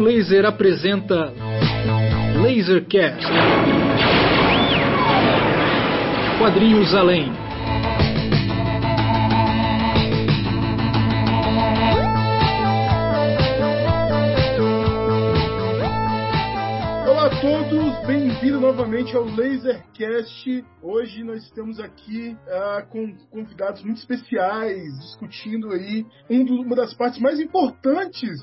Rádio Laser apresenta Lasercast. Quadrinhos Além. Olá a todos, bem-vindo novamente ao Lasercast. Hoje nós estamos aqui ah, com convidados muito especiais, discutindo aí um do- uma das partes mais importantes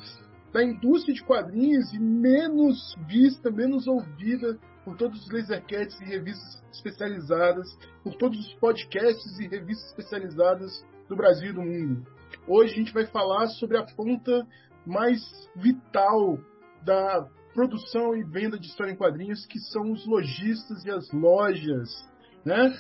da indústria de quadrinhos e menos vista, menos ouvida por todos os Lasercasts e revistas especializadas, por todos os podcasts e revistas especializadas do Brasil e do mundo. Hoje a gente vai falar sobre a ponta mais vital da produção e venda de história em quadrinhos, que são os lojistas e as lojas. Né?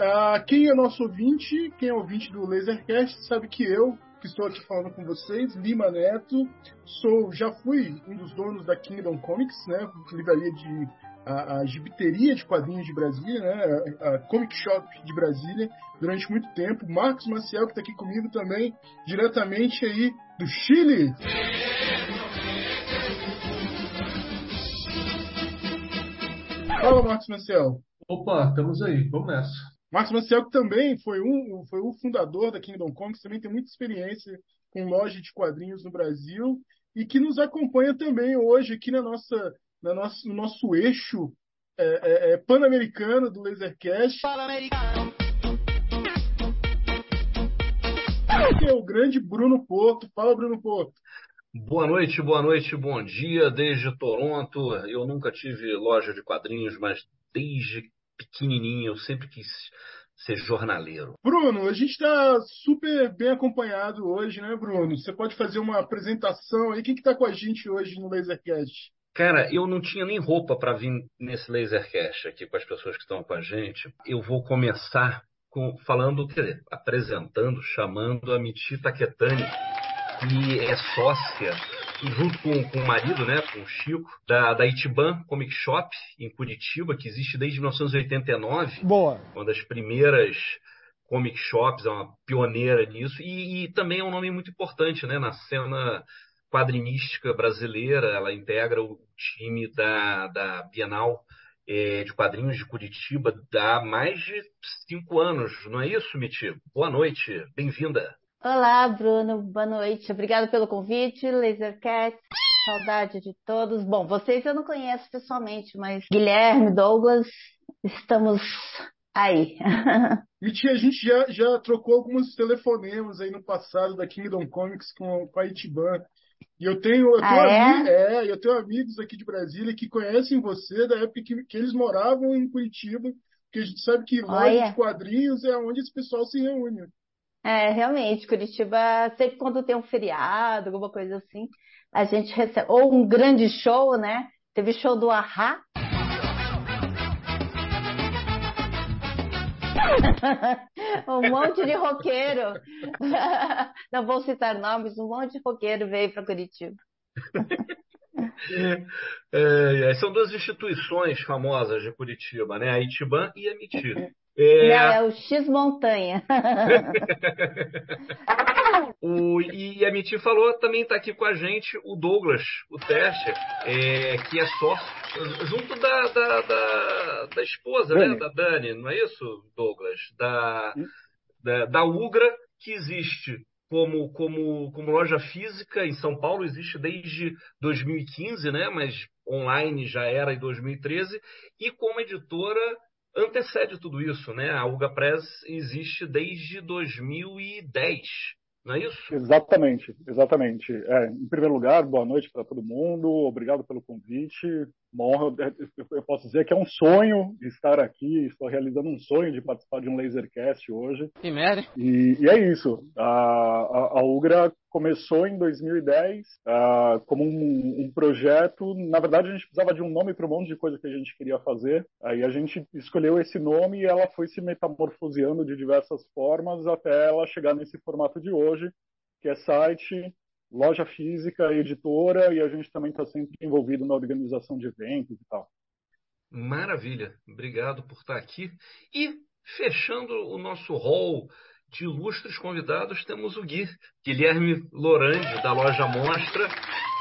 Ah, quem é nosso ouvinte, quem é ouvinte do Lasercast, sabe que eu, que estou aqui falando com vocês, Lima Neto, sou, já fui um dos donos da Kingdom Comics, né? livraria de a, a gibiteria de quadrinhos de Brasília, né? a, Comic Shop de Brasília, durante muito tempo. Marcos Maciel, que está aqui comigo também, diretamente aí do Chile. Fala, Marcos Maciel. Opa, estamos aí, vamos nessa. Marcos Maciel, que também foi um, foi o fundador da Kingdom Comics, também tem muita experiência com loja de quadrinhos no Brasil e que nos acompanha também hoje aqui na nossa, na nossa, no nosso eixo é, é, é, pan-americano do Lasercast. Que é o grande Bruno Porto. Fala, Bruno Porto. Boa noite, boa noite, bom dia. Desde Toronto, eu nunca tive loja de quadrinhos, mas desde pequenininho eu sempre quis ser jornaleiro. Bruno, a gente está super bem acompanhado hoje, né, Bruno? Você pode fazer uma apresentação aí. Quem que está com a gente hoje no Lasercast? Cara, eu não tinha nem roupa para vir nesse Lasercast aqui com as pessoas que estão com a gente. Eu vou começar com, falando, quer dizer, apresentando, chamando a Miti Taquetani, que é sócia, junto com, com o marido, né, com o Chico, da, da Itiban Comic Shop, em Curitiba, que existe desde 1989. Boa. Uma das primeiras comic shops, é uma pioneira nisso, e, e também é um nome muito importante né, na cena quadrinística brasileira. Ela integra o time da, da Bienal eh, de Quadrinhos de Curitiba há mais de cinco anos, não é isso, Miti? Boa noite, bem-vinda. Olá, Bruno. Boa noite. Obrigada pelo convite, Lasercast. Saudade de todos. Bom, vocês eu não conheço pessoalmente, mas Guilherme, Douglas, estamos aí. Miti, a gente já, já trocou alguns telefonemas aí no passado da Kingdom Comics com, com a Itiban. E eu tenho, eu tenho, Ah, é? é, eu tenho amigos aqui de Brasília que conhecem você da época que, que eles moravam em Curitiba, porque a gente sabe que loja de quadrinhos é onde esse pessoal se reúne. É, realmente, Curitiba, sempre quando tem um feriado, alguma coisa assim, a gente recebe. Ou um grande show, né? Teve show do Ahá. Um monte de roqueiro. Não vou citar nomes, um monte de roqueiro veio para Curitiba. É, é, são duas instituições famosas de Curitiba, né? A Itiban e a Miti. É, Não, é o X Montanha. O, e a Miti falou, também está aqui com a gente o Douglas, o Tester, é, que é sócio, junto da, da, da, da esposa, né, Dani. da Dani, não é isso, Douglas? Da, da, da Ugra, que existe como, como, como loja física em São Paulo, existe desde 2015, né, mas online já era em 2013, e como editora antecede tudo isso, né? A Uga Press existe desde 2010, não é isso? Exatamente, exatamente. É, em primeiro lugar, boa noite para todo mundo, obrigado pelo convite. Uma honra, eu- posso dizer que é um sonho estar aqui, estou realizando um sonho de participar de um Lasercast hoje. Que merda. E, e é isso. A, a, a Ugra começou em 2010 ah, como um, um projeto. Na verdade, a gente precisava de um nome para um monte de coisa que a gente queria fazer. Aí a gente escolheu esse nome e ela foi se metamorfoseando de diversas formas até ela chegar nesse formato de hoje, que é site, loja física, editora, e a gente também está sempre envolvido na organização de eventos e tal. Maravilha, obrigado por estar aqui. E fechando o nosso hall de ilustres convidados, temos o Gui, Guilherme Lorandi, da loja Mostra,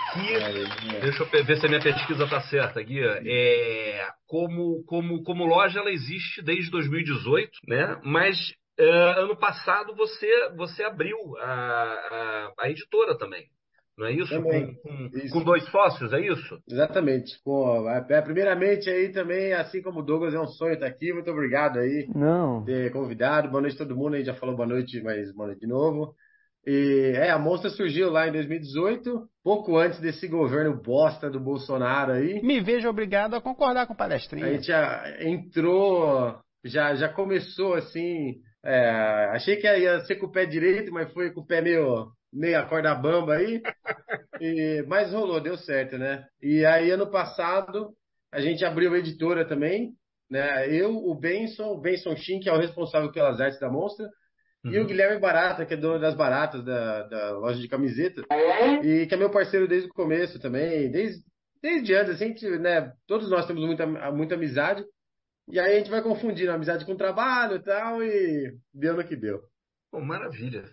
aqui, deixa eu ver se a minha pesquisa está certa, Guia. É, como, como, como loja, ela existe desde 2018, né? Mas é, ano passado você, você abriu a, a, a editora também. Não é isso? Com, com, isso? com, dois sócios, é isso? Exatamente. Bom, primeiramente aí também, assim como o Douglas, é um sonho estar aqui. Muito obrigado aí Não. ter convidado. Boa noite a todo mundo. A gente já falou boa noite, mas boa noite de novo. E é, a Monstra surgiu lá em 2018, pouco antes desse governo bosta do Bolsonaro aí. Me vejo obrigado a concordar com o palestrinha. A gente já entrou, já, já começou assim. É, achei que ia ser com o pé direito, mas foi com o pé meio meia corda bamba aí. E, mas rolou, deu certo, né? E aí, ano passado, a gente abriu a editora também, né? Eu, o Benson, o Benson Shin, que é o responsável pelas artes da Monstra, uhum. e o uhum. Guilherme Barata, que é dono das baratas da, da loja de camiseta, e que é meu parceiro desde o começo também, desde, desde antes, assim, né? Todos nós temos muita, muita amizade. E aí a gente vai confundindo amizade com trabalho e tal, e deu no que deu. Pô, maravilha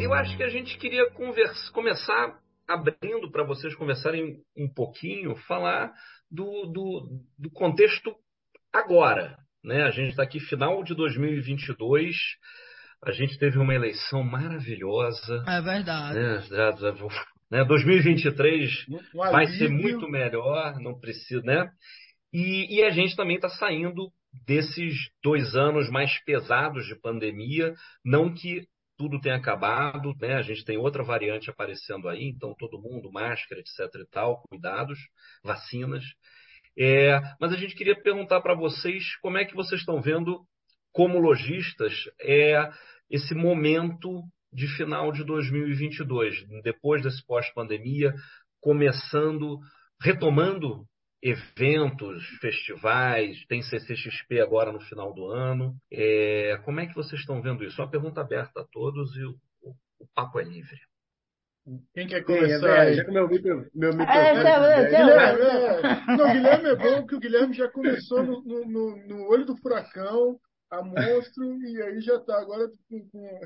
eu acho que a gente queria conversa, começar abrindo para vocês conversarem um pouquinho, falar do, do, do contexto agora. Né? A gente está aqui final de 2022, a gente teve uma eleição maravilhosa. É verdade. Né? Já, já, né? 2023 vai ser muito melhor, não precisa, né? E, e a gente também está saindo desses dois anos mais pesados de pandemia, não que tudo tem acabado, né? A gente tem outra variante aparecendo aí, então todo mundo, máscara, etc e tal, cuidados, vacinas. É, mas a gente queria perguntar para vocês como é que vocês estão vendo, como lojistas, é, esse momento de final de 2022, depois desse pós-pandemia, começando, retomando eventos, festivais, tem CCXP agora no final do ano. É, como é que vocês estão vendo isso? Uma pergunta aberta a todos e o, o, o papo é livre. Quem quer começar? É, já que meu meu micro é, é, Guilherme, é, não, Guilherme é bom que o Guilherme já começou no, no, no olho do furacão, a monstro, e aí já está agora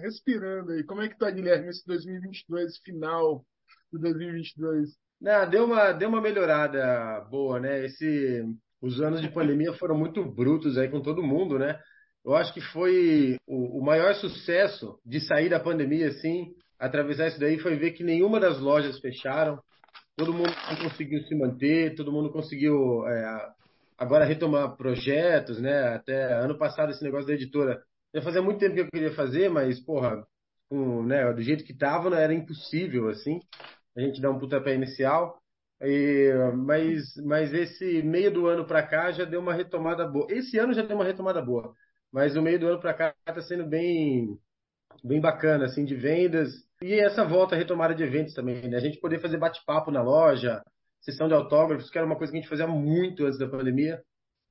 respirando aí. Como é que está, Guilherme, esse 2022, final de 2022? Não, deu uma, deu uma melhorada boa, né? Esse, os anos de pandemia foram muito brutos aí com todo mundo, né? Eu acho que foi o, o maior sucesso de sair da pandemia, assim, atravessar isso daí, foi ver que nenhuma das lojas fecharam, todo mundo conseguiu se manter, todo mundo conseguiu é, agora retomar projetos, né? Até ano passado esse negócio da editora, já fazia muito tempo que eu queria fazer, mas, porra, com, né, do jeito que tava, né, era impossível, assim a gente dá um pontapé inicial. E, mas, mas esse meio do ano para cá já deu uma retomada boa. Esse ano já deu uma retomada boa, mas o meio do ano para cá está sendo bem, bem bacana, assim, de vendas. E essa volta, retomada de eventos também, né? A gente poder fazer bate-papo na loja, sessão de autógrafos, que era uma coisa que a gente fazia muito antes da pandemia,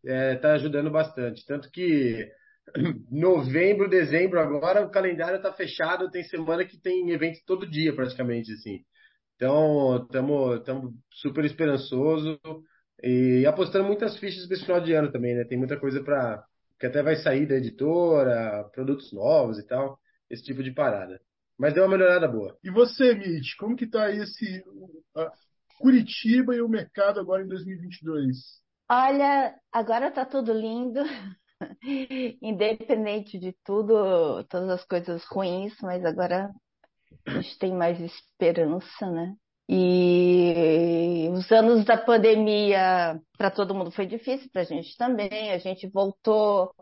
está é, tá ajudando bastante. Tanto que novembro, dezembro agora, o calendário está fechado, tem semana que tem eventos todo dia praticamente, assim. Então, estamos super esperançoso e apostando muitas fichas para esse final de ano também, né? Tem muita coisa para que até vai sair da editora, produtos novos e tal, esse tipo de parada. Mas deu uma melhorada boa. E você, Mitch, como que tá esse Curitiba e o mercado agora em 2022? Olha, agora tá tudo lindo. Independente de tudo, todas as coisas ruins, mas agora a gente tem mais esperança, né? E os anos da pandemia para todo mundo foi difícil, para a gente também. A gente voltou,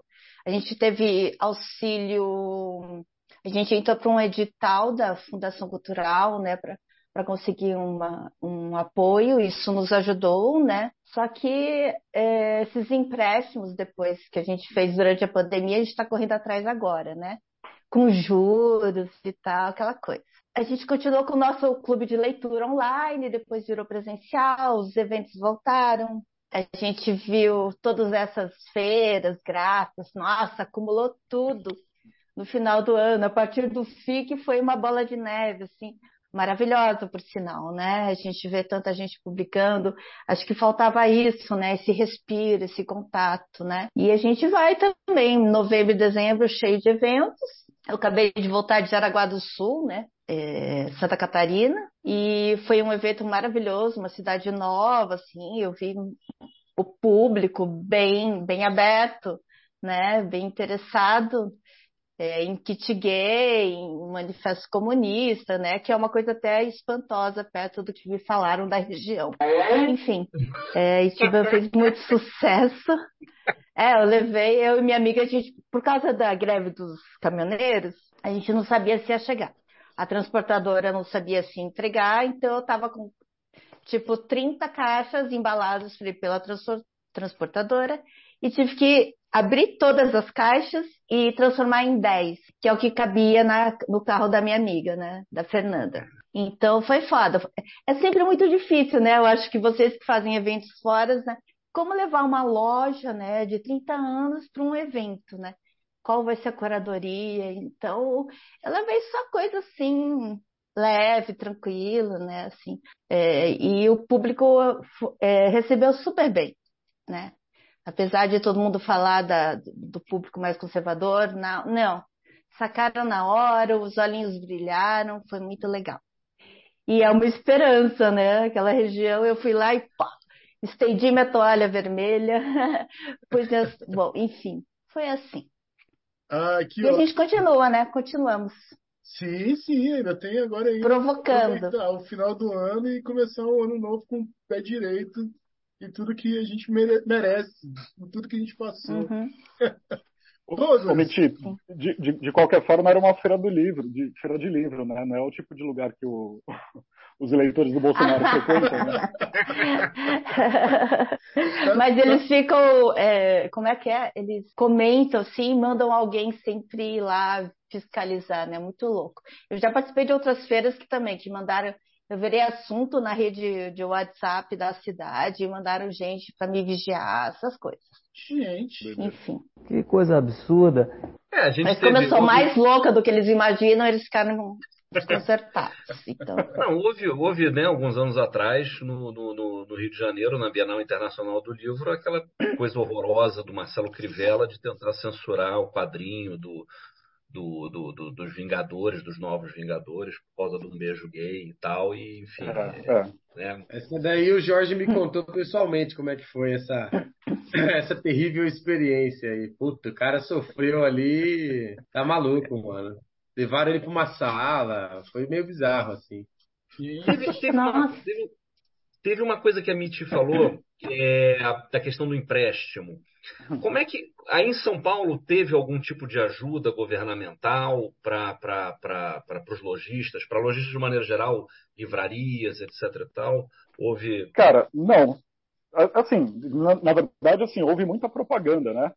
a gente teve auxílio, a gente entrou para um edital da Fundação Cultural, né, para conseguir uma, um apoio, isso nos ajudou, né? Só que é, esses empréstimos, depois que a gente fez durante a pandemia, a gente está correndo atrás agora, né? Com juros e tal, aquela coisa a gente continuou com o nosso clube de leitura online, depois virou presencial, os eventos voltaram. A gente viu todas essas feiras, gráficos, nossa, acumulou tudo no final do ano. A partir do FIC foi uma bola de neve, assim, maravilhosa, por sinal, né? A gente vê tanta gente publicando, acho que faltava isso, né? Esse respiro, esse contato, né? E a gente vai também, novembro e dezembro, cheio de eventos. Eu acabei de voltar de Jaraguá do Sul, né? é, Santa Catarina. E foi um evento maravilhoso, uma cidade nova, assim, eu vi o público bem, bem aberto, né, bem interessado é, em kit gay, em manifesto comunista, né, que é uma coisa até espantosa perto do que me falaram da região. Enfim, é, Itiban fez muito sucesso. É, eu levei, eu e minha amiga, a gente, por causa da greve dos caminhoneiros, a gente não sabia se ia chegar. A transportadora não sabia se entregar, então eu estava com tipo 30 caixas embaladas pela transportadora e tive que abrir todas as caixas e transformar em 10, que é o que cabia na, no carro da minha amiga, né, da Fernanda. Então foi foda. É sempre muito difícil, né? Eu acho que vocês que fazem eventos fora, né? Como levar uma loja, né, de 30 anos para um evento, né? Qual vai ser a curadoria? Então, ela veio só coisa assim, leve, tranquilo, né? Assim, é, e o público é, recebeu super bem, né? Apesar de todo mundo falar da, do público mais conservador, não, não. Sacaram na hora, os olhinhos brilharam, foi muito legal. E é uma esperança, né? Aquela região, eu fui lá e pá, estendi minha toalha vermelha. pois, bom, enfim, foi assim. Ah, e a gente continua, né? Continuamos. Sim, sim, ainda tem agora aí. Provocando. O final do ano e começar o ano novo com o pé direito e tudo que a gente merece, tudo que a gente passou. Uhum. Ô, Mitito, de, de, de, qualquer forma era uma feira do livro, de feira de livro, né? Não é o tipo de lugar que o, os eleitores do Bolsonaro frequentam, né? Mas eles ficam, é, como é que é? Eles comentam assim, mandam alguém sempre ir lá fiscalizar, né? Muito louco. Eu já participei de outras feiras que também, que mandaram eu virei assunto na rede de WhatsApp da cidade, mandaram gente para me vigiar, essas coisas. Gente. Enfim. Que coisa absurda. É, Mas como eu sou mais louca do que eles imaginam, eles ficaram desconcertados. Então... Não, houve, houve né, alguns anos atrás, no, no, no, Rio de Janeiro, na Bienal Internacional do Livro, aquela coisa horrorosa do Marcelo Crivella de tentar censurar o quadrinho do, do, do, do, dos Vingadores, dos novos Vingadores, por causa de um beijo gay e tal, e enfim. É, é. Né? Essa daí o Jorge me contou pessoalmente como é que foi essa, essa terrível experiência aí. Puta, o cara sofreu ali, tá maluco, mano. Levaram ele pra uma sala, foi meio bizarro, assim. Teve, teve, uma, teve, teve uma coisa que a Mitty falou, que é a, da questão do empréstimo. Como é que aí em São Paulo teve algum tipo de ajuda governamental para os lojistas, para lojistas de maneira geral, livrarias, etc. tal? Houve? Cara, não. Assim, na, na verdade, assim, houve muita propaganda, né?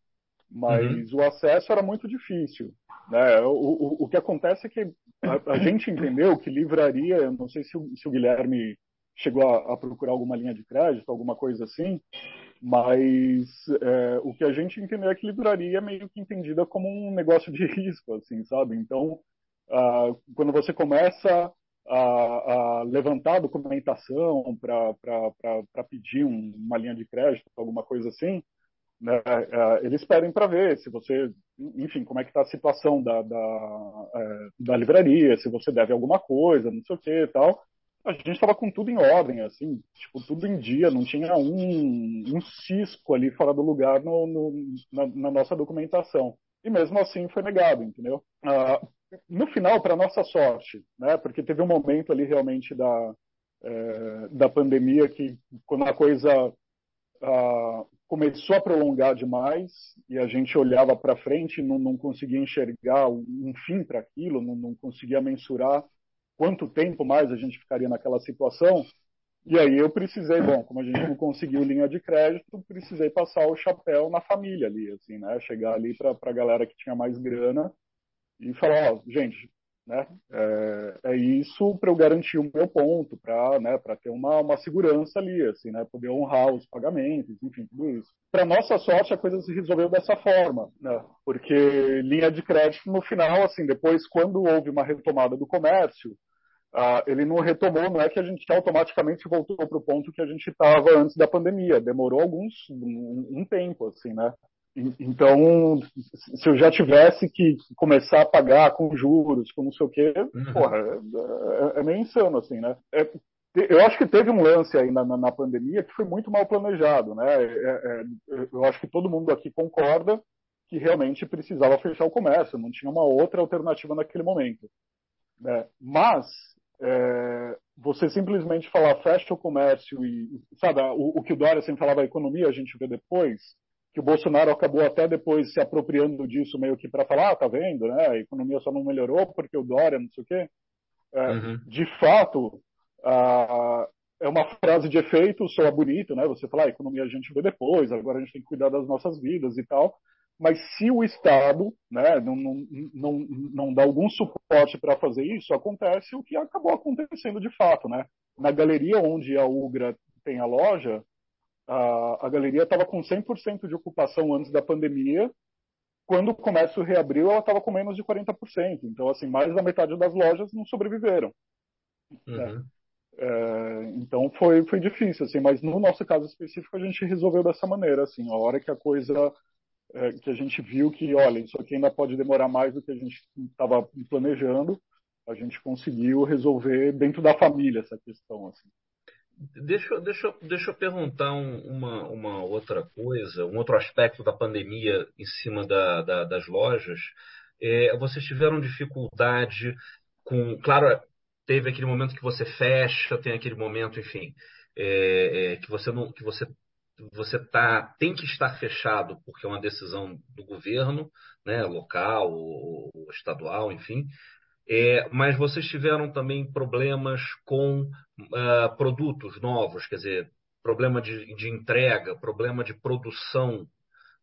Mas uhum. o acesso era muito difícil. Né? O, o, o que acontece é que a, a gente entendeu que livraria, não sei se o, se o Guilherme chegou a, a procurar alguma linha de crédito, alguma coisa assim, mas é, o que a gente entendeu é que livraria é meio que entendida como um negócio de risco, assim, sabe? Então, quando você começa a, a levantar documentação para pedir um, uma linha de crédito, alguma coisa assim, né, é, eles pedem para ver se você, enfim, como é que está a situação da, da, é, da livraria, se você deve alguma coisa, não sei o que e tal a gente estava com tudo em ordem, assim, tipo, tudo em dia, não tinha um, um cisco ali fora do lugar no, no na, na, nossa documentação. E mesmo assim foi negado, entendeu? Uh, no final, para nossa sorte, né, porque teve um momento ali realmente da, é, da pandemia que, quando a coisa uh, começou a prolongar demais e a gente olhava para frente não, não conseguia enxergar um fim para aquilo, não, não conseguia mensurar quanto tempo mais a gente ficaria naquela situação. E aí eu precisei, bom, como a gente não conseguiu linha de crédito, precisei passar o chapéu na família ali, assim, né? Chegar ali para a galera que tinha mais grana e falar, ó, gente, né? É, é isso para eu garantir o meu ponto, para né, ter uma, uma segurança ali, assim, né? Poder honrar os pagamentos, enfim, tudo isso. Para nossa sorte, a coisa se resolveu dessa forma, né? Porque linha de crédito, no final, assim, depois, quando houve uma retomada do comércio, uh, ele não retomou, não é que a gente automaticamente voltou para o ponto que a gente estava antes da pandemia. Demorou alguns um, um tempo, assim, né? Então, se eu já tivesse que começar a pagar com juros, com não sei o quê, uhum. porra, é, é meio insano, assim, né? É, eu acho que teve um lance aí na, na, na, pandemia que foi muito mal planejado, né? É, é, eu acho que todo mundo aqui concorda que realmente precisava fechar o comércio, não tinha uma outra alternativa naquele momento. Né? Mas é, você simplesmente falar fecha o comércio e sabe o, o, que o Dória sempre falava a economia a gente vê depois que o Bolsonaro acabou até depois se apropriando disso meio que para falar ah, tá vendo né a economia só não melhorou porque o Dória não sei o quê é, uhum. de fato a, é uma frase de efeito soa bonito né você falar ah, a economia a gente vê depois agora a gente tem que cuidar das nossas vidas e tal mas se o Estado né, não, não, não, não dá algum suporte para fazer isso, acontece o que acabou acontecendo de fato. Né? Na galeria onde a Ugra tem a loja, a, a galeria estava com 100% de ocupação antes da pandemia. Quando o comércio reabriu, ela estava com menos de 40%. Então, assim, mais da metade das lojas não sobreviveram. Uhum. Né? É, então foi, foi difícil, assim, mas no nosso caso específico a gente resolveu dessa maneira, assim, a hora que a coisa é, que a gente viu que, olha, isso aqui ainda pode demorar mais do que a gente estava planejando, a gente conseguiu resolver dentro da família essa questão. Assim. Deixa, deixa, deixa eu perguntar um, uma, uma outra coisa, um outro aspecto da pandemia em cima da, da, das lojas. É, vocês tiveram dificuldade com. Claro, teve aquele momento que você fecha, tem aquele momento, enfim, é, é, que você não que você você tá, tem que estar fechado porque é uma decisão do governo, né, local ou, ou estadual, enfim. É, mas vocês tiveram também problemas com uh, produtos novos, quer dizer, problema de, de entrega, problema de produção,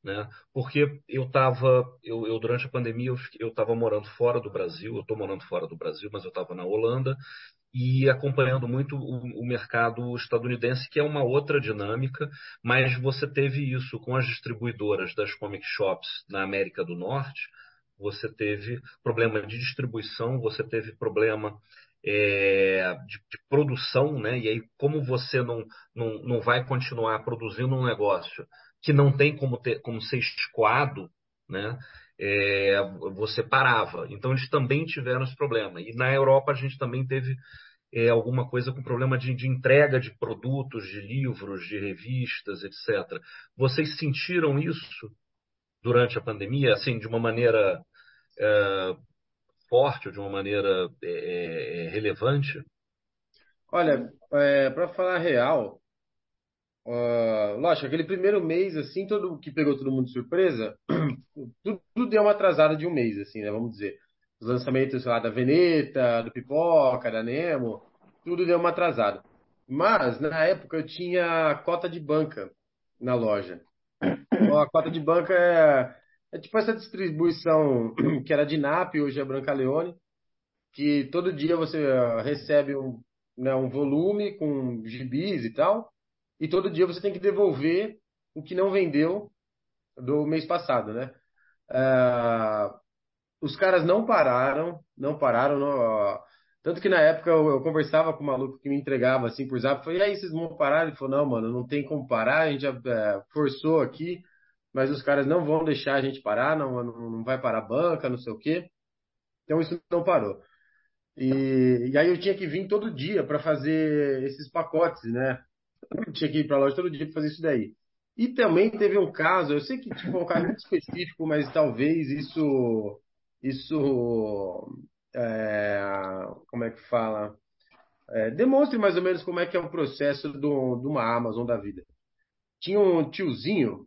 né? Porque eu estava, eu, eu, durante a pandemia eu estava morando fora do Brasil, eu estou morando fora do Brasil, mas eu estava na Holanda e acompanhando muito o, o, mercado estadunidense, que é uma outra dinâmica, mas você teve isso com as distribuidoras das comic shops na América do Norte, você teve problema de distribuição, você teve problema é, de, de, produção, né? E aí, como você não, não, não vai continuar produzindo um negócio que não tem como, ter, como ser escoado, né? é, você parava. Então eles também tiveram esse problema. E na Europa a gente também teve é, alguma coisa com problema de, de, entrega de produtos, de livros, de revistas, etc. Vocês sentiram isso durante a pandemia, assim, de uma maneira é, forte ou de uma maneira é, relevante? Olha, para falar real, Uh, lógico, aquele primeiro mês, assim, todo que pegou todo mundo de surpresa, tudo, tudo, deu uma atrasada de um mês, assim, né? Vamos dizer. Os lançamentos lá da Veneta, do Pipoca, da Nemo, tudo deu uma atrasada. Mas, na época, eu tinha cota de banca na loja. Então, a cota de banca é, é tipo essa distribuição que era de NAP, hoje é Branca Leone, que todo dia você recebe um, né, um volume com gibis e tal, e todo dia você tem que devolver o que não vendeu do mês passado, né? Uh, os caras não pararam, não pararam, não, tanto que na época eu, eu, conversava com o maluco que me entregava assim por zap, falei, e aí, vocês vão parar? Ele falou, não, mano, não tem como parar, a gente já é, forçou aqui, mas os caras não vão deixar a gente parar, não, não, vai parar a banca, não sei o quê. Então isso não parou. E, e aí eu tinha que vir todo dia para fazer esses pacotes, né? tinha que ir para loja todo dia para fazer isso daí. E também teve um caso, eu sei que tipo, é um caso muito específico, mas talvez isso. Isso. É, como é que fala? É, demonstre mais ou menos como é que é o processo do, de uma Amazon da vida. Tinha um tiozinho,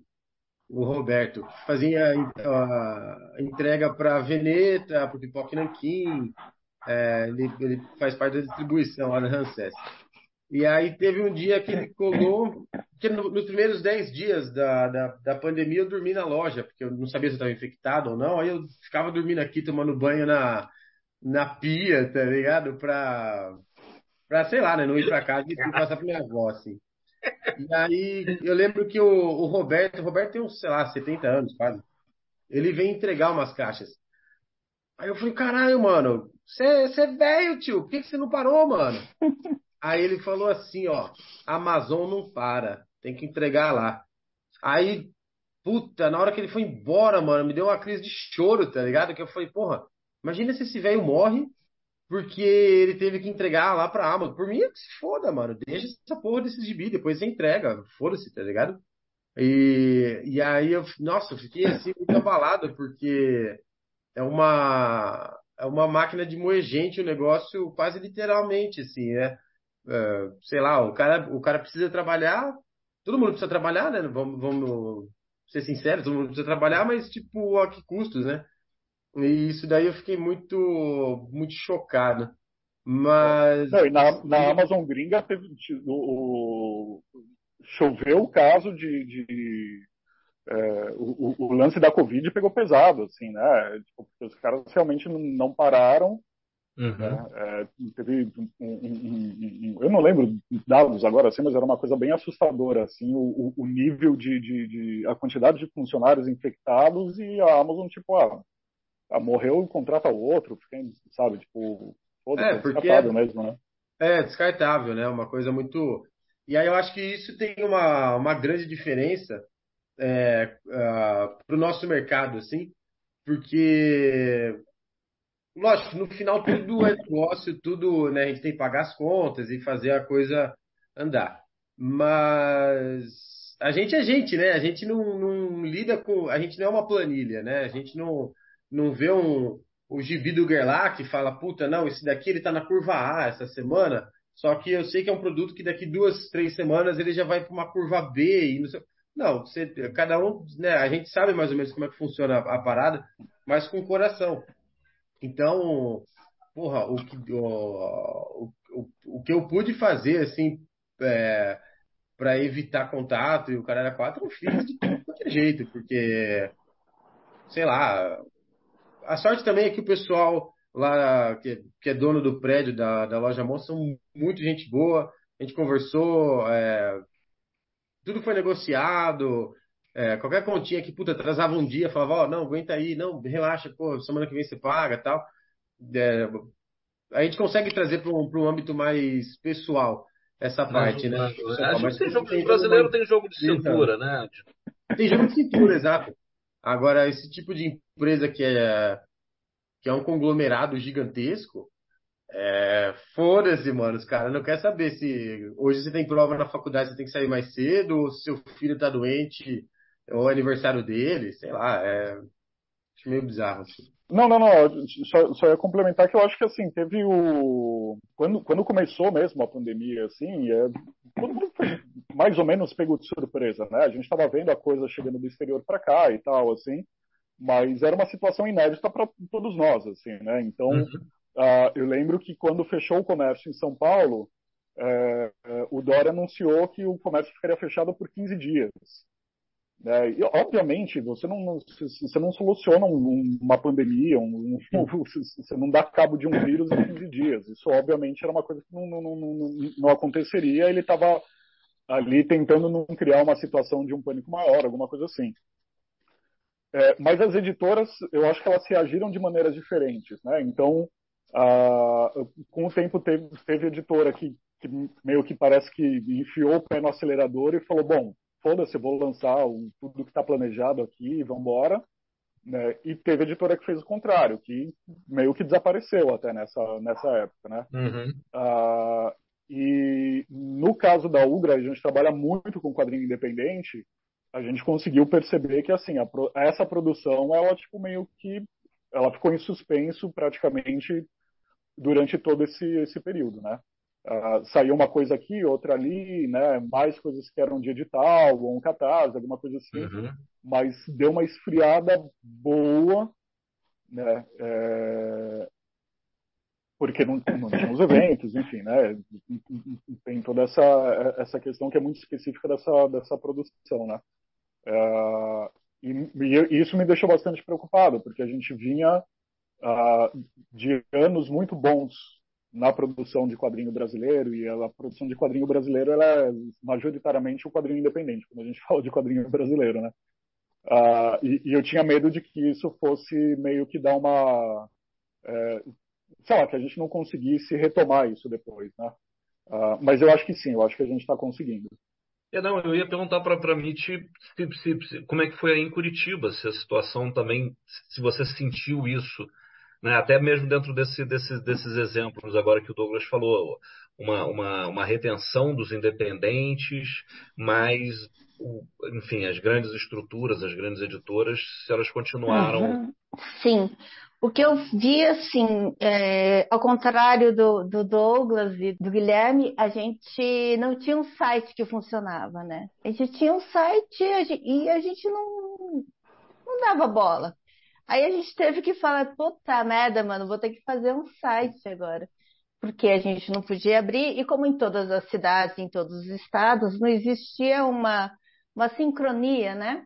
o Roberto, fazia a, entrega para Veneta, para o Pipoque Nanquim, é, ele, ele, faz parte da distribuição lá na Ramsés. E aí teve um dia que ele colou, que nos primeiros 10 dias da, da, da, pandemia eu dormi na loja, porque eu não sabia se eu estava infectado ou não, aí eu ficava dormindo aqui, tomando banho na, na pia, tá ligado? Pra sei lá, né, não ir pra casa e passar pra minha avó, assim. E aí eu lembro que o, o Roberto, o Roberto tem uns, sei lá, 70 anos quase, ele vem entregar umas caixas. Aí eu falei, caralho, mano, você é velho, tio, por que, que você não parou, mano? Aí ele falou assim, ó, Amazon não para, tem que entregar lá. Aí, puta, na hora que ele foi embora, mano, me deu uma crise de choro, tá ligado? Que eu falei, porra, imagina se esse velho morre porque ele teve que entregar lá pra Amazon. Por mim, é que se foda, mano. Deixa essa porra desses gibi, depois você entrega. Foda-se, tá ligado? E, e aí eu, nossa, eu fiquei assim muito abalado, porque é uma, é uma máquina de moer gente o negócio quase literalmente, assim, né? É, sei lá, o cara, o cara precisa trabalhar, todo mundo precisa trabalhar, né? Vamos, vamos ser sinceros, todo mundo precisa trabalhar, mas tipo, a que custos, né? E isso daí eu fiquei muito, muito chocado. Mas. Não, e na, na Amazon gringa teve o, o choveu o caso de, de é, o, o, lance da Covid pegou pesado, assim, né? Tipo, porque os caras realmente não pararam. Uhum. Né? É, teve um, um, um, eu não lembro dados agora, assim, mas era uma coisa bem assustadora, assim, o, o nível de, de, de, a quantidade de funcionários infectados e a Amazon tipo, ah morreu, contrata o outro, sabe, tipo, todo é, porque é, mesmo, né? É descartável, né? Uma coisa muito e aí eu acho que isso tem uma, uma grande diferença é, uh, ah, para o nosso mercado, assim, porque, lógico, no final tudo é negócio, tudo, né, a gente tem que pagar as contas e fazer a coisa andar. Mas a gente é gente, né? A gente não, não lida com. A gente não é uma planilha, né? A gente não, não vê um, o gibi do Gerlach que fala, puta, não, esse daqui ele tá na curva A essa semana, só que eu sei que é um produto que daqui duas, três semanas ele já vai para uma curva B e não sei. Não, você, cada um, né? A gente sabe mais ou menos como é que funciona a, a parada, mas com coração. Então, porra, o que, o, o, o que eu pude fazer, assim, é, para evitar contato e o cara era quatro, eu fiz de qualquer jeito, porque, sei lá, a sorte também é que o pessoal lá que, que é dono do prédio da, da loja Mon são muito gente boa. A gente conversou, é, tudo foi negociado. É, qualquer continha que puta atrasava um dia, falava, ó, oh, não, aguenta aí, não, relaxa, pô, semana que vem você paga tal. É, a gente consegue trazer para um, um âmbito mais pessoal essa parte, né? Mas, mas tem jogo, tem brasileiro tem jogo de cintura, né? Tem jogo de cintura, exato. Agora, esse tipo de empresa que é que é um conglomerado gigantesco, é, foda-se, mano. Os caras não querem saber se hoje você tem prova na faculdade, você tem que sair mais cedo, ou se seu filho tá doente, ou é aniversário dele, sei lá. É meio bizarro, assim. Não, não, não. Só, só ia complementar que eu acho que assim, teve o. Quando, quando começou mesmo a pandemia, assim, é... todo mundo foi mais ou menos pego de surpresa, né? A gente estava vendo a coisa chegando do exterior para cá e tal, assim mas era uma situação inédita para todos nós, assim, né? Então, uhum. uh, eu lembro que quando fechou o comércio em São Paulo, uh, uh, o Dória anunciou que o comércio ficaria fechado por 15 dias. Né? E, obviamente, você não, você não soluciona um, uma pandemia, um, um, você não dá cabo de um vírus em 15 dias. Isso, obviamente, era uma coisa que não, não, não, não aconteceria. Ele estava ali tentando não criar uma situação de um pânico maior, alguma coisa assim. É, mas as editoras, eu acho que elas reagiram de maneiras diferentes, né? Então, com o tempo teve, teve editora que, que, meio que parece que enfiou o pé no acelerador e falou, bom, foda-se, vou lançar tudo que está planejado aqui, vamos embora. Né? E teve editora que fez o contrário, que meio que desapareceu até nessa, nessa época, né? Uhum. Uh, e no caso da Ugra, a gente trabalha muito com quadrinho independente, a gente conseguiu perceber que assim a, essa produção ela tipo meio que ela ficou em suspenso praticamente durante todo esse esse período, né? Uh, saiu uma coisa aqui, outra ali, né? Mais coisas que eram de edital ou um catarse, alguma coisa assim. Uhum. Mas deu uma esfriada boa, né? É... Porque não, não tinha os eventos, enfim, né? Tem toda essa, essa questão que é muito específica dessa, dessa produção, né? Uh, e, e, isso me deixou bastante preocupado, porque a gente vinha uh, de anos muito bons na produção de quadrinho brasileiro, e a produção de quadrinho brasileiro ela é majoritariamente o quadrinho independente, quando a gente fala de quadrinho brasileiro, né? Uh, e, e, eu tinha medo de que isso fosse meio que dar uma. É, sei lá, que a gente não conseguisse retomar isso depois, né? Uh, mas eu acho que sim, eu acho que a gente está conseguindo. É, não, eu ia perguntar para Mitch se, se, se, como é que foi aí em Curitiba, se a situação também, se você sentiu isso né? até mesmo dentro desse, desse, desses exemplos agora que o Douglas falou, uma, uma, uma retenção dos independentes, mas, enfim, as grandes estruturas, as grandes editoras, se elas continuaram. Uhum. Sim. O que eu vi, assim, é, ao contrário do, do, Douglas e do Guilherme, a gente não tinha um site que funcionava, né? A gente tinha um site e a gente não, não dava bola. Aí a gente teve que falar, puta merda, mano, vou ter que fazer um site agora. Porque a gente não podia abrir, e como em todas as cidades, em todos os estados, não existia uma, uma sincronia, né?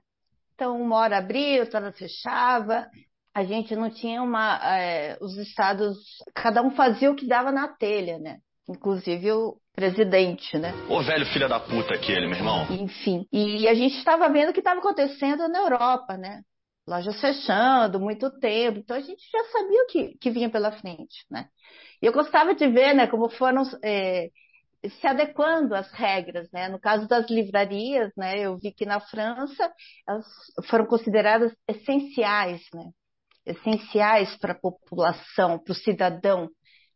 Então, uma hora abria, outra hora fechava, a gente não tinha uma. É, os estados, cada um fazia o que dava na telha, né? Inclusive o presidente, né? O velho filho da puta aquele, meu irmão. Enfim. E a gente estava vendo o que estava acontecendo na Europa, né? Lojas fechando, muito tempo. Então a gente já sabia o que, que vinha pela frente, né? E eu gostava de ver, né, como foram é, se adequando às regras, né? No caso das livrarias, né, eu vi que na França elas foram consideradas essenciais, né? essenciais para a população, para o cidadão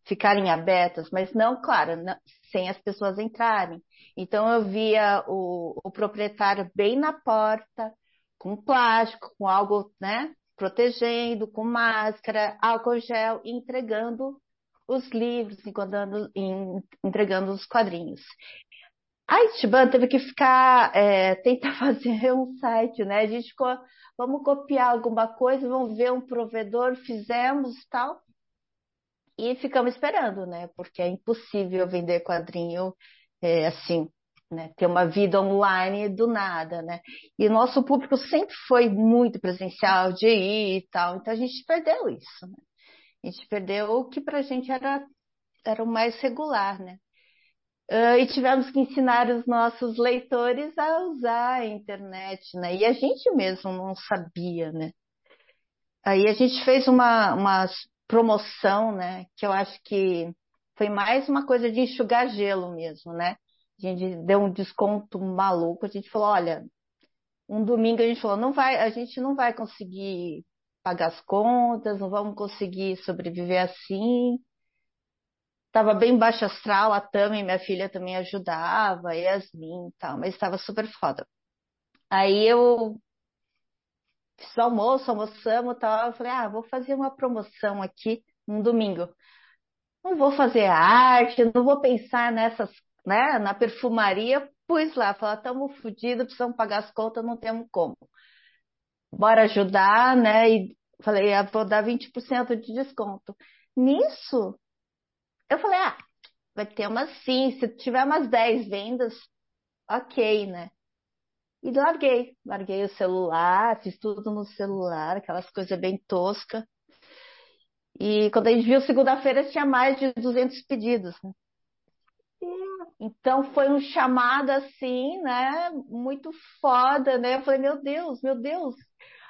ficarem abertas, mas não, claro, não, sem as pessoas entrarem. Então eu via o, o, proprietário bem na porta, com plástico, com algo, né, protegendo, com máscara, álcool gel, entregando os livros, entregando, os quadrinhos. A Itiban teve que ficar, é, tentar fazer um site, né? A gente ficou, vamos copiar alguma coisa, vamos ver um provedor, fizemos tal. E ficamos esperando, né? Porque é impossível vender quadrinho é, assim, né? Ter uma vida online do nada, né? E nosso público sempre foi muito presencial, de ir e tal. Então a gente perdeu isso, né? A gente perdeu o que pra gente era, era o mais regular, né? Uh, e tivemos que ensinar os nossos leitores a usar a internet, né? E a gente mesmo não sabia, né? Aí a gente fez uma, uma promoção, né? Que eu acho que foi mais uma coisa de enxugar gelo mesmo, né? A gente deu um desconto maluco. A gente falou, olha, um domingo a gente falou, não vai, a gente não vai conseguir pagar as contas, não vamos conseguir sobreviver assim estava bem baixo astral, a Tami, minha filha, também ajudava, a Yasmin e tal, mas estava super foda. Aí eu fiz almoço, almoçamos e tal, eu falei, ah, vou fazer uma promoção aqui no domingo. Não vou fazer arte, não vou pensar nessas, né, na perfumaria, pus lá, falei, estamos fodidos, precisamos pagar as contas, não temos como. Bora ajudar, né, e falei, ah, vou dar 20% de desconto. Nisso, eu falei, ah, vai ter umas sim, se tiver umas 10 vendas, ok, né? E larguei, larguei o celular, fiz tudo no celular, aquelas coisas bem toscas. E quando a gente viu segunda-feira, tinha mais de 200 pedidos, né? Então foi um chamado assim, né? Muito foda, né? Eu falei, meu Deus, meu Deus.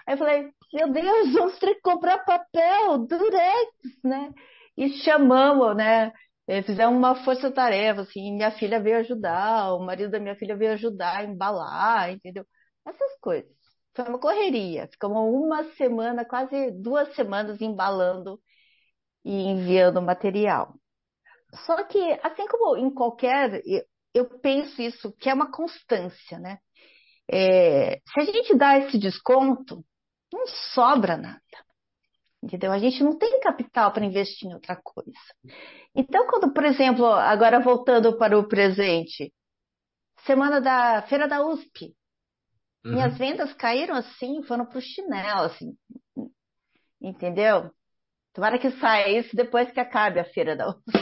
Aí eu falei, meu Deus, vamos ter que comprar papel, durex, né? e chamamos, né? É, fizemos uma força-tarefa, assim, minha filha veio ajudar, o marido da minha filha veio ajudar a embalar, entendeu? Essas coisas. Foi uma correria. Ficamos uma semana, quase duas semanas embalando e enviando material. Só que, assim como em qualquer, eu penso isso, que é uma constância, né? É, se a gente dá esse desconto, não sobra nada. Entendeu? A gente não tem capital para investir em outra coisa. Então, quando, por exemplo, agora voltando para o presente, semana da Feira da USP, uhum. minhas vendas caíram assim, foram para o chinelo, assim. Entendeu? Tomara que saia isso depois que acabe a Feira da USP.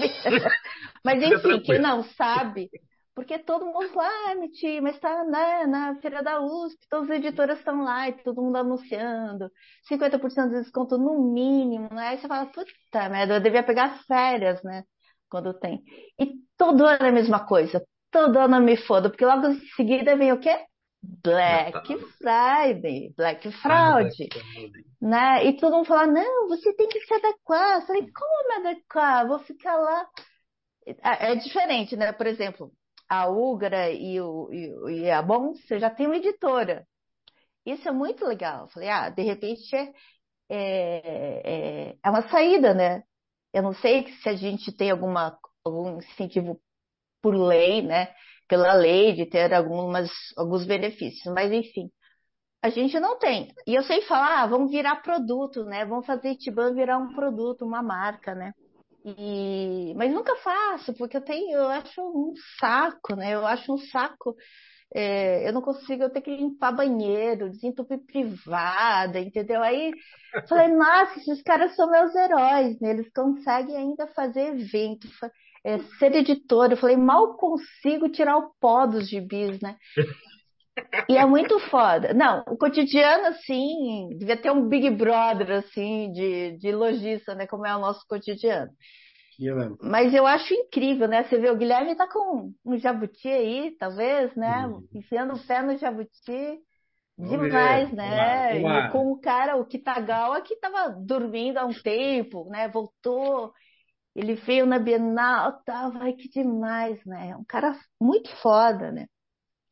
Mas enfim, quem não sabe, porque todo mundo fala, ah, Miti, mas está né, na feira da USP, todas as editoras estão lá e todo mundo anunciando, 50% de desconto no mínimo, né? Aí você fala, puta merda, eu devia pegar férias, né? Quando tem. E todo ano é a mesma coisa. Todo ano eu me fodo, porque logo em seguida vem o quê? Black Friday, Black Fraud, né? E todo mundo fala, não, você tem que se adequar. Eu falei, como me adequar? Vou ficar lá. É, é diferente, né? Por exemplo, a Ugra e, o, e, e a você já tem uma editora. Isso é muito legal. Eu falei, ah, de repente é, é, é uma saída, né? Eu não sei se a gente tem alguma, algum incentivo por lei, né? Pela lei de ter algumas, alguns benefícios, mas enfim, a gente não tem. E eu sei falar, ah, vamos virar produto, né? Vamos fazer Itiban virar um produto, uma marca, né? E... Mas nunca faço, porque eu tenho, eu acho um saco, né? Eu acho um saco. É, eu não consigo, eu tenho que limpar banheiro, desentupir privada, entendeu? Aí falei, nossa, esses caras são meus heróis, né? Eles conseguem ainda fazer evento, é, ser editor. Eu falei, mal consigo tirar o pó dos gibis, né? E é muito foda. Não, o cotidiano, assim, devia ter um Big Brother, assim, de, de lojista, né? Como é o nosso cotidiano. Mas eu acho incrível, né? Você vê, o Guilherme tá com um jabuti aí, talvez, né? Uhum. Enfiando o pé no jabuti. Demais, né? E com o cara, o Kitagawa, que tava dormindo há um tempo, né? Voltou, ele veio na Bienal, tava, ai, que demais, né? Um cara muito foda, né?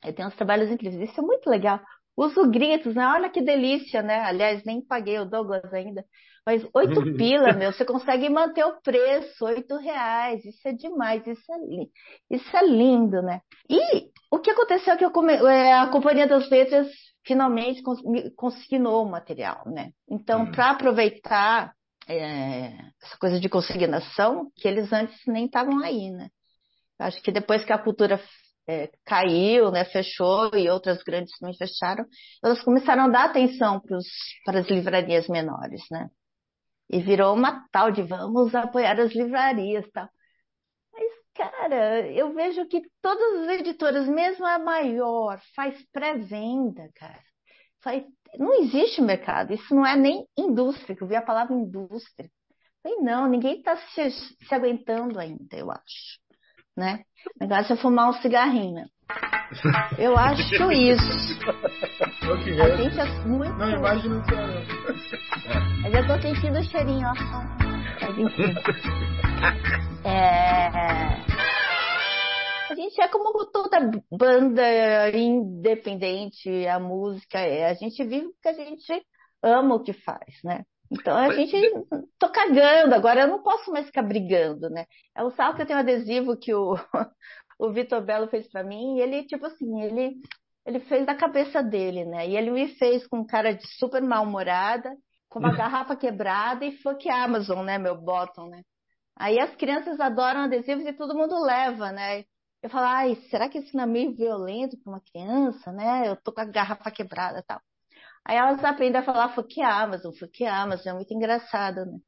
Ele tem uns trabalhos incríveis. Isso é muito legal. Uso gritos, né? Olha que delícia, né? Aliás, nem paguei o Douglas ainda. Mas oito pila, meu, você consegue manter o preço, oito reais. Isso é demais, isso é, lindo, isso é lindo, né? E o que aconteceu é que come... É, a Companhia das Letras finalmente consignou o material, né? Então, hum. para aproveitar é, essa coisa de consignação, que eles antes nem estavam aí, né? Acho que depois que a cultura é, caiu, né, fechou e outras grandes também fecharam, elas começaram a dar atenção para as livrarias menores, né? E virou uma tal de vamos apoiar as livrarias, tal. Mas, cara, eu vejo que todas as editoras, mesmo a maior, faz pré-venda, cara. Faz... Não existe mercado, isso não é nem indústria, que eu vi a palavra indústria. Falei, não, ninguém está se, se aguentando ainda, eu acho né? O negócio é fumar um cigarrinho. Eu acho isso. A gente é muito. Não, imagina que Mas eu tô sentindo o cheirinho, ó. É... A gente é como toda banda independente, a música é. A gente vive porque a gente ama o que faz, né? Então a gente tô cagando, agora eu não posso mais ficar brigando, né? É o sal que eu tenho adesivo que o, o Vitor Belo fez para mim, e ele, tipo assim, ele, ele fez da cabeça dele, né? E ele me fez com cara de super mal-humorada, com uma garrafa quebrada e fuck Amazon, né? Meu bottom, né? Aí as crianças adoram adesivos e todo mundo leva, né? Eu falo, ai, será que isso não é meio violento para uma criança, né? Eu tô com a garrafa quebrada e tal. Aí elas aprendem a falar fuck Amazon, fuck Amazon, é muito engraçado, né?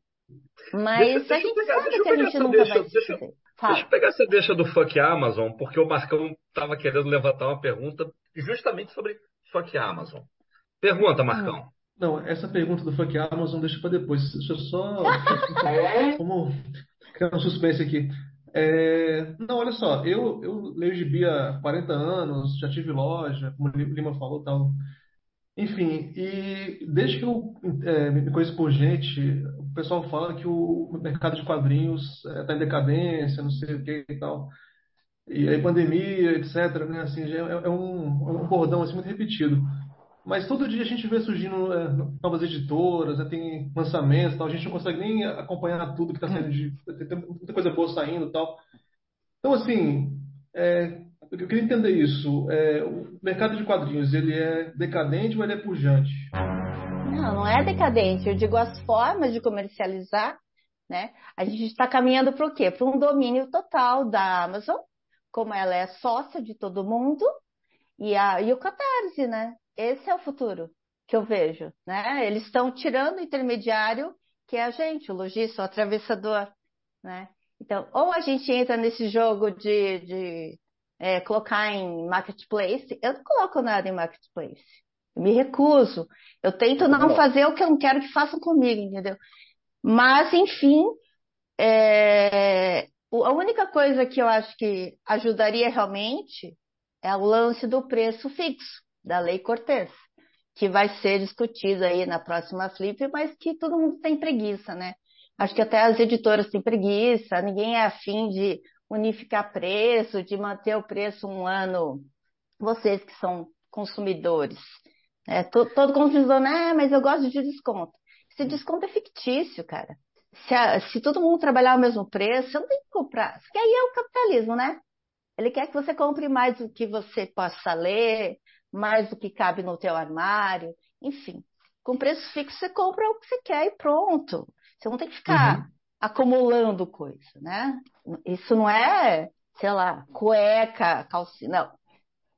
Mas deixa, a gente pegar, sabe que a gente nunca deixa, vai deixa, deixa eu pegar essa deixa do fuck Amazon, porque o Marcão estava querendo levantar uma pergunta justamente sobre fuck Amazon. Pergunta, Marcão. Não, essa pergunta do fuck Amazon deixa para depois. Deixa eu só. Como criar um suspense aqui. É... Não, olha só, eu, eu leio gibi há 40 anos, já tive loja, como o Lima falou tal. Enfim, e desde que eu é, me conheço por gente, o pessoal fala que o mercado de quadrinhos está é, em decadência, não sei o que e tal. E aí pandemia, etc, né? Assim, é, é, um, é um bordão assim, muito repetido. Mas todo dia a gente vê surgindo é, novas editoras, né, tem lançamentos, tal. a gente não consegue nem acompanhar tudo que está saindo de. Tem muita coisa boa saindo e tal. Então, assim, é, eu queria entender isso. É, o mercado de quadrinhos, ele é decadente ou ele é pujante? Não, não é decadente. Eu digo as formas de comercializar, né? A gente está caminhando para o quê? Para um domínio total da Amazon, como ela é sócia de todo mundo, e, a, e o Catarse, né? Esse é o futuro que eu vejo, né? Eles estão tirando o intermediário, que é a gente, o lojista, o atravessador, né? Então, ou a gente entra nesse jogo de, de é, colocar em marketplace, eu não coloco nada em marketplace. Eu me recuso. Eu tento não fazer o que eu não quero que façam comigo, entendeu? Mas, enfim, é... a única coisa que eu acho que ajudaria realmente é o lance do preço fixo, da Lei Cortez, que vai ser discutido aí na próxima Flip, mas que todo mundo tem preguiça, né? Acho que até as editoras têm preguiça, ninguém é afim de unificar preço, de manter o preço um ano, vocês que são consumidores. É, todo, consumidor, ah, mas eu gosto de desconto. Esse desconto é fictício, cara. Se, a, se todo mundo trabalhar ao mesmo preço, você não tem que comprar. Porque aí é o capitalismo, né? Ele quer que você compre mais do que você possa ler, mais do que cabe no teu armário, enfim. Com preço fixo você compra o que você quer e pronto. Você não tem que ficar uhum. acumulando coisa, né? Isso não é, sei lá, cueca, calcinha, não.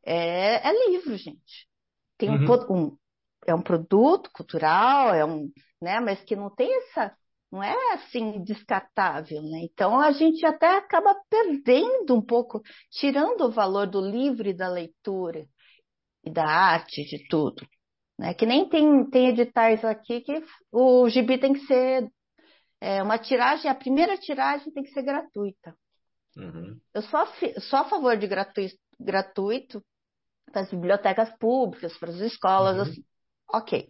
É, é livro, gente. Tem uhum. um, um, é um produto cultural, é um, né? Mas que não tem essa, não é assim descartável, né? Então a gente até acaba perdendo um pouco, tirando o valor do livro e da leitura e da arte, de tudo. Né? Que nem tem, tem editais aqui que o gibi tem que ser é, uma tiragem, a primeira tiragem tem que ser gratuita. Uhum. Eu sou a, sou a favor de gratuito, gratuito para as bibliotecas públicas, para as escolas, uhum. assim. Ok.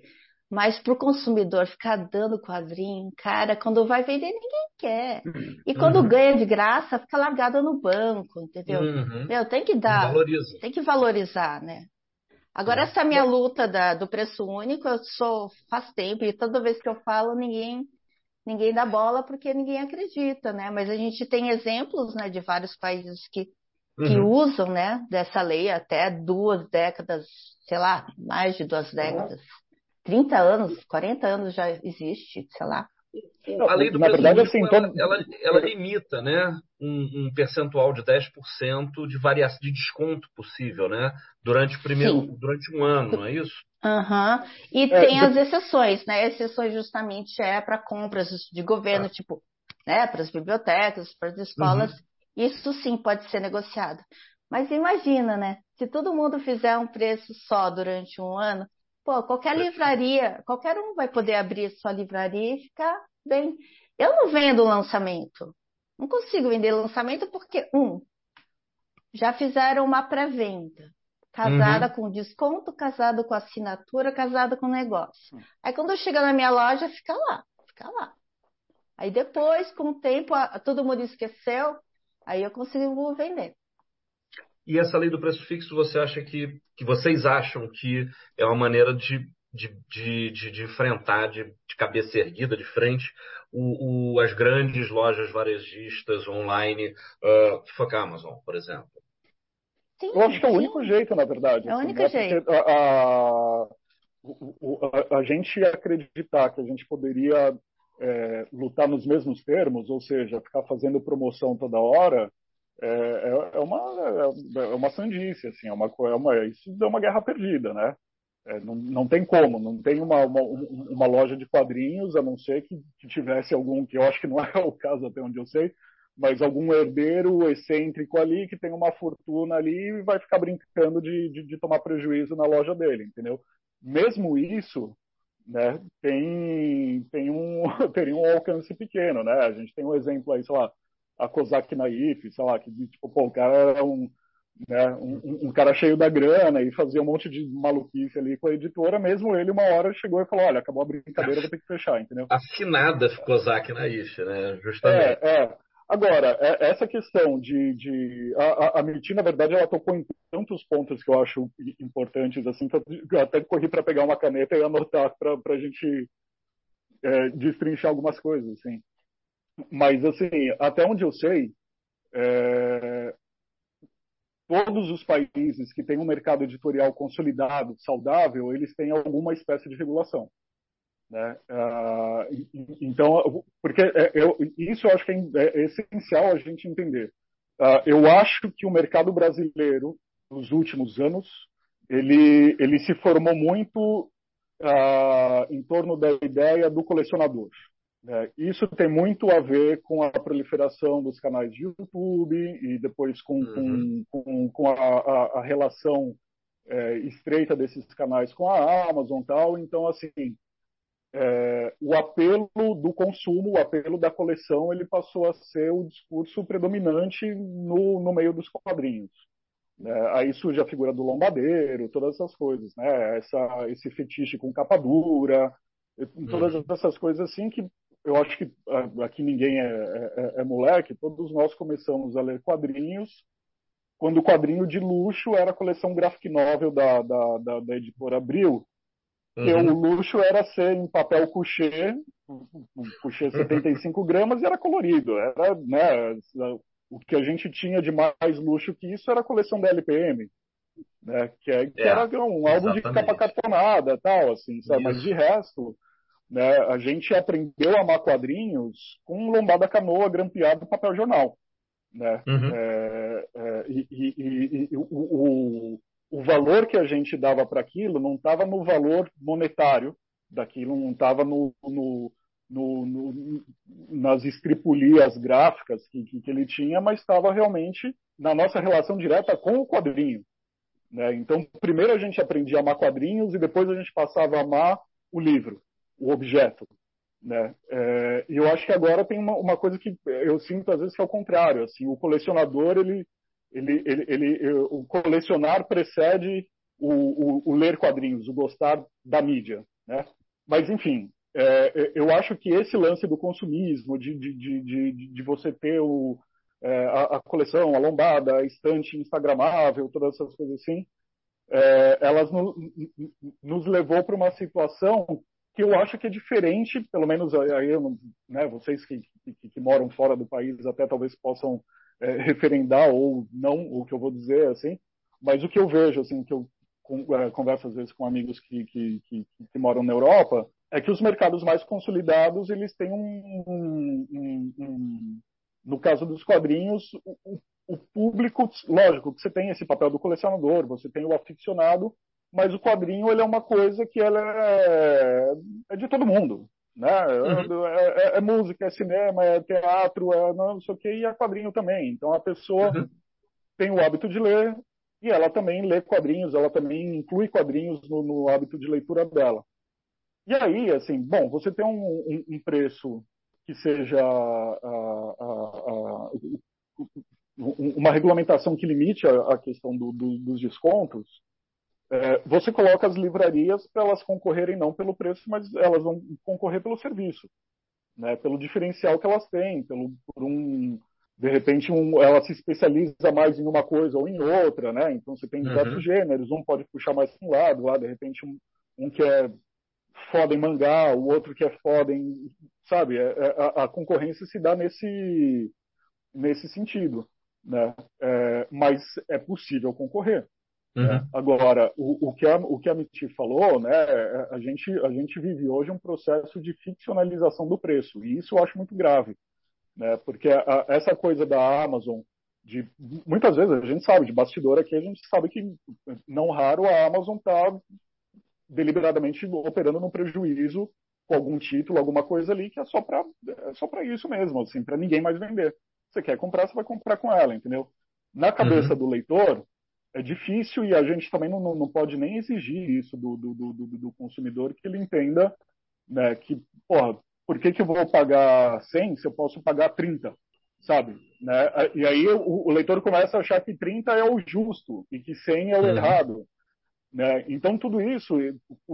Mas para o consumidor ficar dando quadrinho, cara, quando vai vender, ninguém quer. E quando uhum. ganha de graça, fica largado no banco, entendeu? Uhum. Meu, tem que dar. Valoriza. Tem que valorizar, né? Agora, essa minha luta da, do preço único, eu sou faz tempo, e toda vez que eu falo, ninguém ninguém dá bola porque ninguém acredita, né? Mas a gente tem exemplos, né, de vários países que, que uhum. usam, né, dessa lei até duas décadas, sei lá, mais de duas décadas. 30 anos, 40 anos já existe, sei lá. A lei do Na verdade, assim, ela, ela, ela, limita né, um, um, percentual de 10% de variação de desconto possível, né? Durante, primeiro, durante um ano, não é isso? Uhum. E é, tem as exceções, né? Exceções justamente é para compras de governo, ah. tipo, né, para as bibliotecas, para as escolas. Uhum. Isso sim pode ser negociado. Mas imagina, né? Se todo mundo fizer um preço só durante um ano, Pô, qualquer livraria, qualquer um vai poder abrir sua livraria e ficar bem. Eu não vendo lançamento. Não consigo vender lançamento porque, um, já fizeram uma pré-venda. Casada uhum. com desconto, casada com assinatura, casada com negócio. Aí quando chega na minha loja, fica lá, fica lá. Aí depois, com o tempo, todo mundo esqueceu, aí eu consigo vender. E essa lei do preço fixo, você acha que, que vocês acham que é uma maneira de, de, de, de, de enfrentar de, de, cabeça erguida, de frente, o, o, as grandes lojas varejistas online, uh, que foi a Amazon, por exemplo? Sim, Eu acho que é o único jeito, na verdade. É o assim, único né? jeito. A, a, a, a, gente acreditar que a gente poderia é, lutar nos mesmos termos, ou seja, ficar fazendo promoção toda hora, é, é, é, uma, é uma sandice, assim, é uma, é uma, isso é uma guerra perdida, né? É, não, não tem como, não tem uma, uma, uma, loja de quadrinhos, a não ser que, que, tivesse algum, que eu acho que não é o caso até onde eu sei, mas algum herdeiro excêntrico ali que tem uma fortuna ali e vai ficar brincando de, de, de tomar prejuízo na loja dele, entendeu? Mesmo isso, né, tem, tem, um, teria um alcance pequeno, né? A gente tem um exemplo aí, sei lá, a Kozak Naif, sei lá, que tipo, pô, o cara era um, né, um, um, cara cheio da grana e fazia um monte de maluquice ali com a editora, mesmo ele uma hora chegou e falou, olha, acabou a brincadeira, vou ter que fechar, entendeu? Afinada Kozak Naif, né, justamente. É, é. Agora, é, essa questão de... de a, a Mirti, na verdade, ela tocou em tantos pontos que eu acho importantes, assim, que eu até corri para pegar uma caneta e anotar para a gente é, destrinchar algumas coisas, assim. Mas, assim, até onde eu sei, é, todos os países que têm um mercado editorial consolidado, saudável, eles têm alguma espécie de regulação. Né? Uh, então, porque é, eu, isso eu acho que é, é, essencial a gente entender. Uh, eu acho que o mercado brasileiro, nos últimos anos, ele, ele se formou muito uh, em torno da ideia do colecionador. É, isso tem muito a ver com a proliferação dos canais de YouTube e depois com, uhum. com, com, com a, a, a, relação é, estreita desses canais com a Amazon tal. Então, assim, é, o apelo do consumo, o apelo da coleção, ele passou a ser o discurso predominante no, no meio dos quadrinhos. É, aí surge a figura do lombadeiro, todas essas coisas, né? Essa, esse fetiche com capa dura, todas uhum. essas coisas assim que eu acho que ah, aqui ninguém é, é, é, moleque, todos nós começamos a ler quadrinhos quando o quadrinho de luxo era a coleção graphic novel da, da, da, da editora Abril, Uhum. o luxo era ser em papel couché, couché 75 gramas e era colorido. Era, né, o que a gente tinha de mais luxo que isso era a coleção da LPM, né, que, é, que é, era um álbum exatamente. de capa cartonada tal, assim, sabe? Mas de resto, né, a gente aprendeu a amar quadrinhos com lombada canoa grampeado papel jornal. Né? Uhum. É, é, e, e, e o, o, o, valor que a gente dava para aquilo não estava no valor monetário daquilo, não estava no, no, no, nas estripulias gráficas que, que, que ele tinha, mas estava realmente na nossa relação direta com o quadrinho. Né? Então, primeiro a gente aprendia a amar quadrinhos e depois a gente passava a amar o livro o objeto. Né? É, e eu acho que agora tem uma, uma, coisa que eu sinto às vezes que é o contrário. Assim, o colecionador, ele, ele, ele, ele o colecionar precede o, o, o, ler quadrinhos, o gostar da mídia. Né? Mas, enfim, é, eu acho que esse lance do consumismo, de, de, de, de você ter o, é, a, a, coleção, a lombada, a estante instagramável, todas essas coisas assim, é, elas no, nos levou para uma situação que eu acho que é diferente, pelo menos aí, né, vocês que, que, que, moram fora do país até talvez possam é, referendar ou não o que eu vou dizer, assim, mas o que eu vejo, assim, que eu é, converso às vezes com amigos que, que, que, que, moram na Europa, é que os mercados mais consolidados, eles têm um, um, um, um no caso dos quadrinhos, o, o público, lógico que você tem esse papel do colecionador, você tem o aficionado, mas o quadrinho ele é uma coisa que ela é, é de todo mundo. Né? Uhum. É, é, é, música, é cinema, é teatro, é não sei o que, e é quadrinho também. Então a pessoa uhum. tem o hábito de ler e ela também lê quadrinhos, ela também inclui quadrinhos no, no hábito de leitura dela. E aí, assim, bom, você tem um, um, um preço que seja uma regulamentação que limite a, a questão do, do, dos descontos, é, você coloca as livrarias para elas concorrerem não pelo preço, mas elas vão concorrer pelo serviço, né? pelo diferencial que elas têm, pelo, por um, de repente um, ela se especializa mais em uma coisa ou em outra, né? Então você tem diversos uhum. gêneros, um pode puxar mais para um lado, lá de repente um, um, que é foda em mangá, o outro que é foda em, sabe? É, é, a, a concorrência se dá nesse nesse sentido, né? É, mas é possível concorrer. Uhum. Né? Agora, o, o, que a, o que a Miti falou, né, a gente, a gente vive hoje um processo de ficcionalização do preço, e isso eu acho muito grave, né, porque a, essa coisa da Amazon, de, muitas vezes a gente sabe, de bastidor aqui, a gente sabe que, não raro, a Amazon está deliberadamente operando no prejuízo com algum título, alguma coisa ali, que é só para é só isso mesmo, assim, para ninguém mais vender. Você quer comprar, você vai comprar com ela, entendeu? Na cabeça uhum. do leitor, é difícil e a gente também não, não pode nem exigir isso do, do, do, do consumidor que ele entenda né, que, porra, por que, que eu vou pagar 100 se eu posso pagar 30, sabe? Né? E aí o, o, leitor começa a achar que 30 é o justo e que 100 é o uhum. errado. Né? Então tudo isso,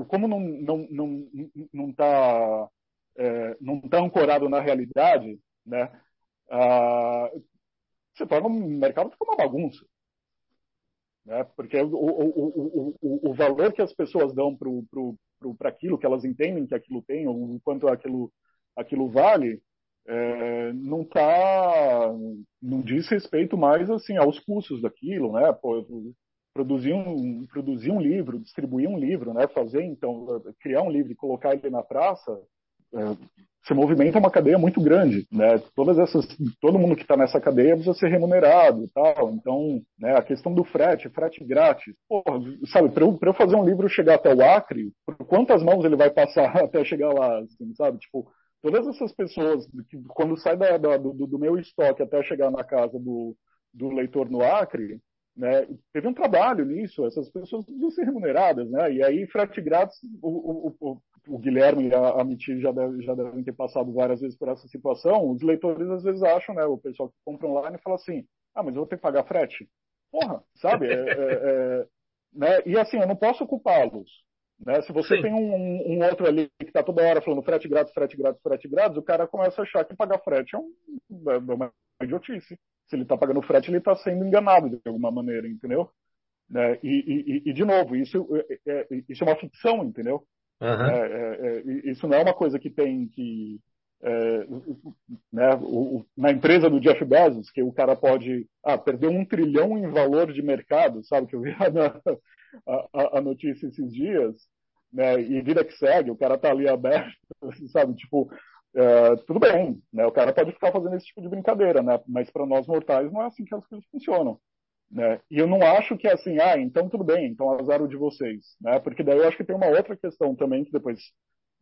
como não não não não está é, não tá ancorado na realidade, né? Ah, você torna o mercado fica uma bagunça. Né? Porque o, o, o, o, valor que as pessoas dão para aquilo, que elas entendem que aquilo tem, ou o quanto aquilo, aquilo vale, é, não tá, não diz respeito mais assim aos custos daquilo, né? Pô, produzir um, produzir um livro, distribuir um livro, né? Fazer então criar um livro e colocar ele na praça, é, você movimenta uma cadeia muito grande, né? Todas essas, todo mundo que está nessa cadeia precisa ser remunerado e tal. Então, né, a questão do frete, frete grátis. Porra, sabe, para eu, eu, fazer um livro chegar até o Acre, por quantas mãos ele vai passar até chegar lá, assim, sabe? Tipo, todas essas pessoas que quando sai da, da, do, do, meu estoque até chegar na casa do, do leitor no Acre, né, teve um trabalho nisso, essas pessoas precisam ser remuneradas, né? E aí frete grátis, o, o, o Guilherme e a, a Miti já, deve, já devem ter passado várias vezes por essa situação, os leitores às vezes acham, né, o pessoal que compra online fala assim, ah, mas eu vou ter que pagar frete. Porra, sabe? É, é, é, né? E assim, eu não posso culpá-los. Né? Se você Sim. tem um, um, outro ali que está toda hora falando frete grátis, frete grátis, frete grátis, o cara começa a achar que pagar frete é, um, é uma idiotice. Se ele está pagando frete, ele está sendo enganado de alguma maneira, entendeu? Né? E, e, e, de novo, isso é, é, isso é uma ficção, entendeu? Uhum. É, isso não é uma coisa que tem que é, né, o, na empresa do Jeff Bezos, que o cara pode ah, perder um trilhão em valor de mercado, sabe? Que eu vi a, a, a notícia esses dias, né, e vida que segue, o cara tá ali aberto, sabe? Tipo, é, tudo bem, né? O cara pode ficar fazendo esse tipo de brincadeira, né? Mas para nós mortais não é assim que as coisas funcionam. Né? E eu não acho que é assim, ah, então tudo bem, então azar o de vocês, né? Porque daí eu acho que tem uma outra questão também que depois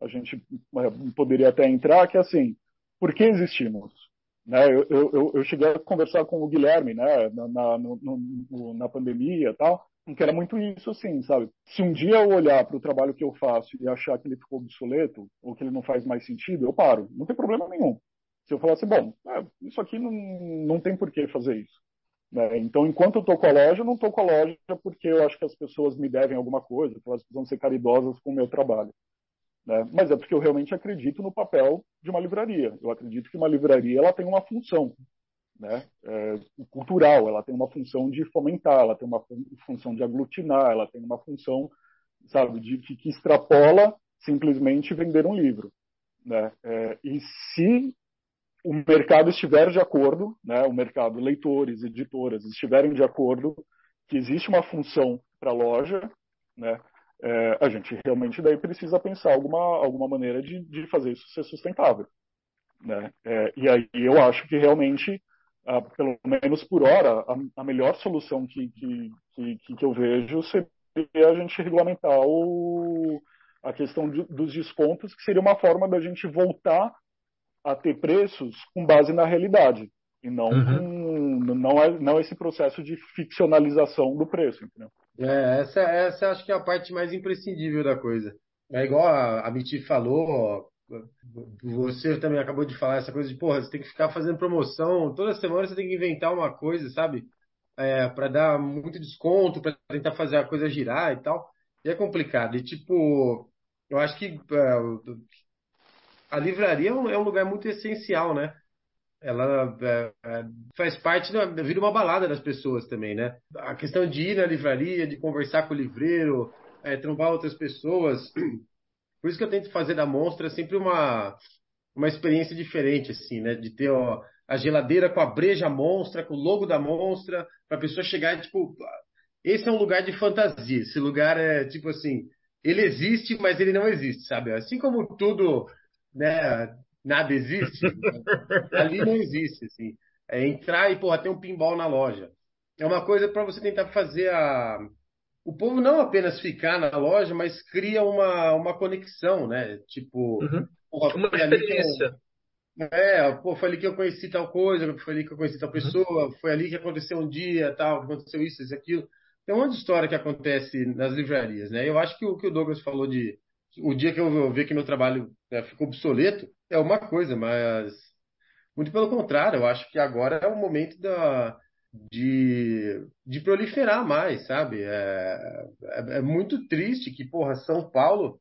a gente é, poderia até entrar, que é assim, por que existimos? Né? Eu, eu, eu cheguei a conversar com o Guilherme, né, na, na, no, na pandemia e tal, que era muito isso, assim, sabe? Se um dia eu olhar para o trabalho que eu faço e achar que ele ficou obsoleto ou que ele não faz mais sentido, eu paro. Não tem problema nenhum. Se eu falar assim, bom, é, isso aqui não, não tem por que fazer isso. Né? Então, enquanto eu estou com a loja, eu não estou com a loja porque eu acho que as pessoas me devem alguma coisa, que elas precisam ser caridosas com o meu trabalho. Né? Mas é porque eu realmente acredito no papel de uma livraria. Eu acredito que uma livraria ela tem uma função né? É, cultural, ela tem uma função de fomentar, ela tem uma função de aglutinar, ela tem uma função, sabe, de que, que extrapola simplesmente vender um livro. Né? É, e se o mercado estiver de acordo, né, o mercado, leitores, editoras, estiverem de acordo que existe uma função para a loja, né, é, a gente realmente daí precisa pensar alguma, alguma maneira de, de fazer isso ser sustentável. Né? É, e aí eu acho que realmente, pelo menos por hora, a, a melhor solução que, que, que, que, eu vejo seria a gente regulamentar o, a questão de, dos descontos, que seria uma forma da gente voltar a ter preços com base na realidade e não uhum. com, não, é, não esse processo de ficcionalização do preço, entendeu? É, essa, essa acho que é a parte mais imprescindível da coisa. É igual a, a Miti falou, você também acabou de falar essa coisa de, porra, você tem que ficar fazendo promoção, toda semana você tem que inventar uma coisa, sabe? É, para dar muito desconto, para tentar fazer a coisa girar e tal. E é complicado. E, tipo, eu acho que é, a livraria é um, é um lugar muito essencial, né? ela é, é, faz parte da vida uma balada das pessoas também, né? A questão de ir na livraria, de conversar com o livreiro, é, trombar outras pessoas. Por isso que eu tento fazer da monstra sempre uma uma experiência diferente, assim, né? De ter ó, a geladeira com a breja monstra, com o logo da monstra, para a pessoa chegar e tipo, esse é um lugar de fantasia. Esse lugar é tipo assim, ele existe, mas ele não existe, sabe? Assim como tudo, né? nada existe, ali não existe, assim. É entrar e, porra, tem um pinball na loja. É uma coisa para você tentar fazer a... O povo não apenas ficar na loja, mas cria uma, uma conexão, né? Tipo... Uhum. Porra, uma experiência. Eu... É, pô, foi ali que eu conheci tal coisa, foi ali que eu conheci tal uhum. pessoa, uhum. foi ali que aconteceu um dia, tal, aconteceu isso, isso, aquilo. Tem um monte de história que acontece nas livrarias, né? Eu acho que o que o Douglas falou de o dia que eu ver que meu trabalho né, ficou obsoleto é uma coisa, mas muito pelo contrário, eu acho que agora é o momento da, de, de proliferar mais, sabe? É, é, é, muito triste que, porra, São Paulo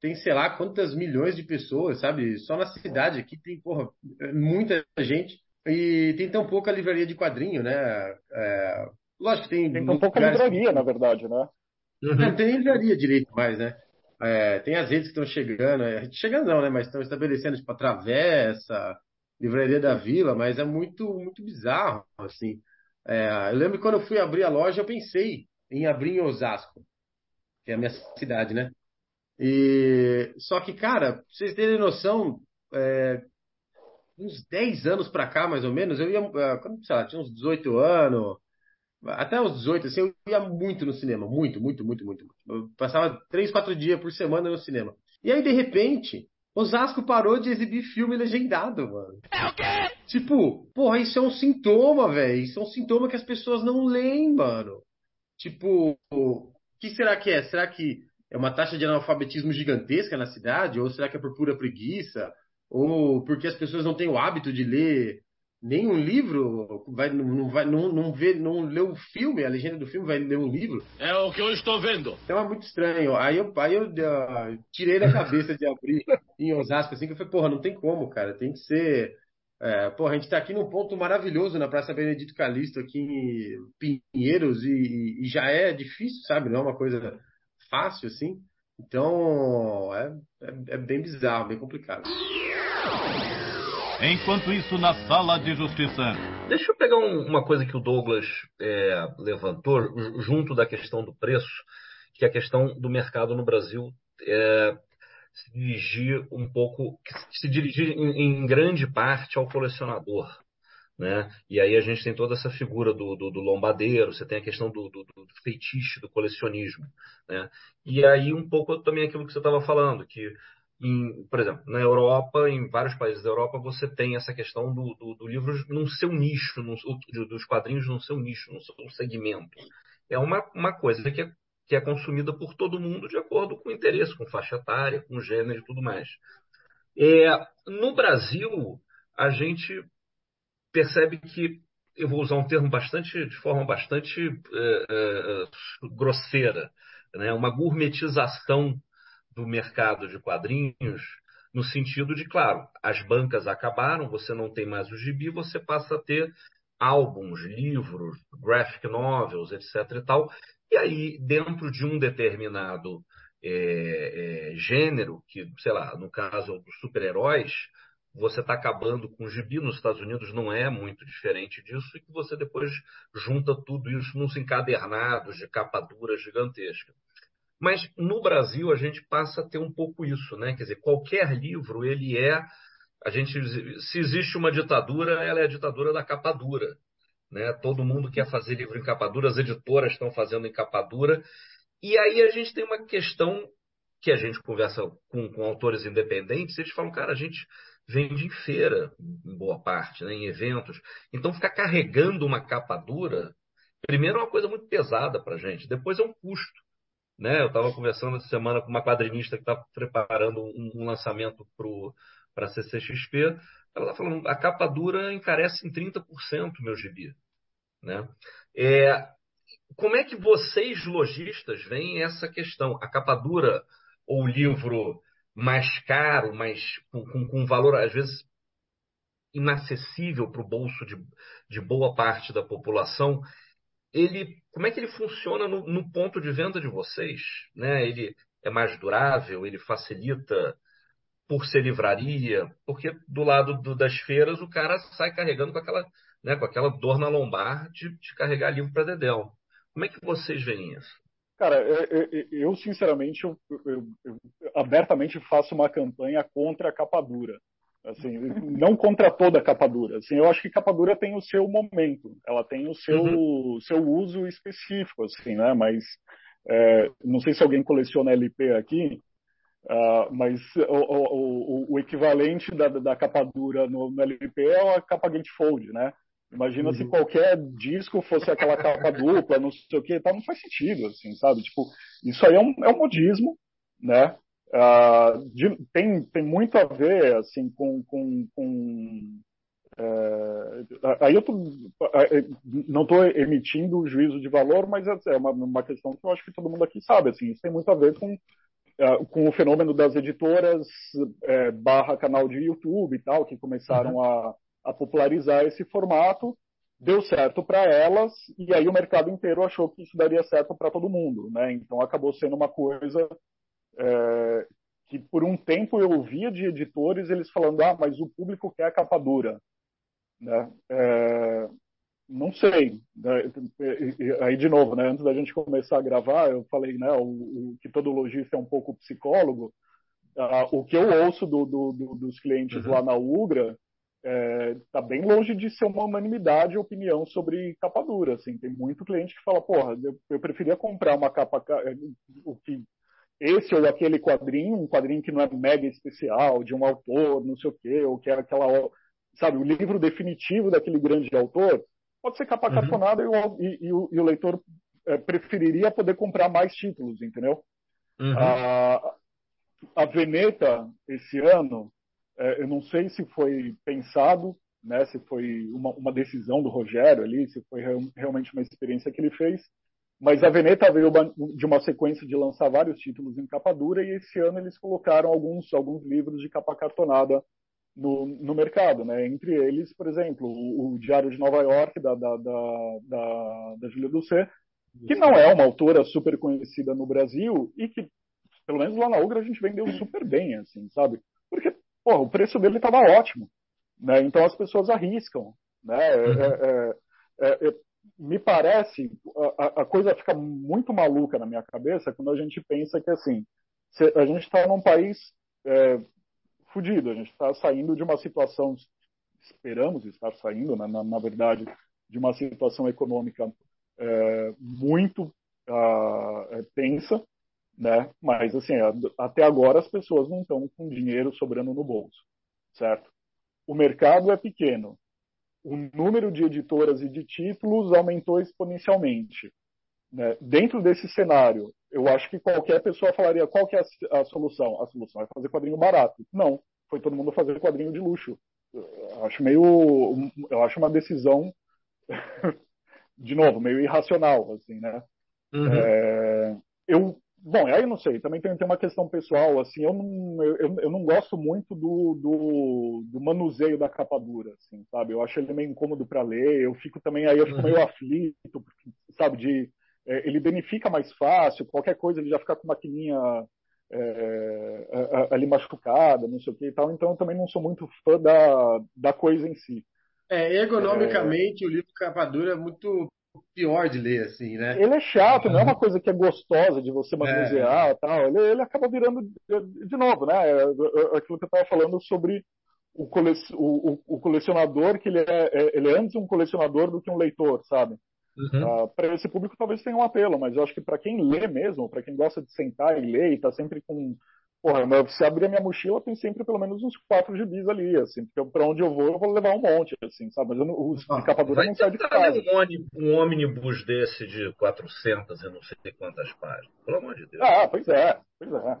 tem, sei lá, quantas milhões de pessoas, sabe? Só na cidade aqui tem, porra, muita gente e tem tão pouca livraria de quadrinho, né? É, lógico que tem. Tem tão pouca livraria, que... na verdade, né? Uhum. Não tem livraria direito mais, né? É, tem as redes que estão chegando, é, chegando não, né? Mas estão estabelecendo tipo a Travessa, Livraria da Vila, mas é muito muito bizarro, assim. É, eu lembro que quando eu fui abrir a loja, eu pensei em abrir em Osasco, que é a minha cidade, né? E só que, cara, pra vocês terem noção, é, uns 10 anos pra cá, mais ou menos, eu ia, é, quando, sei lá, tinha uns 18 anos, até os 18, assim, eu ia muito no cinema. Muito, muito, muito, muito. Eu passava 3, 4 dias por semana no cinema. E aí, de repente, Osasco parou de exibir filme legendado, mano. É o quê? Tipo, porra, isso é um sintoma, velho. Isso é um sintoma que as pessoas não leem, mano. Tipo, o que será que é? Será que é uma taxa de analfabetismo gigantesca na cidade? Ou será que é por pura preguiça? Ou porque as pessoas não têm o hábito de ler nem um livro vai não vai não, não vê não lê o filme a legenda do filme vai ler um livro. É o que eu estou vendo. Então é muito estranho. Aí eu aí eu uh, tirei da cabeça de abrir em Osasco assim que eu falei porra não tem como cara tem que ser é, porra a gente está aqui num ponto maravilhoso na Praça Benedito Calixto aqui em Pinheiros e, e já é difícil sabe? Não é uma coisa fácil assim. Então, é, é, é bem bizarro, bem complicado. Enquanto isso, na sala de justiça. Deixa eu pegar um, uma coisa que o Douglas é, levantou, junto da questão do preço, que é a questão do mercado no Brasil é, se dirigir um pouco, se dirigir em, em grande parte ao colecionador. Né? E aí a gente tem toda essa figura do, do, do lombadeiro, você tem a questão do, do, do feitiço, do colecionismo. Né? E aí um pouco também aquilo que você estava falando, que em, por exemplo, na Europa, em vários países da Europa, você tem essa questão do, do, do livro num seu nicho, num, dos quadrinhos num seu nicho, num seu segmento. É uma, uma coisa que é, que é consumida por todo mundo de acordo com o interesse, com faixa etária, com gênero e tudo mais. É, no Brasil, a gente percebe que eu vou usar um termo bastante de forma bastante é, é, grosseira, né? uma gourmetização do mercado de quadrinhos, no sentido de, claro, as bancas acabaram, você não tem mais o gibi, você passa a ter álbuns, livros, graphic novels, etc. e tal. E aí, dentro de um determinado é, é, gênero, que, sei lá, no caso dos super-heróis, você está acabando com o gibi nos Estados Unidos, não é muito diferente disso, e que você depois junta tudo isso nos encadernados de capa dura gigantesca. Mas no Brasil a gente passa a ter um pouco isso, né? Quer dizer, qualquer livro ele é a gente se existe uma ditadura, ela é a ditadura da capa dura, né? Todo mundo quer fazer livro em capa dura, as editoras estão fazendo em capa dura. E aí a gente tem uma questão que a gente conversa com, com autores independentes, eles falam, cara, a gente vende em feira, em boa parte, né, em eventos. Então, ficar carregando uma capa dura, primeiro é uma coisa muito pesada para a gente, depois é um custo. Né? Eu estava conversando essa semana com uma quadrinista que está preparando um, um lançamento para a CCXP. Ela está falando, a capa dura encarece em 30% meu gibi. Né? É, como é que vocês, lojistas, veem essa questão? A capa dura ou o livro mais caro, mais com, com, com valor, às vezes, inacessível para o bolso de, de boa parte da população, ele, como é que ele funciona no, no, ponto de venda de vocês? Né? Ele é mais durável, ele facilita por ser livraria, porque do lado do, das feiras o cara sai carregando com aquela, né, com aquela dor na lombar de, de carregar livro para dedéu. Como é que vocês veem isso? Cara, eu, eu sinceramente, eu, eu, eu, abertamente faço uma campanha contra a capa dura. Assim, não contra toda capa dura. Assim, eu acho que capa dura tem o seu momento, ela tem o seu, uhum. seu uso específico, assim, né? Mas é, não sei se alguém coleciona LP aqui, uh, mas o, o, o, equivalente da, da capa dura no, no, LP é a capa gatefold, né? Imagina uhum. se qualquer disco fosse aquela capa dupla, não sei o que, tá, não faz sentido, assim, sabe? Tipo, isso aí é um, é um modismo, né? Uh, de, tem, tem muito a ver assim com, com, com uh, aí eu tô, uh, não estou emitindo juízo de valor, mas é, é uma, uma, questão que eu acho que todo mundo aqui sabe. Assim, isso tem muito a ver com, com o fenômeno das editoras barra canal de YouTube e tal, que começaram uhum. a, a popularizar esse formato. Deu certo para elas e aí o mercado inteiro achou que isso daria certo para todo mundo, né? Então acabou sendo uma coisa é, que por um tempo eu ouvia de editores eles falando, ah, mas o público quer a capa dura. Né? É, não sei. Né? Aí, de novo, né? antes da gente começar a gravar, eu falei né, o, o que todo lojista é um pouco psicólogo. O que eu ouço do, do, do, dos clientes uhum. lá na Ugra está é, bem longe de ser uma unanimidade a opinião sobre capa dura. Assim. Tem muito cliente que fala, porra, eu, eu preferia comprar uma capa, o que esse ou aquele quadrinho, um quadrinho que não é mega especial, de um autor, não sei o quê, ou que é aquela, sabe, o livro definitivo daquele grande autor, pode ser capa cartonada uhum. e, e, e, o, e, o, leitor é, preferiria poder comprar mais títulos, entendeu? Uhum. A, a Veneta, esse ano, é, eu não sei se foi pensado, né, se foi uma, uma decisão do Rogério ali, se foi realmente uma experiência que ele fez, mas a Veneta veio de uma sequência de lançar vários títulos em capa dura e esse ano eles colocaram alguns, alguns livros de capa cartonada no, no mercado, né? Entre eles, por exemplo, o, o Diário de Nova York da da da, da, da Julia Doucet, que não é uma autora super conhecida no Brasil e que pelo menos lá na Ugra a gente vendeu super bem, assim, sabe? Porque, porra, o preço dele estava ótimo, né? Então as pessoas arriscam, né? É, é, é, é me parece, a, a, coisa fica muito maluca na minha cabeça quando a gente pensa que, assim, a gente está num país é, fudido, a gente está saindo de uma situação, esperamos estar saindo, né, na, na, verdade, de uma situação econômica é, muito uh, tensa, né? Mas assim, até agora as pessoas não estão com dinheiro sobrando no bolso, certo? O mercado é pequeno, o número de editoras e de títulos aumentou exponencialmente. Né? Dentro desse cenário, eu acho que qualquer pessoa falaria qual que é a, a, solução. A solução é fazer quadrinho barato. Não, foi todo mundo fazer quadrinho de luxo. Eu acho meio, eu acho uma decisão, de novo, meio irracional, assim, né? Uhum. É, eu Bom, aí eu não sei, também tem, tem uma questão pessoal, assim, eu não, eu, eu não gosto muito do, do, do, manuseio da capa dura, assim, sabe? Eu acho ele meio incômodo para ler, eu fico também, aí eu fico meio uhum. aflito, sabe, de, é, ele danifica mais fácil, qualquer coisa ele já fica com uma maquininha é, é, ali machucada, não sei o que e tal, então eu também não sou muito fã da, da coisa em si. É, ergonomicamente, o livro capa dura é muito pior de ler, assim, né? Ele é chato, não é uma coisa que é gostosa de você manusear é. tal. Ele, ele acaba virando, de novo, né? É, é, aquilo que eu estava falando sobre o, cole, o, o, colecionador, que ele é, ele é antes um colecionador do que um leitor, sabe? Uhum. Uh, ah, para esse público talvez tenha um apelo, mas eu acho que para quem lê mesmo, para quem gosta de sentar e ler e tá sempre com Porra, mas se abrir a minha mochila, tem sempre pelo menos uns quatro gibis ali, assim, porque pra onde eu vou, eu vou levar um monte, assim, sabe? Mas eu não, o ah, escapadura não sai de casa. Um, um ônibus desse de 400 e não sei quantas páginas, pelo amor de Deus. Ah, pois é, pois é.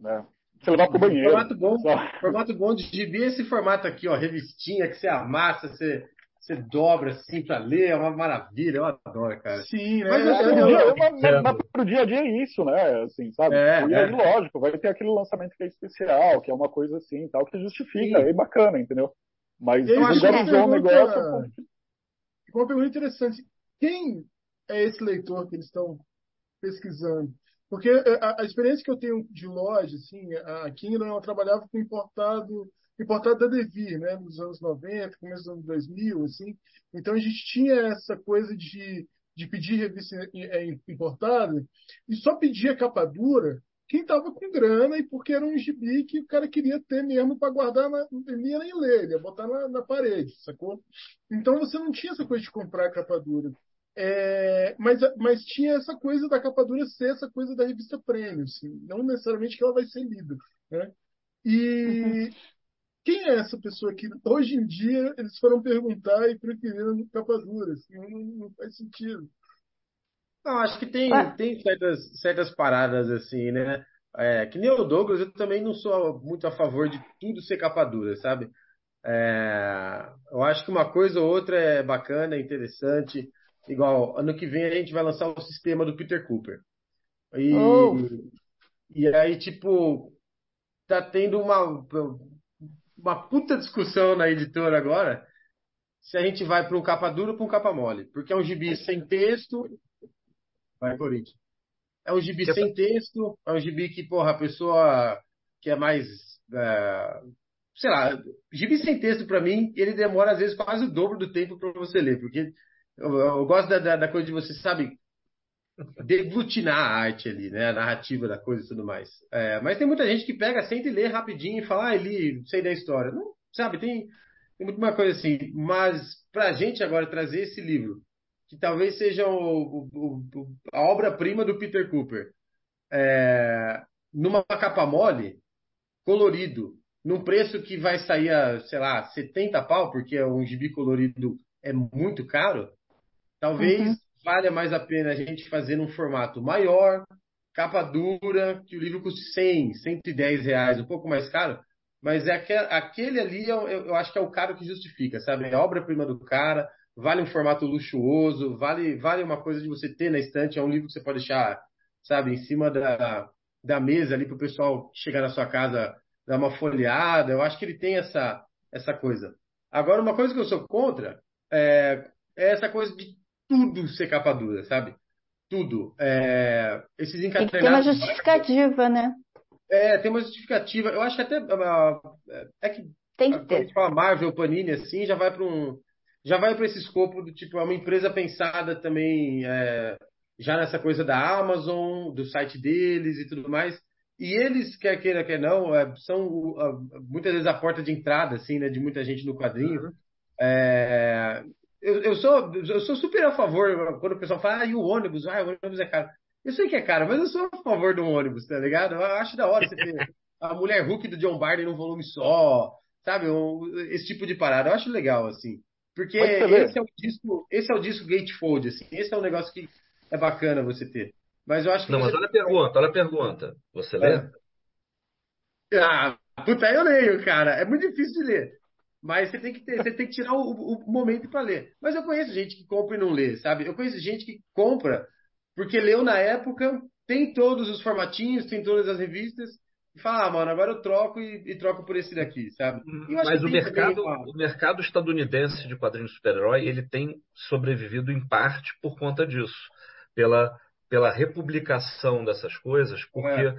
Né? Você levar pro banheiro. Formato bom, formato bom de gibi é esse formato aqui, ó, revistinha, que você amassa, você você dobra assim para ler, é uma maravilha, eu adoro, cara. Sim, né? Mas, é, é, é, mas pro dia a dia é isso, né? Assim, sabe? É, e aí, é. lógico, vai ter aquele lançamento que é especial, que é uma coisa assim, tal, que justifica, Sim. é bacana, entendeu? Mas eu acho que é um negócio. Uma pergunta interessante. Quem é esse leitor que eles estão pesquisando? Porque a, a, experiência que eu tenho de loja, assim, a Kindle, ela trabalhava com importado importado da Devir, né, nos anos 90, começo dos anos 2000, assim. Então a gente tinha essa coisa de, de pedir revista importada e só pedia capa dura quem estava com grana e porque era um gibi que o cara queria ter mesmo para guardar, na, não ia nem ler, ia botar na, na, parede, sacou? Então você não tinha essa coisa de comprar capa dura. É, mas, mas tinha essa coisa da capa dura ser essa coisa da revista premium, assim, não necessariamente que ela vai ser lida. Né? E, uhum. Quem é essa pessoa que hoje em dia eles foram perguntar e preferiram capa dura? Assim, não, não, faz sentido. Não, acho que tem, ah. tem certas, certas paradas assim, né? É, que nem o Douglas, eu também não sou muito a favor de tudo ser capa dura, sabe? É, eu acho que uma coisa ou outra é bacana, é interessante. Igual, ano que vem a gente vai lançar o sistema do Peter Cooper. E, oh. e aí, tipo, tá tendo uma uma puta discussão na editora agora se a gente vai para um capa dura ou para um capa mole. Porque é um gibi sem texto. Vai, Corinthians. É um gibi sem texto, é um gibi que, porra, a pessoa que é mais. É, sei lá, gibi sem texto para mim, ele demora às vezes quase o dobro do tempo para você ler. Porque eu, eu gosto da, da, da, coisa de você, sabe, deglutinar a arte ali, né? A narrativa da coisa e tudo mais. É, mas tem muita gente que pega, senta e lê rapidinho e fala, ah, li, sei da história. Não, sabe, tem, tem muito uma coisa assim. Mas pra gente agora trazer esse livro, que talvez seja o, o, o, a obra-prima do Peter Cooper, é, numa capa mole, colorido, num preço que vai sair a, sei lá, 70 pau, porque um gibi colorido é muito caro, talvez uhum valha mais a pena a gente fazer num formato maior, capa dura, que o livro custe 100, 110 reais, um pouco mais caro, mas é aquele, aquele ali eu, eu, acho que é o caro que justifica, sabe? É a obra-prima do cara, vale um formato luxuoso, vale, vale uma coisa de você ter na estante, é um livro que você pode deixar, sabe, em cima da, da mesa ali para o pessoal chegar na sua casa dar uma folheada. Eu acho que ele tem essa, essa coisa. Agora, uma coisa que eu sou contra é, é essa coisa de tudo ser capa dura, sabe? tudo. É, esses Tem que ter uma encadernados. justificativa, né? É, tem uma justificativa. Eu acho que até. ah, É que Tem que quando a ter. gente fala Marvel, Panini, assim, já vai para um. Já vai para esse escopo do tipo, é uma empresa pensada também é, já nessa coisa da Amazon, do site deles e tudo mais. E eles, quer queira, quer não, é, são muitas vezes a porta de entrada, assim, né, de muita gente no quadrinho. É, eu, eu sou, eu sou super a favor, quando o pessoal fala, ah, e o ônibus? Ah, o ônibus é caro. Eu sei que é caro, mas eu sou a favor do ônibus, tá ligado? Eu acho da hora você ter a mulher Hulk do John Barney num volume só, sabe? Um- esse tipo de parada. Eu acho legal, assim. Porque Mas esse é o disco, esse é o disco gatefold, assim. Esse é um negócio que é bacana você ter. Mas eu acho que Não, mas você- olha a pergunta, olha a pergunta. Você lê? Ah, puta, eu leio, cara. É muito difícil de ler. Mas você tem que ter, você tem que tirar o, o momento para ler. Mas eu conheço gente que compra e não lê, sabe? Eu conheço gente que compra porque leu na época, tem todos os formatinhos, tem todas as revistas, e fala, ah, mano, agora eu troco e, e troco por esse daqui, sabe? E eu acho Mas que o mercado, o mercado estadunidense de quadrinhos de super-herói, ele tem sobrevivido em parte por conta disso, pela, pela republicação dessas coisas, porque É.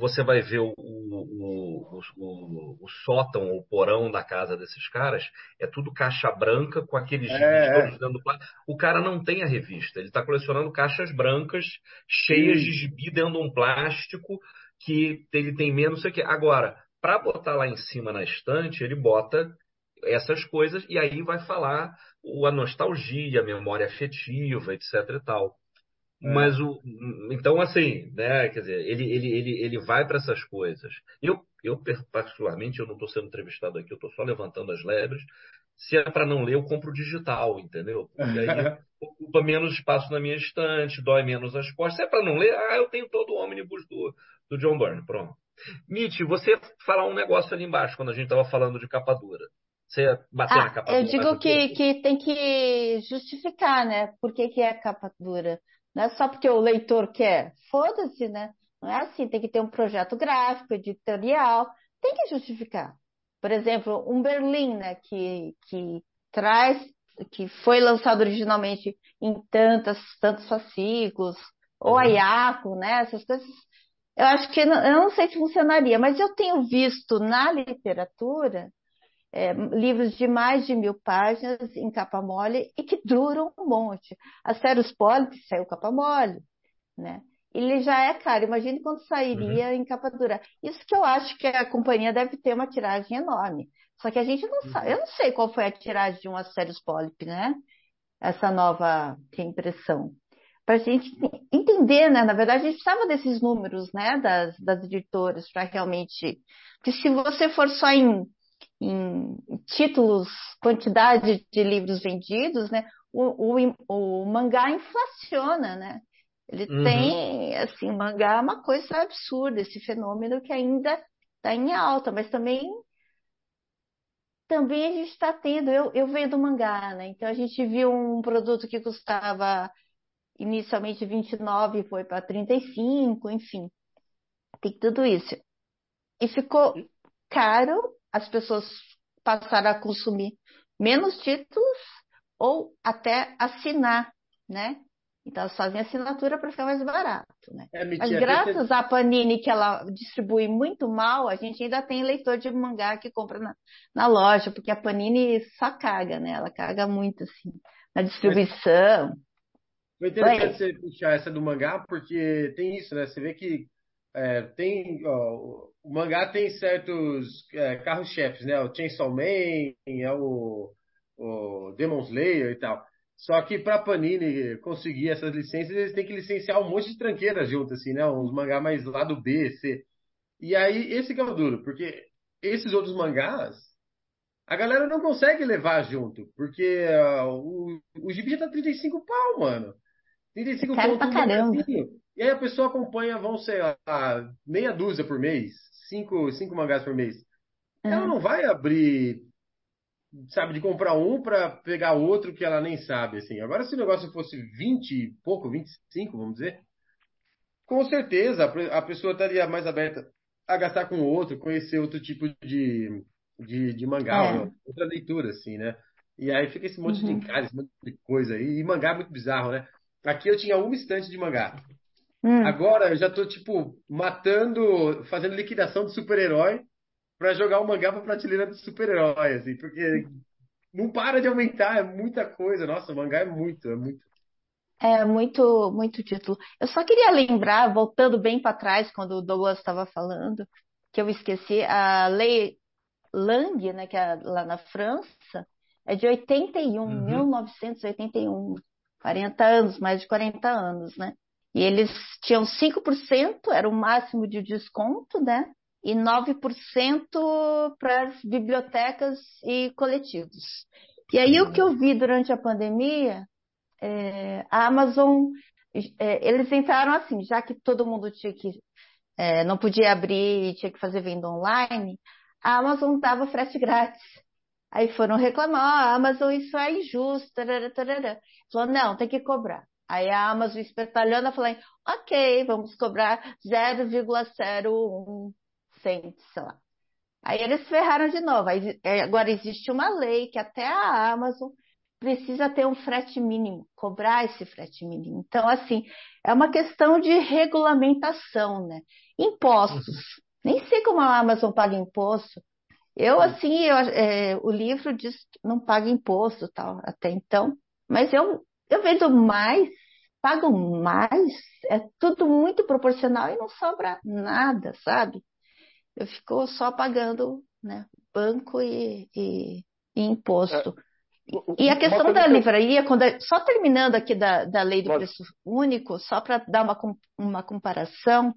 você vai ver o, o, o, o, sótão, o porão da casa desses caras, é tudo caixa branca com aqueles gibis É, é. todos dentro do plástico. O cara não tem a revista, ele está colecionando caixas brancas cheias Sim. de gibi dentro de um plástico que ele tem menos, sei o quê. Agora, para botar lá em cima na estante, ele bota essas coisas e aí vai falar a nostalgia, a memória afetiva, etc e tal. É. Mas o então assim, né, quer dizer, ele ele ele, ele vai para essas coisas. Eu eu particularmente eu não estou sendo entrevistado aqui, eu estou só levantando as lebres. Se é para não ler, eu compro digital, entendeu? Porque aí ocupa menos espaço na minha estante, dói menos as costas. Se é para não ler, ah, eu tenho todo o ônibus do, do John Byrne, pronto. Nietzsche, você falar um negócio ali embaixo, quando a gente estava falando de capa dura. Você ia bater na Ah, capa eu dura mais digo que, que tem que justificar, né? Por que que é capa dura? Não é só porque o leitor quer. Foda-se, né? Não é assim, tem que ter um projeto gráfico, editorial, tem que justificar. Por exemplo, um Berlim, né, que, que traz, que foi lançado originalmente em tantas, tantos fascículos, ou a Uhum. Iaco, né? Essas coisas. Eu acho que eu não sei se funcionaria, mas eu tenho visto na literatura é, livros de mais de mil páginas em capa mole e que duram um monte. A Ceros Polyp saiu capa mole, né? Ele já é caro, imagine quando sairia em capa dura. Isso que eu acho que a companhia deve ter uma tiragem enorme. Só que a gente não sabe, eu não sei qual foi a tiragem de uma Ceros Polyp, né? Essa nova reimpressão. Para a gente entender, né? Na verdade, a gente precisava desses números, né? Das, das editoras para realmente. Porque se você for só em em títulos, quantidade de livros vendidos, né? O, o, o mangá inflaciona, né? Ele Uhum. tem, assim, mangá é uma coisa absurda, esse fenômeno que ainda está em alta, mas também também a gente está tendo, eu, eu venho do mangá, né? Então a gente viu um produto que custava inicialmente 29 foi para 35, enfim. Tem tudo isso. E ficou caro, as pessoas passaram a consumir menos títulos ou até assinar, né? Então elas fazem assinatura para ficar mais barato, né? É, Mas graças à Panini, que ela distribui muito mal, a gente ainda tem leitor de mangá que compra na, na loja, porque a Panini só caga, né? Ela caga muito, assim, na distribuição. Foi interessante você puxar essa do mangá, porque tem isso, né? Você vê que é, tem ó, o mangá tem certos é, carros-chefes, né? O Chainsaw Man, é o, o Demon Slayer e tal. Só que para Panini conseguir essas licenças, eles têm que licenciar um monte de tranqueiras junto, assim, né? Uns mangá mais lá do B, C. E aí, esse que é o duro, porque esses outros mangás, a galera não consegue levar junto, porque ah, o, o gibi já tá 35 pau, mano. 35 Caro conto pra caramba. E aí a pessoa acompanha, vão sei lá, meia dúzia por mês, cinco, cinco mangás por mês. Ela Uhum. não vai abrir, sabe, de comprar um pra pegar outro que ela nem sabe, assim. Agora, se o negócio fosse 20 e pouco, 25, vamos dizer, com certeza a pe- a pessoa estaria mais aberta a gastar com outro, conhecer outro tipo de, de, de mangá, É. ou outra leitura, assim, né? E aí fica esse monte de Uhum. encalhe, esse monte de coisa aí. E mangá é muito bizarro, né? aqui eu tinha uma estante de mangá. Hum. Agora eu já tô, tipo, matando, fazendo liquidação de super-herói pra jogar o mangá pra prateleira de super-herói, assim, porque não para de aumentar, é muita coisa. Nossa, o mangá é muito, é muito. É muito, muito título. Eu só queria lembrar, voltando bem para trás, quando o Douglas estava falando, que eu esqueci, a lei Lang, né, que é lá na França, é de 81, Uhum. 1981, 40 anos, mais de 40 anos, né? E eles tinham 5%, era o máximo de desconto, né? E 9% para as bibliotecas e coletivos. E aí o que eu vi durante a pandemia, é, a Amazon, é, eles entraram assim, já que todo mundo tinha que, é, não podia abrir e tinha que fazer venda online, a Amazon dava frete grátis. Aí foram reclamar, ó, a Amazon isso é injusto, tarará, tarará. Falou, não, tem que cobrar. Aí a Amazon espertalhando, falou, ok, vamos cobrar 0,01 cento, sei lá. Aí eles ferraram de novo. Aí, é, agora existe uma lei que até a Amazon precisa ter um frete mínimo, cobrar esse frete mínimo. Então, assim, é uma questão de regulamentação, né? Impostos. Nem sei como a Amazon paga imposto. Eu, assim, eu, é, o livro diz que não paga imposto, tal, até então. Mas eu, eu vendo mais, pagam mais, é tudo muito proporcional e não sobra nada, sabe? Eu fico só pagando, né, banco e, e, e imposto. E a questão da que livraria, quando é- só terminando aqui da, da lei do Pode. preço único, só para dar uma, uma comparação,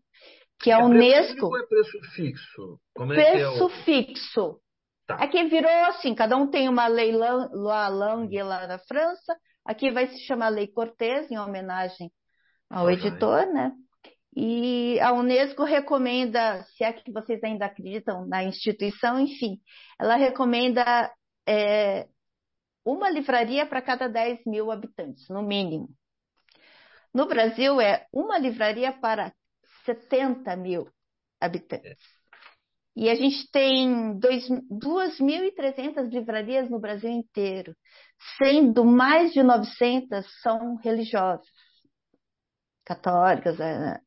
que a É preço Unesco, ou é preço fixo? Como é que é preço o... fixo. Tá. Aqui virou assim, cada um tem uma lei Lang lá na França, aqui vai se chamar Lei Cortez, em homenagem ao Ah, editor, né? E a Unesco recomenda, se é que vocês ainda acreditam na instituição, enfim, ela recomenda é, uma livraria para cada 10 mil habitantes, no mínimo. No Brasil é uma livraria para 70 mil habitantes. E a gente tem dois- 2.300 livrarias no Brasil inteiro, sendo mais de 900 são religiosas, católicas, é,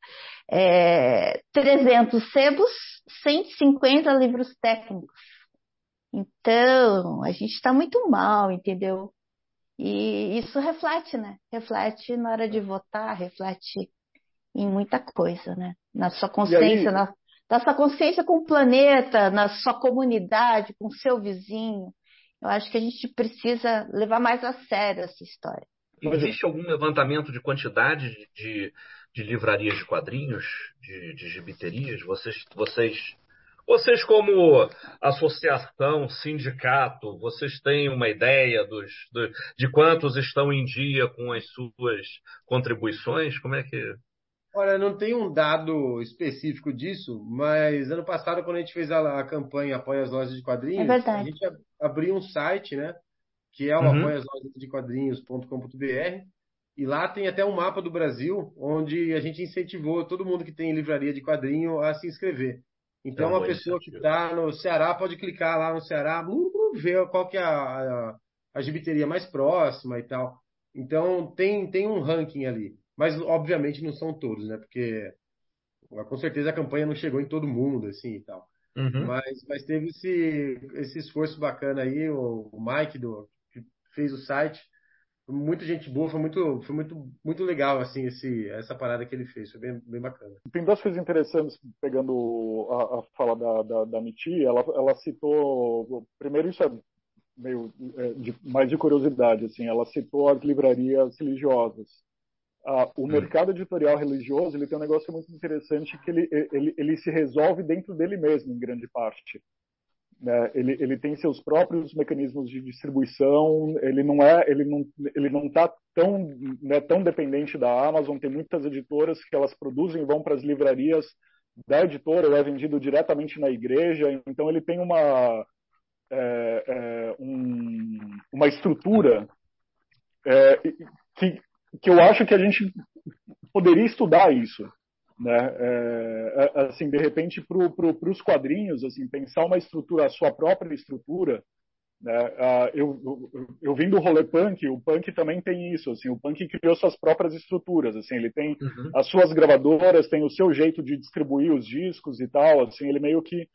é, 300 sebos, 150 livros técnicos. Então, a gente está muito mal, entendeu? E isso reflete, né? Reflete na hora de votar, reflete em muita coisa, né? Na sua consciência, aí- na, na sua consciência com o planeta, na sua comunidade, com o seu vizinho. Eu acho que a gente precisa levar mais a sério essa história. Existe algum levantamento de quantidade de, de, livrarias de quadrinhos, de, de gibiterias? Vocês, vocês, vocês como associação, sindicato, vocês têm uma ideia dos, do- de quantos estão em dia com as suas contribuições? Como é que... Olha, não tem um dado específico disso, mas ano passado, quando a gente fez a, a campanha Apoia as Lojas de Quadrinhos, É a gente ab- abriu um site, né? Que é o Uhum. apoiaslojadequadrinhos.com.br e lá tem até um mapa do Brasil, onde a gente incentivou todo mundo que tem livraria de quadrinho a se inscrever. Então, É uma pessoa que está no Ceará pode clicar lá no Ceará, ver qual que é a, a, a gibiteria mais próxima e tal. Então, tem, tem um ranking ali. Mas, obviamente, não são todos, né? Porque com certeza a campanha não chegou em todo mundo, assim, e tal. Uhum. Mas, mas teve esse, esse esforço bacana aí, o, o Mike, do, que fez o site. Foi Muita gente boa, foi muito, foi muito, muito legal, assim, esse, essa parada que ele fez. Foi bem, bem bacana. Tem duas coisas interessantes, pegando a, a fala da, da, da Miti, ela, ela citou, primeiro isso é meio é, de, mais de curiosidade, assim, ela citou as livrarias religiosas. Ah, o Hum. mercado editorial religioso ele tem um negócio muito interessante que ele, ele, ele se resolve dentro dele mesmo, em grande parte. né? Ele, ele tem seus próprios mecanismos de distribuição. Ele não é, ele não, ele não está tão, né, tão dependente da Amazon. Tem muitas editoras que elas produzem e vão para as livrarias da editora, ou é vendido diretamente na igreja. Então ele tem uma é, é, um, uma estrutura é, que que eu acho que a gente poderia estudar isso, né? É, é, assim, de repente, para pro, os quadrinhos, assim, pensar uma estrutura, a sua própria estrutura, Né? Uh, eu, eu, eu vim do rolê punk, o punk também tem isso, assim, o punk criou suas próprias estruturas, assim, ele tem uhum. as suas gravadoras, tem o seu jeito de distribuir os discos e tal, assim, ele meio que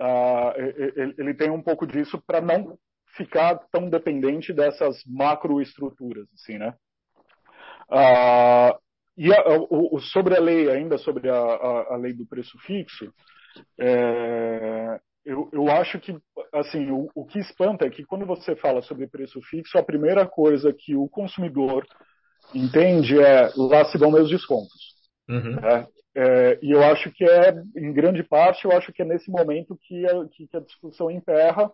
uh, ele, ele, tem um pouco disso para não ficar tão dependente dessas macroestruturas, assim, né? Uh, e a, o, sobre a lei, ainda sobre a, a, a lei do preço fixo, é, eu, eu acho que, assim, o, o que espanta é que quando você fala sobre preço fixo, a primeira coisa que o consumidor entende é lá se dão meus descontos. Uhum. Né? É, e eu acho que é, em grande parte, eu acho que é nesse momento que a, que a discussão emperra,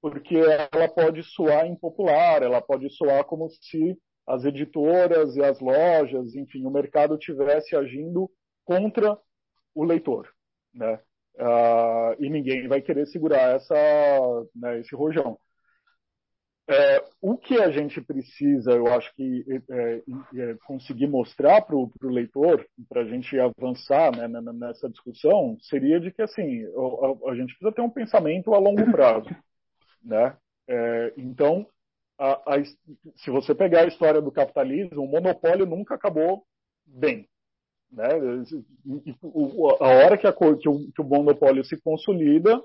porque ela pode soar impopular, ela pode soar como se as editoras e as lojas, enfim, o mercado tivesse agindo contra o leitor, né? Uh, e ninguém vai querer segurar essa, né, esse rojão. É, o que a gente precisa, eu acho que é, é conseguir mostrar para o leitor, para a gente avançar né, nessa discussão, seria de que assim a, a, gente precisa ter um pensamento a longo prazo, né? É, então, a, a, se você pegar a história do capitalismo, o monopólio nunca acabou bem, né? A hora que, a, que, o, que o monopólio se consolida,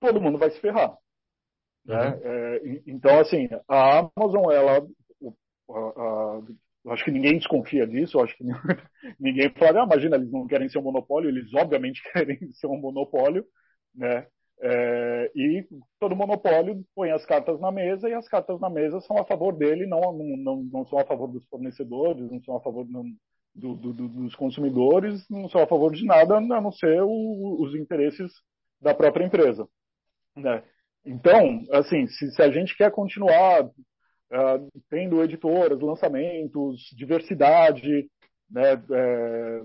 todo mundo vai se ferrar. Né? Uhum. É, então, assim, a Amazon, ela. A, a, acho que ninguém desconfia disso, acho que ninguém fala, ah, imagina, eles não querem ser um monopólio, eles obviamente querem ser um monopólio, né? É, e todo monopólio põe as cartas na mesa e as cartas na mesa são a favor dele, não, não, não são a favor dos fornecedores, não são a favor, não, do, do, dos consumidores não são a favor de nada, a não ser o, os interesses da própria empresa. Né? Então, assim, se, se, a gente quer continuar uh, tendo editoras, lançamentos, diversidade, né, é,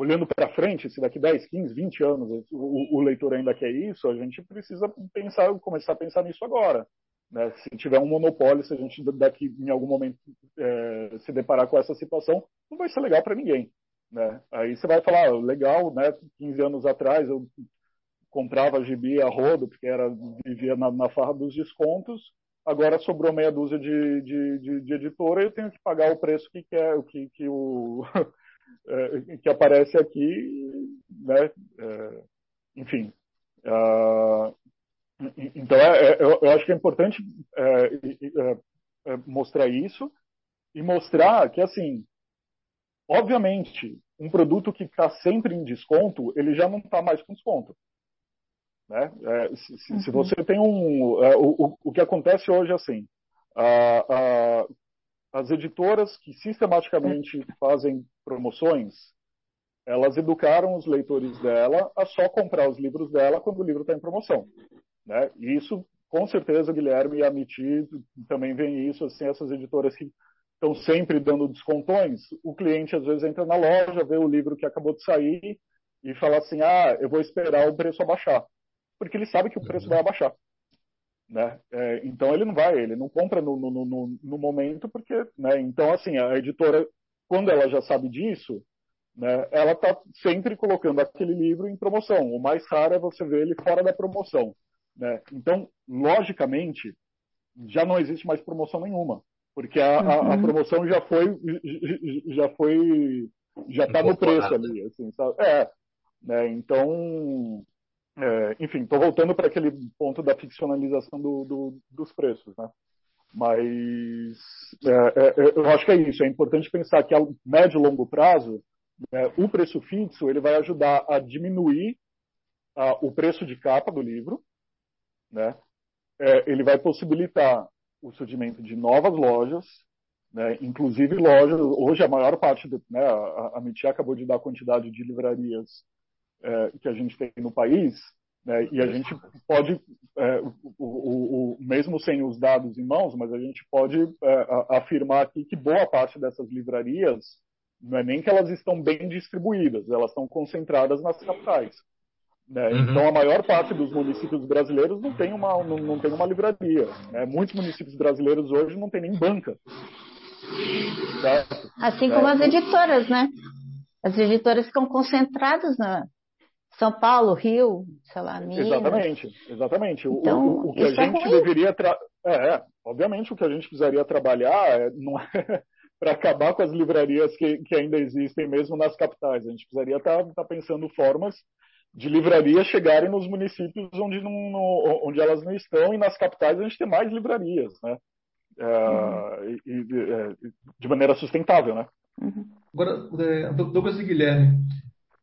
olhando para frente, se daqui 10, 15, 20 anos o, o, leitor ainda quer isso, a gente precisa pensar, começar a pensar nisso agora. Né? Se tiver um monopólio, se a gente daqui em algum momento é, se deparar com essa situação, não vai ser legal para ninguém. Né? Aí você vai falar, legal, né? 15 anos atrás eu comprava gibi a rodo, porque era, vivia na, na farra dos descontos, agora sobrou meia dúzia de, de, de, de editora e eu tenho que pagar o preço que, quer, que, que, o, é, que aparece aqui, né? É, enfim. Uh, então, é, eu, eu, acho que é importante mostrar isso e mostrar que, assim, obviamente, um produto que está sempre em desconto, ele já não está mais com desconto. Né? É, se, uhum. se, você tem um. É, o, o, que acontece hoje é assim: a, a, as editoras que sistematicamente fazem promoções, elas educaram os leitores dela a só comprar os livros dela quando o livro está em promoção. Né? E isso, com certeza, Guilherme e a Miti também vem isso, assim, essas editoras que estão sempre dando descontões, o cliente às vezes entra na loja, vê o livro que acabou de sair e fala assim, ah, eu vou esperar o preço abaixar. Porque ele sabe que o preço uhum. vai abaixar. Né? É, então ele não vai, ele não compra no, no, no, no momento, porque, né? Então, assim, a editora, quando ela já sabe disso, né, ela está sempre colocando aquele livro em promoção. O mais raro é você ver ele fora da promoção. Né? Então, logicamente, já não existe mais promoção nenhuma, porque a, a, a uhum. promoção já foi, já foi, já está no preço ali, assim, sabe? É, né? Então, é, enfim, estou voltando para aquele ponto da ficcionalização do, do, dos preços, né? Mas é, é, é, eu acho que é isso. É importante pensar que a médio e longo prazo, né, o preço fixo ele vai ajudar a diminuir a, o preço de capa do livro, né? É, ele vai possibilitar o surgimento de novas lojas, né? inclusive lojas. Hoje a maior parte, do, né, a, a Mitia acabou de dar a quantidade de livrarias é, que a gente tem no país, né? e a gente pode, é, o, o, o, mesmo sem os dados em mãos, mas a gente pode é, afirmar aqui que boa parte dessas livrarias não é nem que elas estão bem distribuídas, elas estão concentradas nas capitais. Né? Uhum. Então, a maior parte dos municípios brasileiros não tem uma, não, não tem uma livraria. Né? Muitos municípios brasileiros hoje não tem nem banca. Certo? Assim como as editoras, né? As editoras ficam concentradas na. São Paulo, Rio, sei lá, Minas. Exatamente, exatamente. O, Então, o, o que a isso é gente ruim. deveria. Tra... É, é, obviamente, o que a gente precisaria trabalhar é, não é para acabar com as livrarias que, que ainda existem, mesmo nas capitais. A gente precisaria estar pensando formas de livrarias chegarem nos municípios onde, não, no- onde elas não estão e nas capitais a gente ter mais livrarias, né? É, e- e- é, de maneira sustentável, né? Agora, é, Douglas e Guilherme,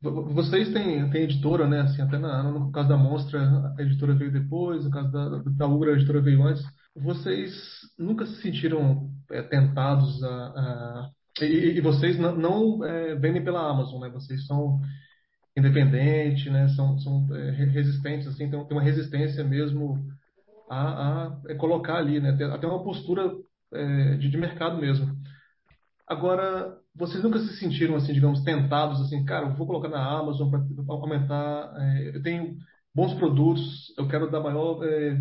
vocês têm, têm editora, né? Assim, até na, no caso da Monstra, a editora veio depois, no caso da, da Ugra, a editora veio antes. Vocês nunca se sentiram é, tentados a, a- e, e vocês não, não, é, vendem pela Amazon, né? Vocês são independentes, né? São, são é, re- resistentes, assim, tem, uma resistência mesmo a, a é, colocar ali, né? Até uma postura é, de, de mercado mesmo. Agora, vocês nunca se sentiram, assim, digamos, tentados, assim, cara, eu vou colocar na Amazon para aumentar, é, eu tenho bons produtos, eu quero dar maior é,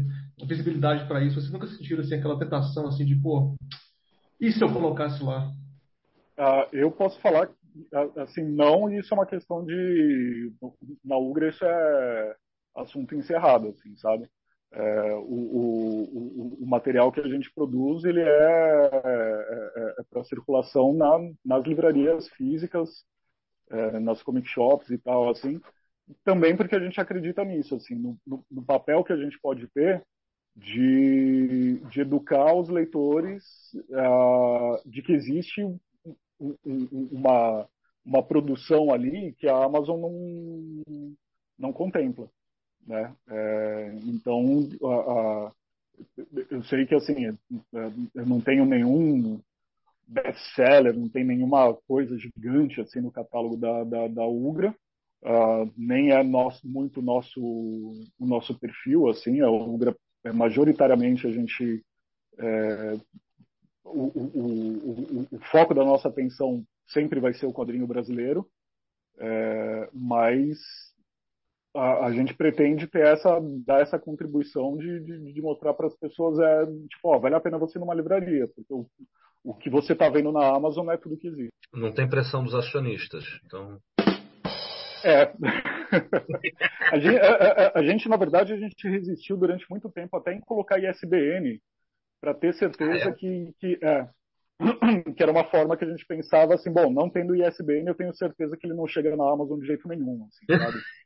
visibilidade para isso. Vocês nunca sentiram, assim, aquela tentação, assim, de, pô, e se eu colocasse lá? Ah, eu posso falar, assim, não, isso é uma questão de. Na Ugra, isso é assunto encerrado, assim, sabe? É, o, o, o, material que a gente produz, ele é, é, é para circulação na, nas livrarias físicas, é, nas comic shops e tal, assim. Também porque a gente acredita nisso, assim, no, no, no papel que a gente pode ter de, de educar os leitores ah, de que existe um- um- uma, uma produção ali que a Amazon não, não contempla. Né? É, então, a- a- eu sei que assim, eu não tenho nenhum best-seller, não tem nenhuma coisa gigante assim no catálogo da, da, da Ugra, ah, nem é nosso, muito nosso, o nosso perfil, assim, a Ugra, é, majoritariamente a gente é, o, o, o, o, foco da nossa atenção sempre vai ser o quadrinho brasileiro, é, mas a, a, gente pretende ter essa dar essa contribuição de, de, de mostrar para as pessoas é tipo, ó, vale a pena você ir numa livraria, porque o, o que você está vendo na Amazon é tudo que existe. Não tem pressão dos acionistas, então. É. a, gente, a, a, a, gente, na verdade, a gente resistiu durante muito tempo até em colocar ISBN para ter certeza ah, é? que, que, é, que era uma forma que a gente pensava assim, bom, não tendo ISBN, eu tenho certeza que ele não chega na Amazon de jeito nenhum, assim, sabe?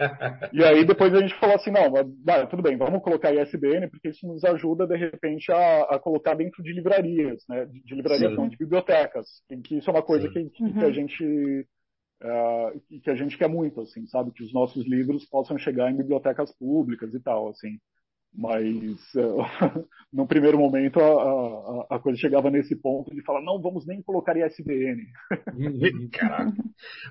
e aí depois a gente falou assim, não, tudo bem, vamos colocar ISBN, porque isso nos ajuda, de repente, a, a colocar dentro de livrarias, né? De, de livrarias, não, de bibliotecas. Que, que, isso é uma coisa que, que, uhum. que, a gente uh, que a gente quer muito, assim, sabe? Que os nossos livros possam chegar em bibliotecas públicas e tal, assim. Mas uh, no primeiro momento a, a, a, coisa chegava nesse ponto de falar, não vamos nem colocar ISBN. Caraca.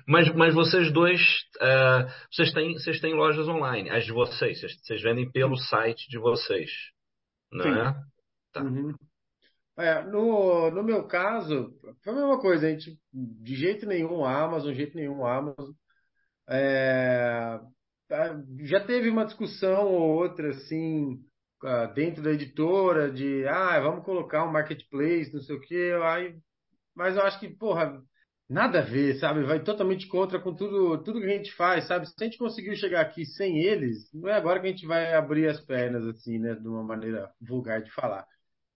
Mas, mas vocês dois, uh, vocês, têm, vocês têm lojas online, as de vocês, vocês, vocês vendem pelo site de vocês, não Sim. é? Tá. Uhum. É, no, no meu caso, foi a mesma coisa, a gente, de jeito nenhum Amazon, de jeito nenhum Amazon. É, já teve uma discussão ou outra, assim, dentro da editora, de, ah, vamos colocar um marketplace, não sei o quê, aí, mas eu acho que, porra, nada a ver, sabe? Vai totalmente contra com tudo, tudo que a gente faz, sabe? Se a gente conseguiu chegar aqui sem eles, não é agora que a gente vai abrir as pernas, assim, né, de uma maneira vulgar de falar.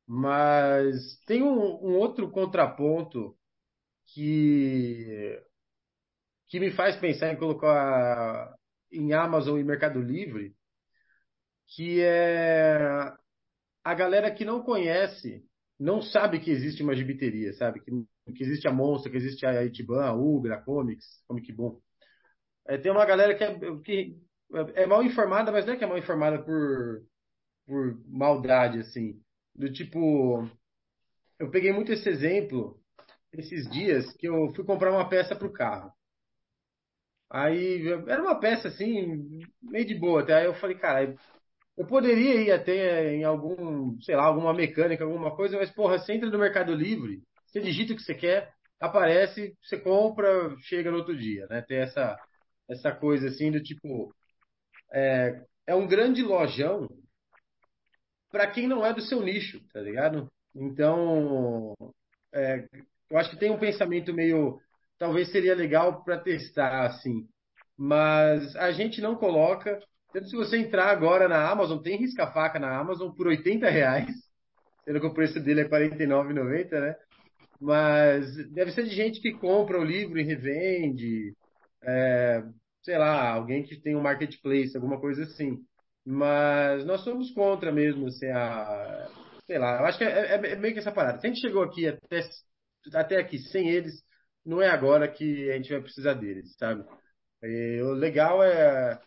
Mas tem um, um outro contraponto que, que me faz pensar em colocar em Amazon e Mercado Livre, que é a galera que não conhece, não sabe que existe uma gibiteria, sabe? Que, que existe a Monster, que existe a Itiban, a Ugra, a Comics, Comic Boom. É, tem uma galera que é, que é mal informada, mas não é que é mal informada por, por maldade, assim. Do tipo, eu peguei muito esse exemplo esses dias que eu fui comprar uma peça para o carro. Aí era uma peça assim, meio de boa. Até aí eu falei, cara, eu poderia ir até em algum, sei lá, alguma mecânica, alguma coisa, mas porra, você entra no Mercado Livre, você digita o que você quer, aparece, você compra, chega no outro dia, né? Tem essa, essa coisa assim do tipo. É, é um grande lojão para quem não é do seu nicho, tá ligado? Então, é, eu acho que tem um pensamento meio talvez seria legal para testar assim mas a gente não coloca. Tanto se você entrar agora na Amazon, tem risca-faca na Amazon por 80 reais, sendo que o preço dele é R$ 49,90, né? Mas deve ser de gente que compra o livro e revende, é, sei lá, alguém que tem um marketplace, alguma coisa assim. Mas nós somos contra mesmo, assim, a, sei lá, eu acho que é, é, é meio que essa parada. Gente chegou aqui até, até aqui sem eles, não é agora que a gente vai precisar deles, sabe? E o legal é.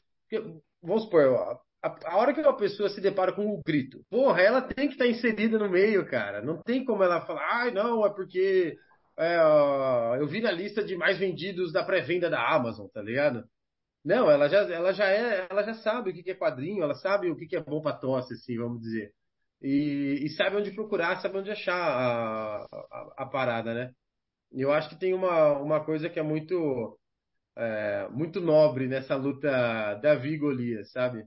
Vamos supor, a, a, hora que uma pessoa se depara com o grito, porra, ela tem que estar tá inserida no meio, cara. Não tem como ela falar, ai, ah, não, é porque é, eu vi na lista de mais vendidos da pré-venda da Amazon, tá ligado? Não, ela já, ela já é, ela já sabe o que é quadrinho, ela sabe o que é bom para tosse, assim, vamos dizer. E, e, sabe onde procurar, sabe onde achar a, a, a, parada, né? Eu acho que tem uma, uma coisa que é muito é, muito nobre nessa luta Davi e Golias, sabe?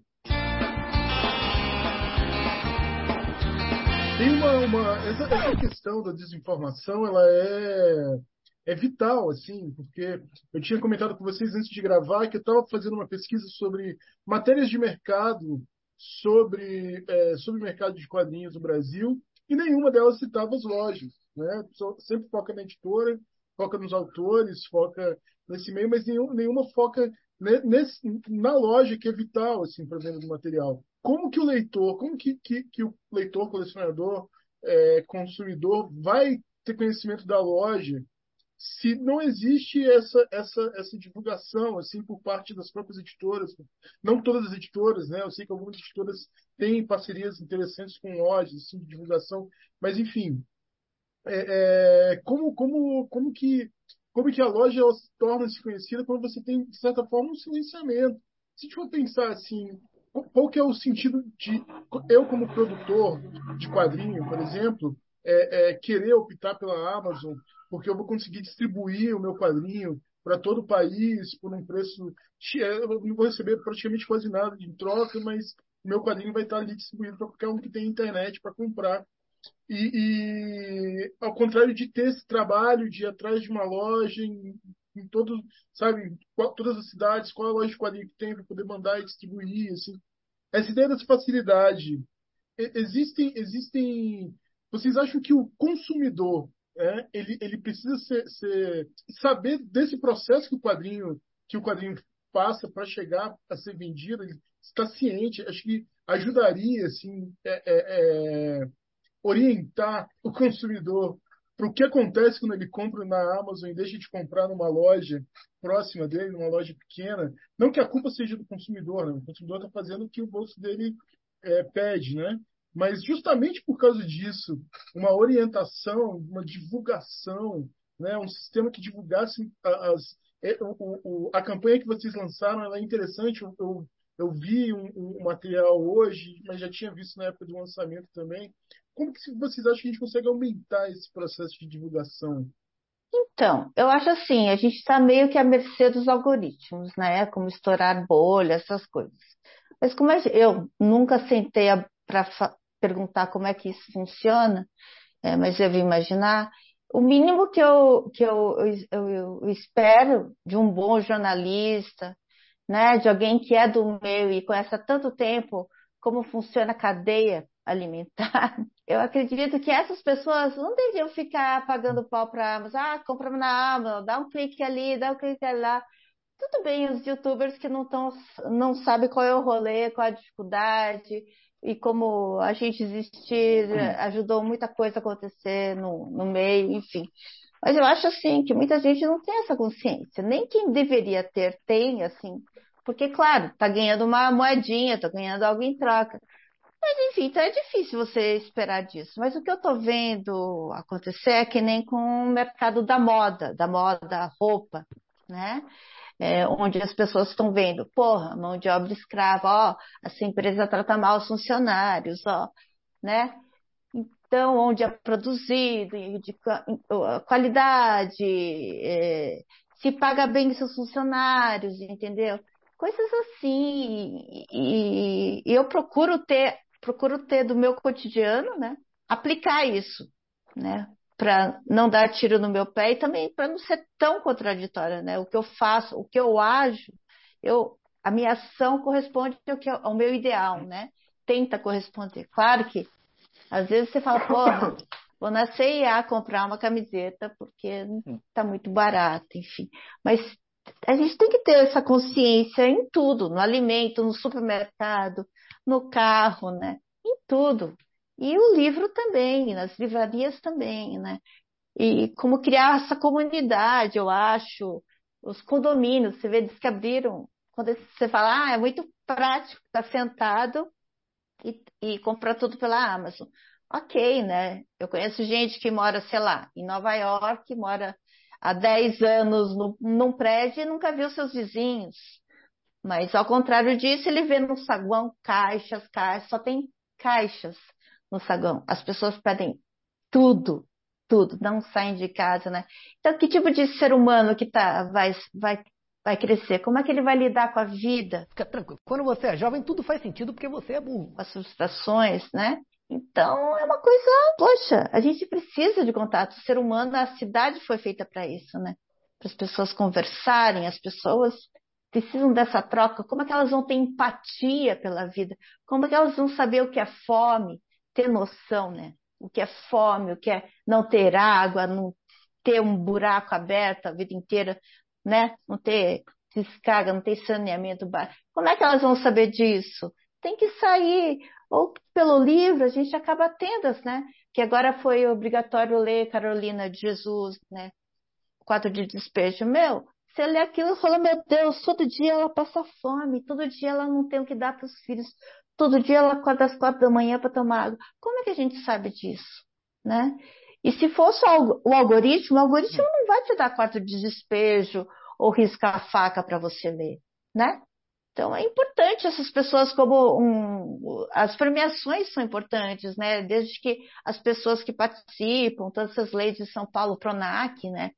Tem uma, uma essa, essa questão da desinformação, ela é é vital, assim, porque eu tinha comentado com vocês antes de gravar que eu estava fazendo uma pesquisa sobre matérias de mercado sobre, é, sobre mercado de quadrinhos no Brasil e nenhuma delas citava as lojas. Né? Sempre foca na editora, foca nos autores, foca nesse meio, mas nenhum, nenhuma foca nesse, na loja, que é vital assim, para a venda do material. Como que o leitor, como que, que, que o leitor, colecionador, é, consumidor vai ter conhecimento da loja se não existe essa, essa, essa divulgação assim por parte das próprias editoras, não todas as editoras, né? Eu sei que algumas editoras têm parcerias interessantes com lojas assim, de divulgação, mas enfim, é, é, como, como, como que como que a loja torna-se conhecida quando você tem de certa forma um silenciamento? Se a gente for pensar assim, qual que é o sentido de eu como produtor de quadrinho, por exemplo, é, é, querer optar pela Amazon porque eu vou conseguir distribuir o meu quadrinho para todo o país por um preço. Eu não vou receber praticamente quase nada de troca, mas meu quadrinho vai estar ali distribuído para qualquer um que tem internet para comprar. E, e, ao contrário de ter esse trabalho de ir atrás de uma loja em, em todo, sabe, todas as cidades, qual é a loja de quadrinho que tem para poder mandar e distribuir, assim. Essa ideia dessa facilidade. Existem, existem. Vocês acham que o consumidor é, ele, ele precisa ser, ser, saber desse processo que o quadrinho que o quadrinho passa para chegar a ser vendido, ele está ciente. Acho que ajudaria assim é, é, é orientar o consumidor para o que acontece quando ele compra na Amazon e deixa de comprar numa loja próxima dele, numa loja pequena. Não que a culpa seja do consumidor, né? o consumidor está fazendo o que o bolso dele é, pede, né? Mas justamente por causa disso, uma orientação, uma divulgação, né, um sistema que divulgasse as, é, o, a campanha que vocês lançaram, é interessante. Eu, eu, eu vi um, um, material hoje, mas já tinha visto na época do lançamento também. Como que vocês acham que a gente consegue aumentar esse processo de divulgação? Então, eu acho assim, a gente está meio que à mercê dos algoritmos, né? Como estourar bolha, essas coisas. Mas como eu nunca sentei para perguntar como é que isso funciona, é, mas devo imaginar. O mínimo que eu, que eu, eu, eu, espero de um bom jornalista, né, de alguém que é do meio e conhece há tanto tempo como funciona a cadeia alimentar, eu acredito que essas pessoas não deveriam ficar pagando pau para Amazon. Ah, compra na Amazon, dá um clique ali, dá um clique lá. Tudo bem, os youtubers que não, tão, não sabem qual é o rolê, qual é a dificuldade, e como a gente existir ajudou muita coisa a acontecer no, no meio, enfim. Mas eu acho assim que muita gente não tem essa consciência, nem quem deveria ter tem, assim, porque claro, tá ganhando uma moedinha, tá ganhando algo em troca. Mas enfim, então é difícil você esperar disso. Mas o que eu estou vendo acontecer é que nem com o mercado da moda, da moda, roupa, né? é, onde as pessoas estão vendo, porra, mão de obra escrava, ó, essa empresa trata mal os funcionários, ó, né? Então, onde é produzido, de qualidade, é, se paga bem seus funcionários, entendeu? Coisas assim. E, e eu procuro ter, procuro ter do meu cotidiano, né? Aplicar isso, né? para não dar tiro no meu pé e também para não ser tão contraditória, né? O que eu faço, o que eu ajo eu, a minha ação corresponde ao, que, ao meu ideal, né? Tenta corresponder. Claro que às vezes você fala, porra, vou na CIA comprar uma camiseta porque está muito barato, enfim. Mas a gente tem que ter essa consciência em tudo, no alimento, no supermercado, no carro, né? Em tudo. E o livro também, nas livrarias também, né? E como criar essa comunidade, eu acho, os condomínios, você vê, abriram, quando você fala, ah, é muito prático estar tá sentado e, e comprar tudo pela Amazon. Ok, né? Eu conheço gente que mora, sei lá, em Nova York, mora há 10 anos no, num prédio e nunca viu seus vizinhos. Mas, ao contrário disso, ele vê no saguão caixas, caixas, só tem caixas no saguão. As pessoas pedem tudo, tudo, não saem de casa, né? Então, que tipo de ser humano que tá, vai, vai, vai crescer? Como é que ele vai lidar com a vida? Fica tranquilo. Quando você é jovem, tudo faz sentido porque você é burro. As frustrações, né? Então, é uma coisa, poxa, a gente precisa de contato. O ser humano, a cidade foi feita para isso, né? Para as pessoas conversarem, as pessoas precisam dessa troca. Como é que elas vão ter empatia pela vida? Como é que elas vão saber o que é fome? Ter noção, né? O que é fome, o que é não ter água, não ter um buraco aberto a vida inteira, né? Não ter descarga, não ter saneamento básico. Como é que elas vão saber disso? Tem que sair ou pelo livro a gente acaba tendo, né? Que agora foi obrigatório ler Carolina de Jesus, né? Quatro de despejo. Meu, você lê aquilo e fala, meu Deus, todo dia ela passa fome, todo dia ela não tem o que dar para os filhos, todo dia ela acorda às quatro da manhã para tomar água. Como é que a gente sabe disso, né? E se fosse o algoritmo, o algoritmo não vai te dar quarto de despejo ou riscar a faca para você ler, né? Então é importante essas pessoas como um, as premiações são importantes, né? Desde que as pessoas que participam, todas essas leis de São Paulo, Pronac, né?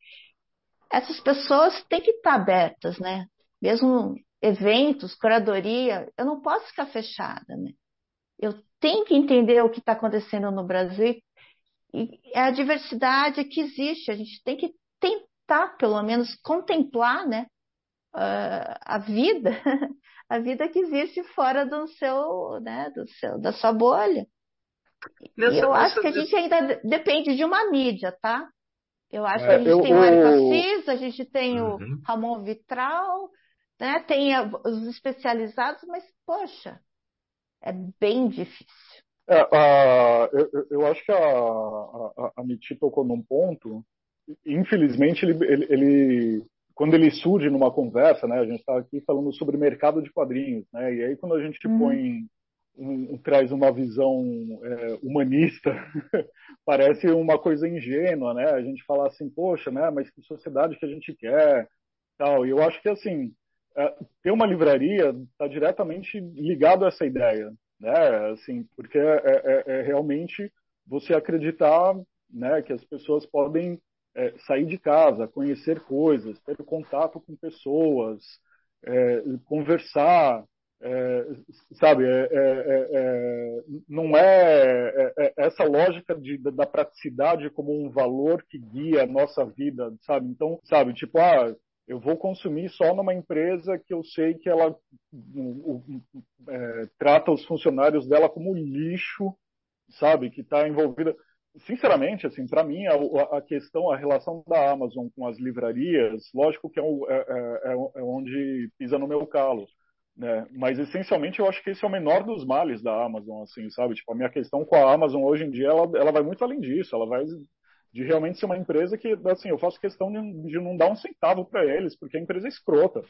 Essas pessoas têm que estar abertas, né? Mesmo eventos, curadoria, eu não posso ficar fechada, né? Eu tenho que entender o que está acontecendo no Brasil e a diversidade que existe. A gente tem que tentar, pelo menos, contemplar, né? uh, a vida, a vida que existe fora do seu, né, do seu, da sua bolha. Nessa, eu acho que a gente ainda depende de uma mídia, tá? Eu acho é, que a gente eu, tem o Érico Assis, a gente tem uhum. o Ramon Vitral, né? tem os especializados, mas, poxa, é bem difícil. É, uh, eu, eu, acho que a, a, a Miti tocou num ponto, infelizmente ele, ele, ele quando ele surge numa conversa, né, a gente está aqui falando sobre mercado de quadrinhos, né, e aí quando a gente uhum. põe um, um, traz uma visão é, humanista, parece uma coisa ingênua, né? A gente fala assim, poxa, né? Mas que sociedade que a gente quer, tal. E eu acho que assim, é, ter uma livraria está diretamente ligado a essa ideia, né? Assim, porque é, é, é realmente você acreditar, né, que as pessoas podem é, sair de casa, conhecer coisas, ter contato com pessoas, é, conversar, é, sabe? É, é, é, não é, essa lógica de, da praticidade como um valor que guia a nossa vida, sabe? Então, sabe? Tipo, ah, eu vou consumir só numa empresa que eu sei que ela trata os funcionários dela como lixo, sabe? Que está envolvida sinceramente, assim, para mim, a, a, questão, a relação da Amazon com as livrarias, lógico que é, é, é, é, onde pisa no meu calo, né? Mas essencialmente eu acho que esse é o menor dos males da Amazon, assim, sabe? Tipo, a minha questão com a Amazon hoje em dia, ela, ela vai muito além disso, ela vai de realmente ser uma empresa que, assim, eu faço questão de, de não dar um centavo para eles, porque a empresa é escrota,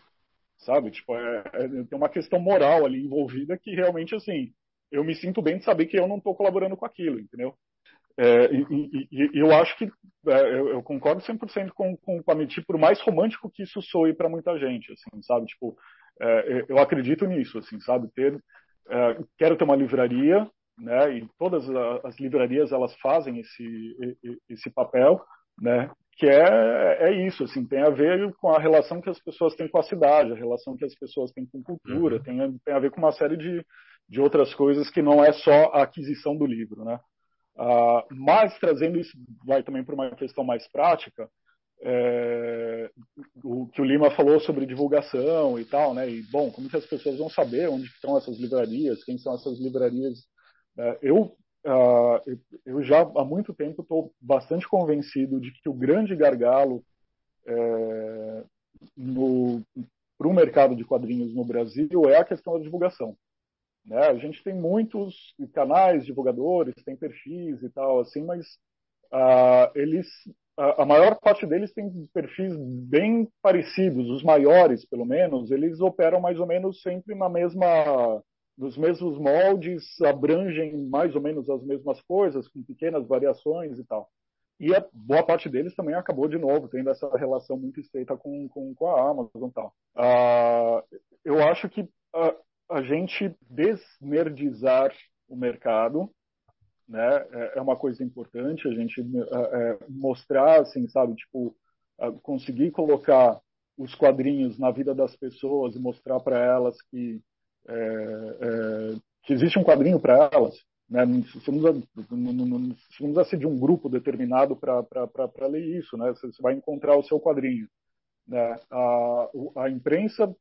sabe? Tipo, é, é, tem uma questão moral ali envolvida que realmente, assim, eu me sinto bem de saber que eu não estou colaborando com aquilo, entendeu? É, e, e, e, eu acho que é, eu, eu, concordo 100% com, com, com a por mais romântico que isso soe para muita gente, assim, sabe? Tipo, é, eu acredito nisso, assim, sabe? Ter, é, quero ter uma livraria, né? E todas as livrarias elas fazem esse esse papel, né? Que é, é isso, assim, tem a ver com a relação que as pessoas têm com a cidade, a relação que as pessoas têm com cultura, uhum. tem, tem a ver com uma série de, de outras coisas que não é só a aquisição do livro, né? Uh, mas trazendo isso, vai também para uma questão mais prática, é, o que o Lima falou sobre divulgação e tal, né? E bom, como que as pessoas vão saber onde estão essas livrarias, quem são essas livrarias? É, eu uh, eu já há muito tempo estou bastante convencido de que o grande gargalo é, para o mercado de quadrinhos no Brasil é a questão da divulgação. Né? A gente tem muitos canais divulgadores, tem perfis e tal assim, mas uh, eles a, maior parte deles tem perfis bem parecidos, os maiores, pelo menos, eles operam mais ou menos sempre na mesma nos mesmos moldes, abrangem mais ou menos as mesmas coisas, com pequenas variações e tal. E a boa parte deles também acabou de novo tendo essa relação muito estreita com, com, com a Amazon e tal. Uh, eu acho que a, a gente desnerdizar o mercado né? É, é uma coisa importante a gente é, é, mostrar, assim, sabe, tipo, conseguir colocar os quadrinhos na vida das pessoas e mostrar para elas que é, é, que existe um quadrinho para elas, né? Você não, precisa, ser de um grupo determinado para ler isso, né? Você vai encontrar o seu quadrinho. Né? A, a imprensa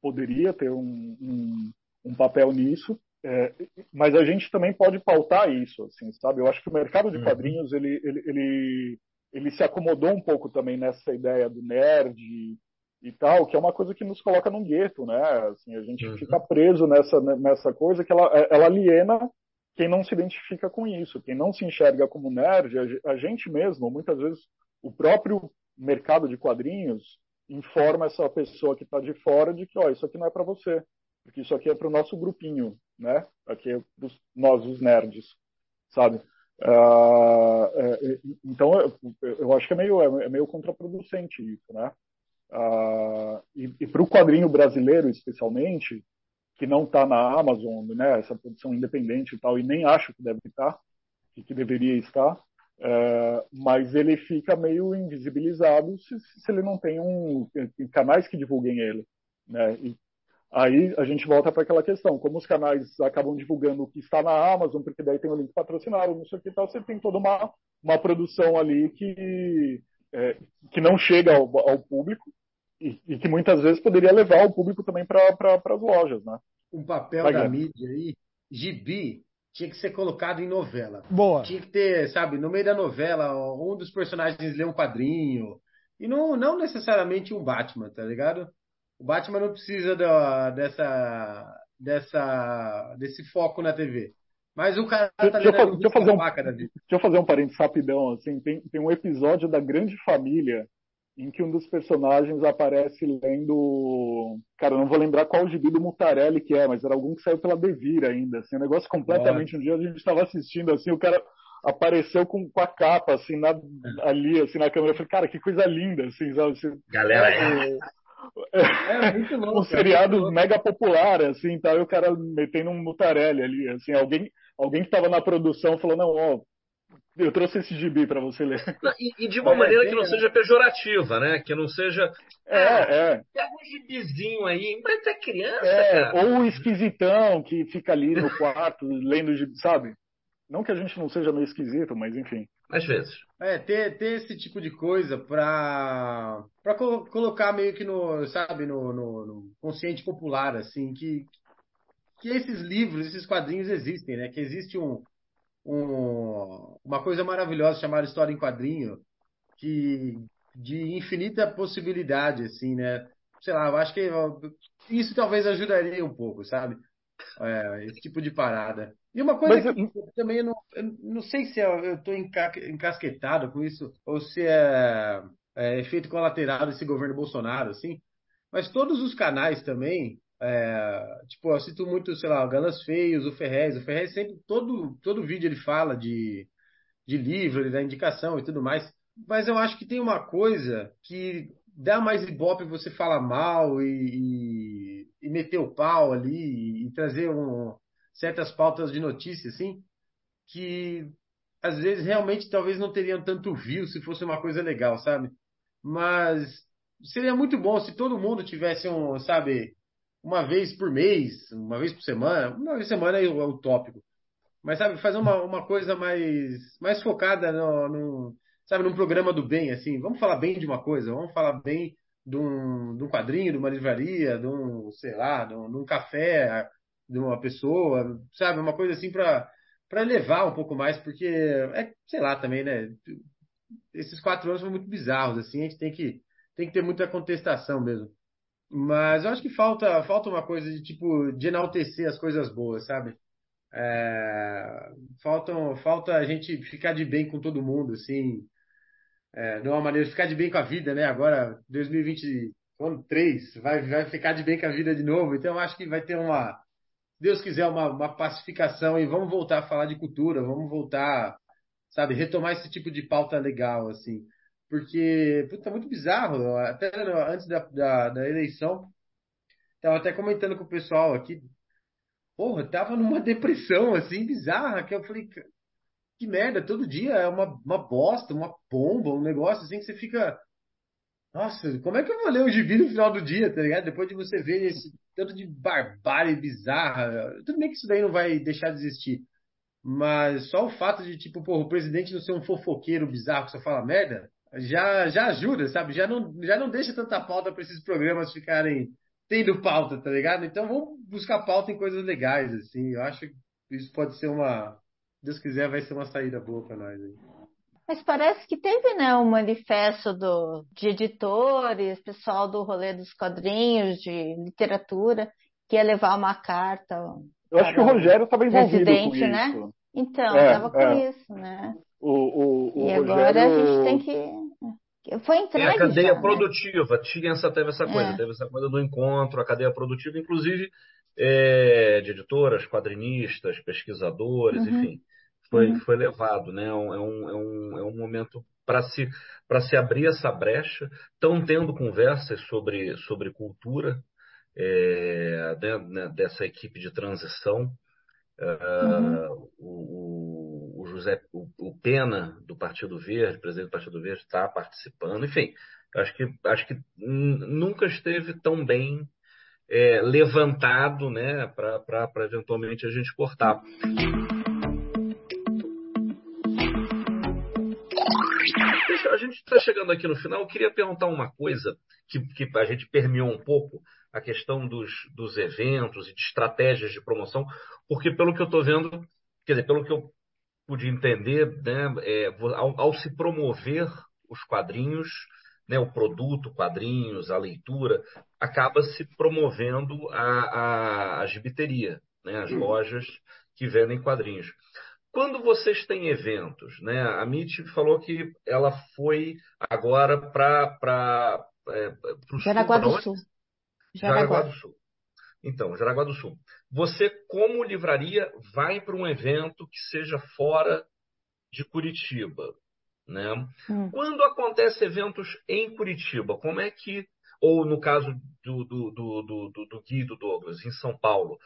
poderia ter um, um, um papel nisso, é, mas a gente também pode pautar isso, assim, sabe? Eu acho que o mercado de uhum. quadrinhos ele, ele, ele, ele se acomodou um pouco também nessa ideia do nerd e, e tal, que é uma coisa que nos coloca num gueto, né? Assim, a gente uhum. fica preso nessa, nessa coisa que ela, ela aliena quem não se identifica com isso, quem não se enxerga como nerd, a gente mesmo, muitas vezes o próprio mercado de quadrinhos informa essa pessoa que está de fora de que, ó, isso aqui não é para você porque isso aqui é para o nosso grupinho, né? Aqui é nós, os nerds, sabe? Uh, é, então, eu, eu, acho que é meio, é meio contraproducente isso, né? Uh, e, e para o quadrinho brasileiro, especialmente, que não está na Amazon, né? Essa produção independente e tal, e nem acho que deve estar, que, que deveria estar, mas ele fica meio invisibilizado se, se ele não tem um, canais que divulguem ele, né? E Aí a gente volta para aquela questão, como os canais acabam divulgando o que está na Amazon, porque daí tem o link patrocinado, não sei o que tal, você tem toda uma, uma produção ali que, é, que não chega ao, ao público e, e, que muitas vezes poderia levar o público também para as lojas, né? Um papel Vai da mídia aí, gibi, tinha que ser colocado em novela. Boa. Tinha que ter, sabe, no meio da novela, um dos personagens lê um quadrinho. E não, não necessariamente um Batman, tá ligado? O Batman não precisa da, dessa, dessa, desse foco na TV. Mas o cara tá deixa, eu, deixa, eu fazer um, deixa eu fazer um parênteses rapidão. Assim, tem, tem um episódio da Grande Família em que um dos personagens aparece lendo. Cara, eu não vou lembrar qual gibi do Mutarelli que é, mas era algum que saiu pela Devir ainda. Assim, um negócio completamente. Um dia a gente estava assistindo, assim, o cara apareceu com, com a capa, assim, na, ali, assim, na câmera. Eu falei, cara, que coisa linda, assim, sabe? Assim, Galera, é, é, muito louco. um seriado é mega popular, assim, tá? E o cara metendo um mutarelli ali, assim, alguém, alguém que estava na produção falou, não, ó, eu trouxe esse gibi para você ler. E, e, de uma é, maneira que não seja pejorativa, né? Que não seja. É, ah, é. Pega um gibizinho aí, mas é criança, é, cara. Ou o esquisitão que fica ali no quarto lendo gibi, sabe? Não que a gente não seja meio esquisito, mas enfim. Às vezes. É, ter, ter esse tipo de coisa pra, pra colocar meio que no, sabe, no, no, no, consciente popular, assim, que, que esses livros, esses quadrinhos existem, né? Que existe um, um, uma coisa maravilhosa chamada história em quadrinho, que de infinita possibilidade, assim, né? Sei lá, eu acho que isso talvez ajudaria um pouco, sabe? É, esse tipo de parada. E uma coisa Mas, que eu... também eu não, eu não sei se eu estou encasquetado com isso, ou se é, é, efeito colateral desse governo Bolsonaro, assim, mas todos os canais também, é, tipo, eu cito muito, sei lá, o Galas Feios, o Ferrez, o Ferrez sempre, todo, todo vídeo ele fala de, de livro, ele dá indicação e tudo mais, mas eu acho que tem uma coisa que dá mais ibope você falar mal e, e, e meter o pau ali e, e trazer um, certas pautas de notícia, assim, que às vezes realmente talvez não teriam tanto view se fosse uma coisa legal, sabe? Mas seria muito bom se todo mundo tivesse um, sabe, uma vez por mês, uma vez por semana, uma vez por semana é é o tópico. Mas sabe, fazer uma, uma coisa mais, mais focada no, no, sabe, num programa do bem, assim, vamos falar bem de uma coisa, vamos falar bem de um, de um quadrinho, de uma livraria, de um, sei lá, de um, de um café, de uma pessoa, sabe, uma coisa assim para para um pouco mais, porque é, sei lá também, né? Esses quatro anos foram muito bizarros, assim, a gente tem que tem que ter muita contestação mesmo. Mas eu acho que falta falta uma coisa de tipo de enaltecer as coisas boas, sabe? É, faltam, falta a gente ficar de bem com todo mundo, assim, é, de uma maneira, ficar de bem com a vida, né? Agora, 2023, vai, vai ficar de bem com a vida de novo, então eu acho que vai ter uma, Deus quiser, uma, uma pacificação e vamos voltar a falar de cultura, vamos voltar, sabe, retomar esse tipo de pauta legal, assim, porque, puta, é muito bizarro, até antes da, da, da eleição, tava até comentando com o pessoal aqui, porra, tava numa depressão assim bizarra, que eu falei, que merda, todo dia é uma, uma bosta, uma bomba, um negócio assim que você fica. Nossa, como é que eu vou ler o gibi no final do dia, tá ligado? Depois de você ver esse tanto de barbárie bizarra. Tudo bem que isso daí não vai deixar de existir. Mas só o fato de, tipo, porra, o presidente não ser um fofoqueiro bizarro que só fala merda, já, já ajuda, sabe? Já não, já não deixa tanta pauta para esses programas ficarem tendo pauta, tá ligado? Então vamos buscar pauta em coisas legais, assim. Eu acho que isso pode ser uma. Deus quiser, vai ser uma saída boa para nós aí. Mas parece que teve, né, um manifesto do, de editores, pessoal do rolê dos quadrinhos, de literatura, que ia levar uma carta. Eu acho que o Rogério estava envolvido com isso. né? Então, estava com é. isso, né? O, o, o e Rogério... agora a gente tem que. Foi entregue. É a cadeia já, né? produtiva, tinha essa, teve essa coisa, É. teve essa coisa do encontro, a cadeia produtiva, inclusive é, de editoras, quadrinistas, pesquisadores, Uhum. enfim, foi, Uhum. foi levado, né? É um, é um, é um, é momento para se, para se abrir essa brecha. Estão tendo conversas sobre, sobre cultura é, né, né, dessa equipe de transição. Ah, o, o- o José, o, o Pena do Partido Verde, presidente do Partido Verde, está participando. Enfim, acho que acho que nunca esteve tão bem é, levantado, né, para eventualmente a gente cortar. Deixa- A gente está chegando aqui no final. Eu queria perguntar uma coisa que, que a gente permeou um pouco a questão dos, dos eventos e de estratégias de promoção, porque pelo que eu estou vendo, quer dizer, pelo que eu pude entender, né, é, ao, ao se promover os quadrinhos, né, o produto, quadrinhos, a leitura, acaba se promovendo a, a, a gibiteria, né, as lojas que vendem quadrinhos. Quando vocês têm eventos, né, a Mitch falou que ela foi agora para o Jaraguá do? Sul. Jaraguá Jaraguá. do Sul. Então, Jaraguá do Sul. Você, como livraria, vai para um evento que seja fora de Curitiba, né? Hum. Quando acontece eventos em Curitiba, como é que, ou no caso do, do, do, do, do, do Gui e do Douglas, em São Paulo,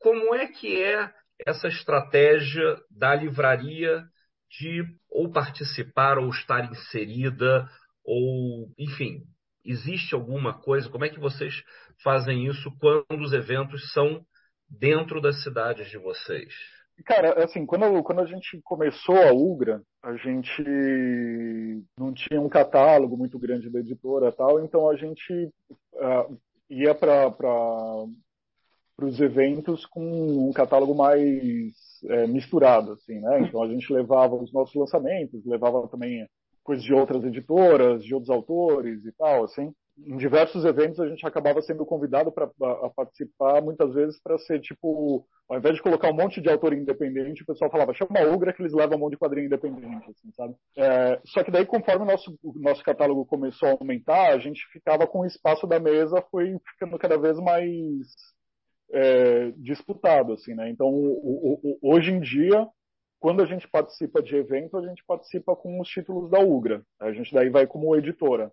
como é que é essa estratégia da livraria de ou participar ou estar inserida, ou, enfim, existe alguma coisa? Como é que vocês fazem isso quando os eventos são dentro das cidades de vocês? Cara, assim, quando, quando a gente começou a Ugra, a gente não tinha um catálogo muito grande da editora tal, então a gente ah, ia para os eventos com um catálogo mais é, misturado, assim, né? Então a gente levava os nossos lançamentos, levava também coisas de outras editoras, de outros autores e tal, assim. Em diversos eventos a gente acabava sendo convidado para participar, muitas vezes para ser tipo, ao invés de colocar um monte de autor independente, o pessoal falava, chama a Ugra que eles levam um monte de quadrinho independente, assim, sabe? É, só que daí, conforme o nosso, o nosso catálogo começou a aumentar, a gente ficava com o espaço da mesa, foi ficando cada vez mais é, disputado, assim, né? Então, o, o, hoje em dia, quando a gente participa de evento, a gente participa com os títulos da Ugra. A gente daí vai como editora.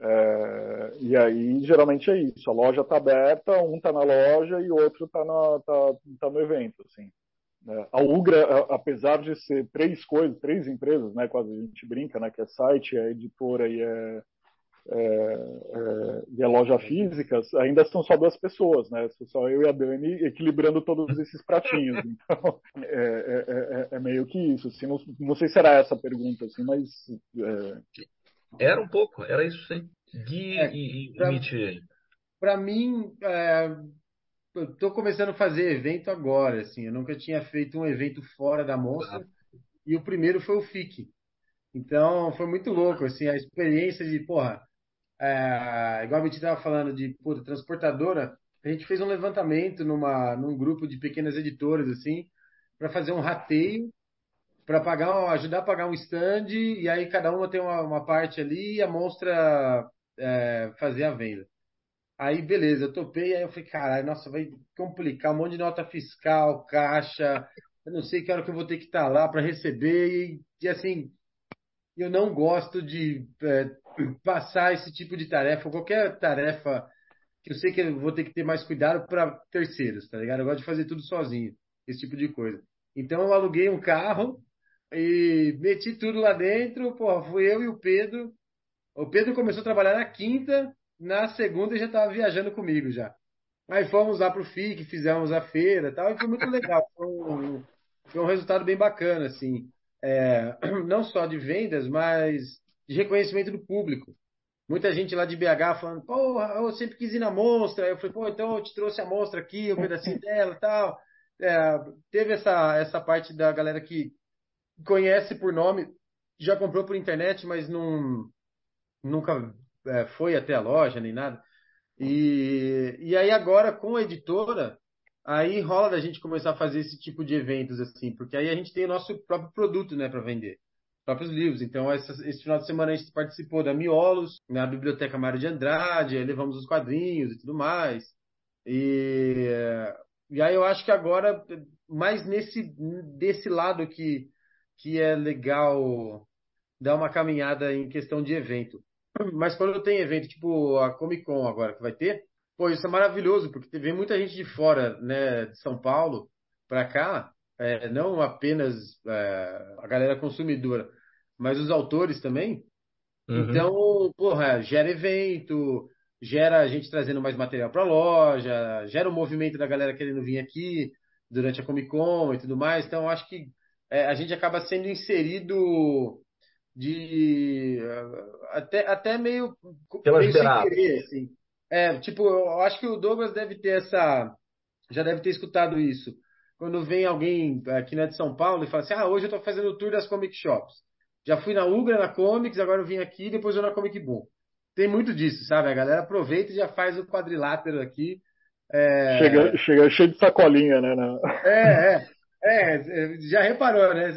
É, e aí, geralmente é isso. A loja está aberta, um está na loja e o outro está tá, tá no evento, assim. É, a Ugra, apesar de ser três coisas, três empresas, né? Quase a gente brinca, né? Que é site, é editora e é, e a loja física, ainda são só duas pessoas, né? Só eu e a Dani equilibrando todos esses pratinhos. Então, é, é, é, é meio que isso. Assim, não, não, sei se era essa a pergunta, assim, mas. Era um pouco, era isso sim. Gui e, e Para mim, eu estou começando a fazer evento agora, assim. Eu nunca tinha feito um evento fora da mostra. Ah. E o primeiro foi o FIC. Então, foi muito louco, assim, a experiência de, porra, é, igual a gente estava falando de puta, transportadora, a gente fez um levantamento numa, num grupo de pequenas editoras, assim, para fazer um rateio, para pagar, ajudar a pagar um stand, e aí cada uma tem uma, uma parte ali e a mostra é, fazer a venda. Aí, beleza, eu topei, aí eu falei, caralho, nossa, vai complicar, um monte de nota fiscal, caixa, eu não sei que hora que eu vou ter que estar lá para receber, e, e assim, eu não gosto de é, passar esse tipo de tarefa, qualquer tarefa que eu sei que eu vou ter que ter mais cuidado para terceiros, tá ligado? Eu gosto de fazer tudo sozinho, esse tipo de coisa. Então eu aluguei um carro e meti tudo lá dentro, pô, fui eu e o Pedro. O Pedro começou a trabalhar na quinta, na segunda já estava viajando comigo já. Aí fomos lá pro FIC, fizemos a feira e tal, e foi muito legal. Foi um, foi um resultado bem bacana, assim é, não só de vendas, mas de reconhecimento do público. Muita gente lá de BH falando, porra, eu sempre quis ir na mostra. Eu falei, pô, então eu te trouxe a mostra aqui, o um pedacinho dela e tal. É, teve essa, essa parte da galera que conhece por nome, já comprou por internet, mas não, nunca é, foi até a loja nem nada. E, e aí agora com a editora, aí rola da gente começar a fazer esse tipo de eventos assim, porque aí a gente tem o nosso próprio produto, né, para vender, próprios livros. Então, essa, esse final de semana a gente participou da Miolos, na Biblioteca Mário de Andrade, levamos os quadrinhos e tudo mais. E, e aí eu acho que agora, mais nesse desse lado que, que é legal dar uma caminhada em questão de evento. Mas quando tem evento, tipo a Comic Con agora que vai ter, Pô, isso é maravilhoso, porque vem muita gente de fora, né, de São Paulo para cá, é, não apenas é, a galera consumidora, mas os autores também. Uhum. Então, porra, gera evento, gera a gente trazendo mais material para a loja, gera o um movimento da galera querendo vir aqui durante a Comic Con e tudo mais. Então, acho que é, a gente acaba sendo inserido de até, até meio, meio sem querer, assim. É, tipo, eu acho que o Douglas deve ter essa. Já deve ter escutado isso. Quando vem alguém aqui né, de São Paulo e fala assim: ah, hoje eu tô fazendo o tour das comic shops. Já fui na Ugra, na Comics, agora eu vim aqui, depois eu na Comic Boom. Tem muito disso, sabe? A galera aproveita e já faz o quadrilátero aqui. É... Chega, chega cheio de sacolinha, né? É, é, é. Já reparou, né?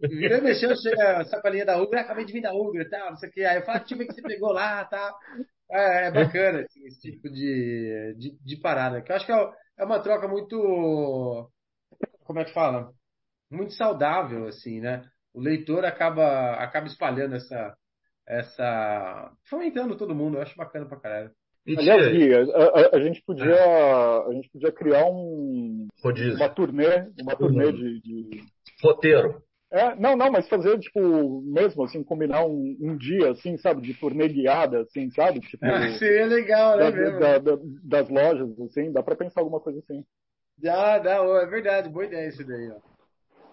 Vira e mexeu, chega a sacolinha da Ugra, acabei de vir da Ugra e tal, não sei o que. Aí eu falo, ah, que você pegou lá, tal. É, é bacana assim, esse tipo de, de, de, parada. Que eu acho que é, é uma troca muito. Como é que fala? Muito saudável, assim, né? O leitor acaba, acaba espalhando essa. essa fomentando todo mundo. Eu acho bacana pra caralho. Aliás, Gui, a, a, a, gente podia, ah. a gente podia criar um, Rodízio. uma turnê, uma turnê de, de... roteiro. É, não, não, mas fazer, tipo, mesmo, assim, combinar um, um dia, assim, sabe, de turnê guiada, assim, sabe? Tipo, ah, seria legal, né, da, mesmo? Da, da, das lojas, assim, dá pra pensar alguma coisa assim. Dá, dá, é verdade, boa ideia isso daí, ó.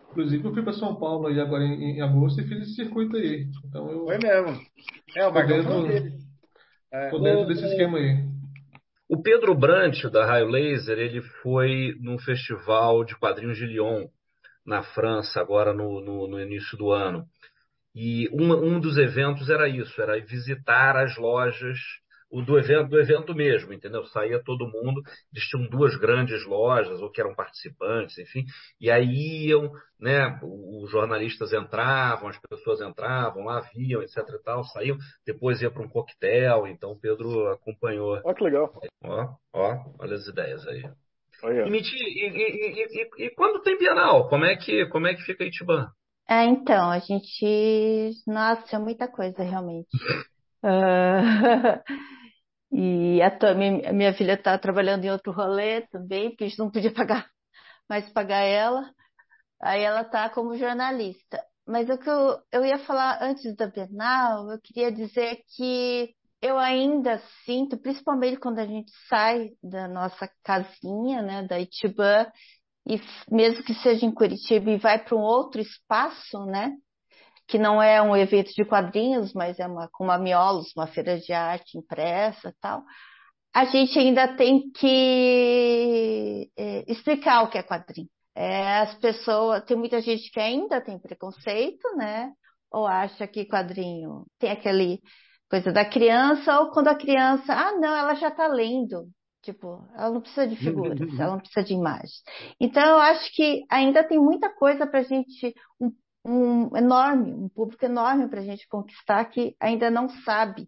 Inclusive, eu fui para São Paulo aí agora em, em, agosto e fiz esse circuito aí. Então eu. Foi mesmo. É, o Marcão dele. É. Tô dentro desse esquema aí. O Pedro Brant, da Raio Laser, ele foi num festival de quadrinhos de Lyon na França agora no, no, no início do ano. E um, um dos eventos era isso, era visitar as lojas o do evento do evento mesmo, entendeu? Saía todo mundo, eles tinham duas grandes lojas, ou que eram participantes, enfim, e aí iam, né? Os jornalistas entravam, as pessoas entravam, lá viam, etc e tal, saíam, depois ia para um coquetel, então o Pedro acompanhou. Ó, que legal. Ó, ó, olha as ideias aí. E, e, e, e, quando tem Bienal, como é que, como é que fica Itibã? É, então, a gente. Nossa, é muita coisa, realmente. uh... E a tua, minha, minha filha está trabalhando em outro rolê também, porque a gente não podia pagar mais pagar ela. Aí ela está como jornalista. Mas o que eu, eu ia falar antes da Bienal, eu queria dizer que eu ainda sinto, principalmente quando a gente sai da nossa casinha, né, da Itibã, e mesmo que seja em Curitiba e vai para um outro espaço, né, que não é um evento de quadrinhos, mas é uma, como a Miolos, uma feira de arte impressa tal, a gente ainda tem que é, explicar o que é quadrinho. É, as pessoas, tem muita gente que ainda tem preconceito, né? Ou acha que quadrinho tem aquele coisa da criança, ou quando a criança, ah, não, ela já está lendo. Tipo, ela não precisa de figuras, ela não precisa de imagens. Então, eu acho que ainda tem muita coisa para a gente, um, um enorme, um público enorme para a gente conquistar que ainda não sabe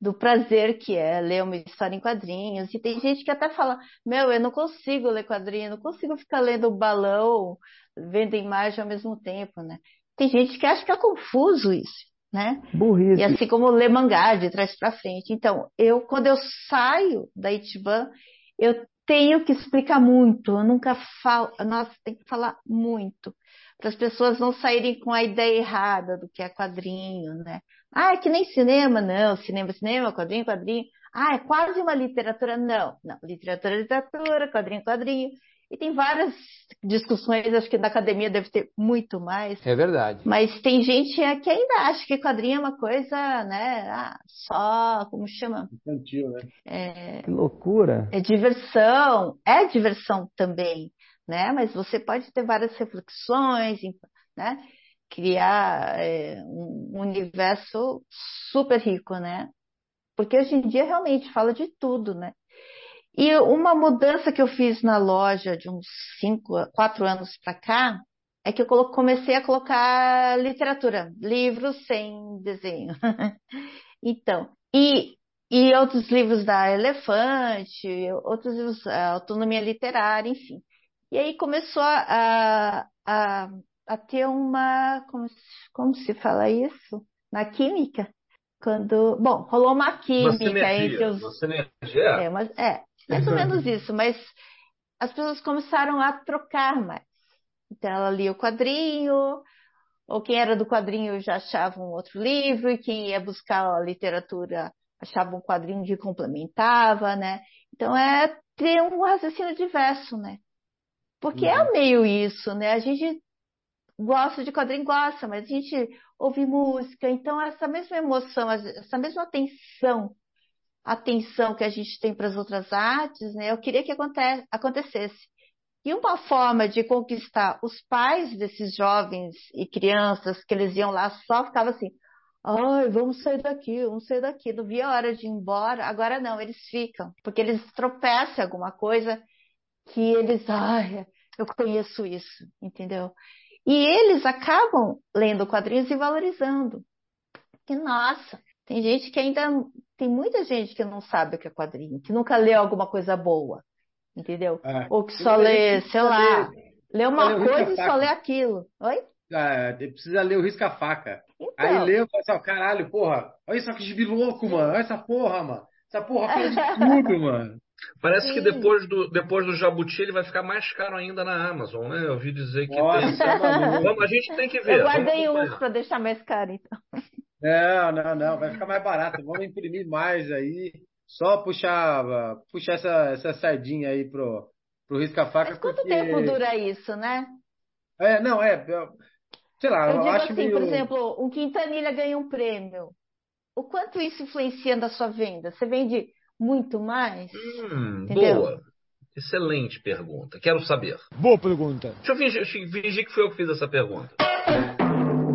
do prazer que é ler uma história em quadrinhos. E tem gente que até fala: Meu, eu não consigo ler quadrinho, não consigo ficar lendo o balão, vendo imagem ao mesmo tempo, né? Tem gente que acha que é confuso isso, né? Burrice. E assim como ler mangá de trás para frente. Então, eu, quando eu saio da Itiban, eu tenho que explicar muito, eu nunca falo, nossa, tem que falar muito, para as pessoas não saírem com a ideia errada do que é quadrinho, né? Ah, é que nem cinema, não. Cinema, cinema, quadrinho, quadrinho. Ah, é quase uma literatura. Não, não. Literatura, literatura, quadrinho, quadrinho. E tem várias discussões, acho que na academia deve ter muito mais. É verdade. Mas tem gente que ainda acha que quadrinho é uma coisa, né? Ah, só, como chama? Infantil, né? É, Que loucura. é diversão, é diversão também, né? Mas você pode ter várias reflexões, né? Criar é, um universo super rico, né? Porque hoje em dia realmente fala de tudo, né? E uma mudança que eu fiz na loja de uns cinco, quatro anos para cá é que eu comecei a colocar literatura, livros sem desenho. Então, e, e outros livros da Elefante, outros livros, a Autonomia Literária, enfim. E aí começou a, a, a ter uma, como, se- como se fala isso? Na química. Quando, bom, rolou uma Uma química entre sinergia. os, Uma sinergia. é, mas, é, mais ou menos isso, mas as pessoas começaram a trocar mais. Então ela lia o quadrinho, ou quem era do quadrinho já achava um outro livro, e quem ia buscar a literatura achava um quadrinho que complementava, né? Então é ter um raciocínio diverso, né? Porque é meio isso, né? A gente gosta de quadrinho, gosta, mas a gente ouve música, então essa mesma emoção, essa mesma atenção atenção que a gente tem para as outras artes, né? Eu queria que aconte- acontecesse. E uma forma de conquistar os pais desses jovens e crianças que eles iam lá só ficava assim, ai, vamos sair daqui, vamos sair daqui, não via a hora de ir embora. Agora não, eles ficam, porque eles tropeçam alguma coisa que eles, ai, eu conheço isso, entendeu? E eles acabam lendo quadrinhos e valorizando. Que nossa, tem gente que ainda tem muita gente que não sabe o que é quadrinho, que nunca leu alguma coisa boa, entendeu? É. Ou que só lê, que sei lá, ler- lê uma o coisa e só lê aquilo. Oi? Ah, precisa ler o risca-faca. Então, Aí leu e fala assim, ó, caralho, porra, olha isso aqui de louco, mano. Olha essa porra, mano. Essa porra fala de tudo, mano. Parece que Sim. depois do, depois do Jabuti ele vai ficar mais caro ainda na Amazon, né? Eu ouvi dizer que Nossa, tem. tá. Vamos, a gente tem que ver. eu guardei uns para deixar mais caro, então. Não, não, não, vai ficar mais barato. Vamos imprimir mais aí. Só puxar, puxar essa, essa sardinha aí pro, pro risca-faca, Mas quanto porque... tempo dura isso, né? É, não, é, eu- sei lá, Eu eu digo acho assim, meio... por exemplo, um Quintanilha ganha um prêmio. O quanto isso influencia na sua venda? Você vende muito mais? Hum, Entendeu? boa. Excelente pergunta. Quero saber. Boa pergunta. Deixa eu fingir, fingir que foi eu que fiz essa pergunta.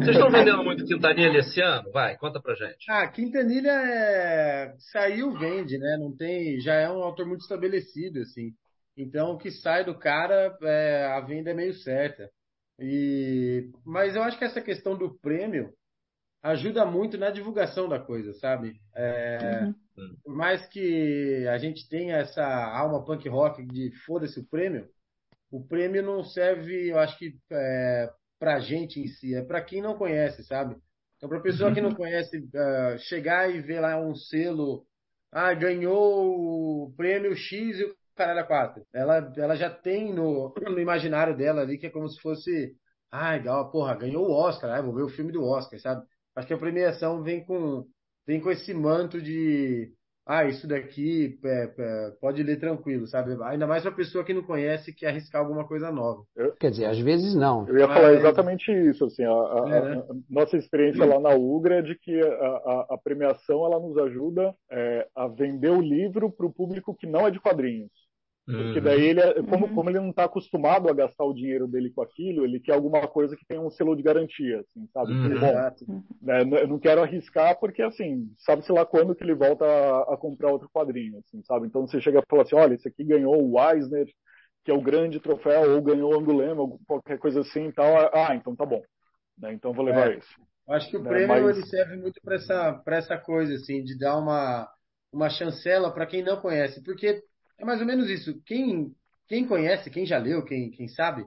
Vocês estão vendendo muito Quintanilha esse ano? Vai, conta pra gente. Ah, Quintanilha é... saiu, vende, né? Não tem, já é um autor muito estabelecido, assim. Então, o que sai do cara, é, a venda é meio certa. E... Mas eu acho que essa questão do prêmio ajuda muito na divulgação da coisa, sabe? É, Uhum. Por mais que a gente tenha essa alma punk rock de foda-se o prêmio, o prêmio não serve, eu acho que, é, pra gente em si, é pra quem não conhece, sabe? Então, pra pessoa que não conhece, ah, chegar e ver lá um selo, ah, ganhou o prêmio X e o caralho a quatro. Ela, ela já tem no, no imaginário dela ali que é como se fosse, ah, legal, porra, ganhou o Oscar, ah, vou ver o filme do Oscar, sabe? Acho que a premiação vem com, vem com esse manto de ah, isso daqui é, é, pode ler tranquilo, sabe? Ainda mais uma pessoa que não conhece que arriscar alguma coisa nova. Quer dizer, às vezes não. Eu ia falar exatamente isso, assim, a, a, é, né? a, nossa experiência lá na Ugra é de que a, premiação ela nos ajuda é, a vender o livro para o público que não é de quadrinhos. Porque daí ele, é, como, uhum. como ele não está acostumado a gastar o dinheiro dele com aquilo, ele quer alguma coisa que tenha um selo de garantia, assim, sabe? Uhum. Bom, né, eu não quero arriscar porque, assim, sabe-se lá quando que ele volta a, a, comprar outro quadrinho, assim, sabe? Então você chega e fala assim, olha, esse aqui ganhou o Eisner, que é o grande troféu, ou ganhou o Angulema, ou qualquer coisa assim e tal. Ah, então tá bom. Né, então vou levar é. isso. Acho que o né, prêmio mas... ele serve muito para essa, essa coisa, assim, de dar uma, uma chancela para quem não conhece, porque é mais ou menos isso. Quem, quem conhece, quem já leu, quem, quem sabe,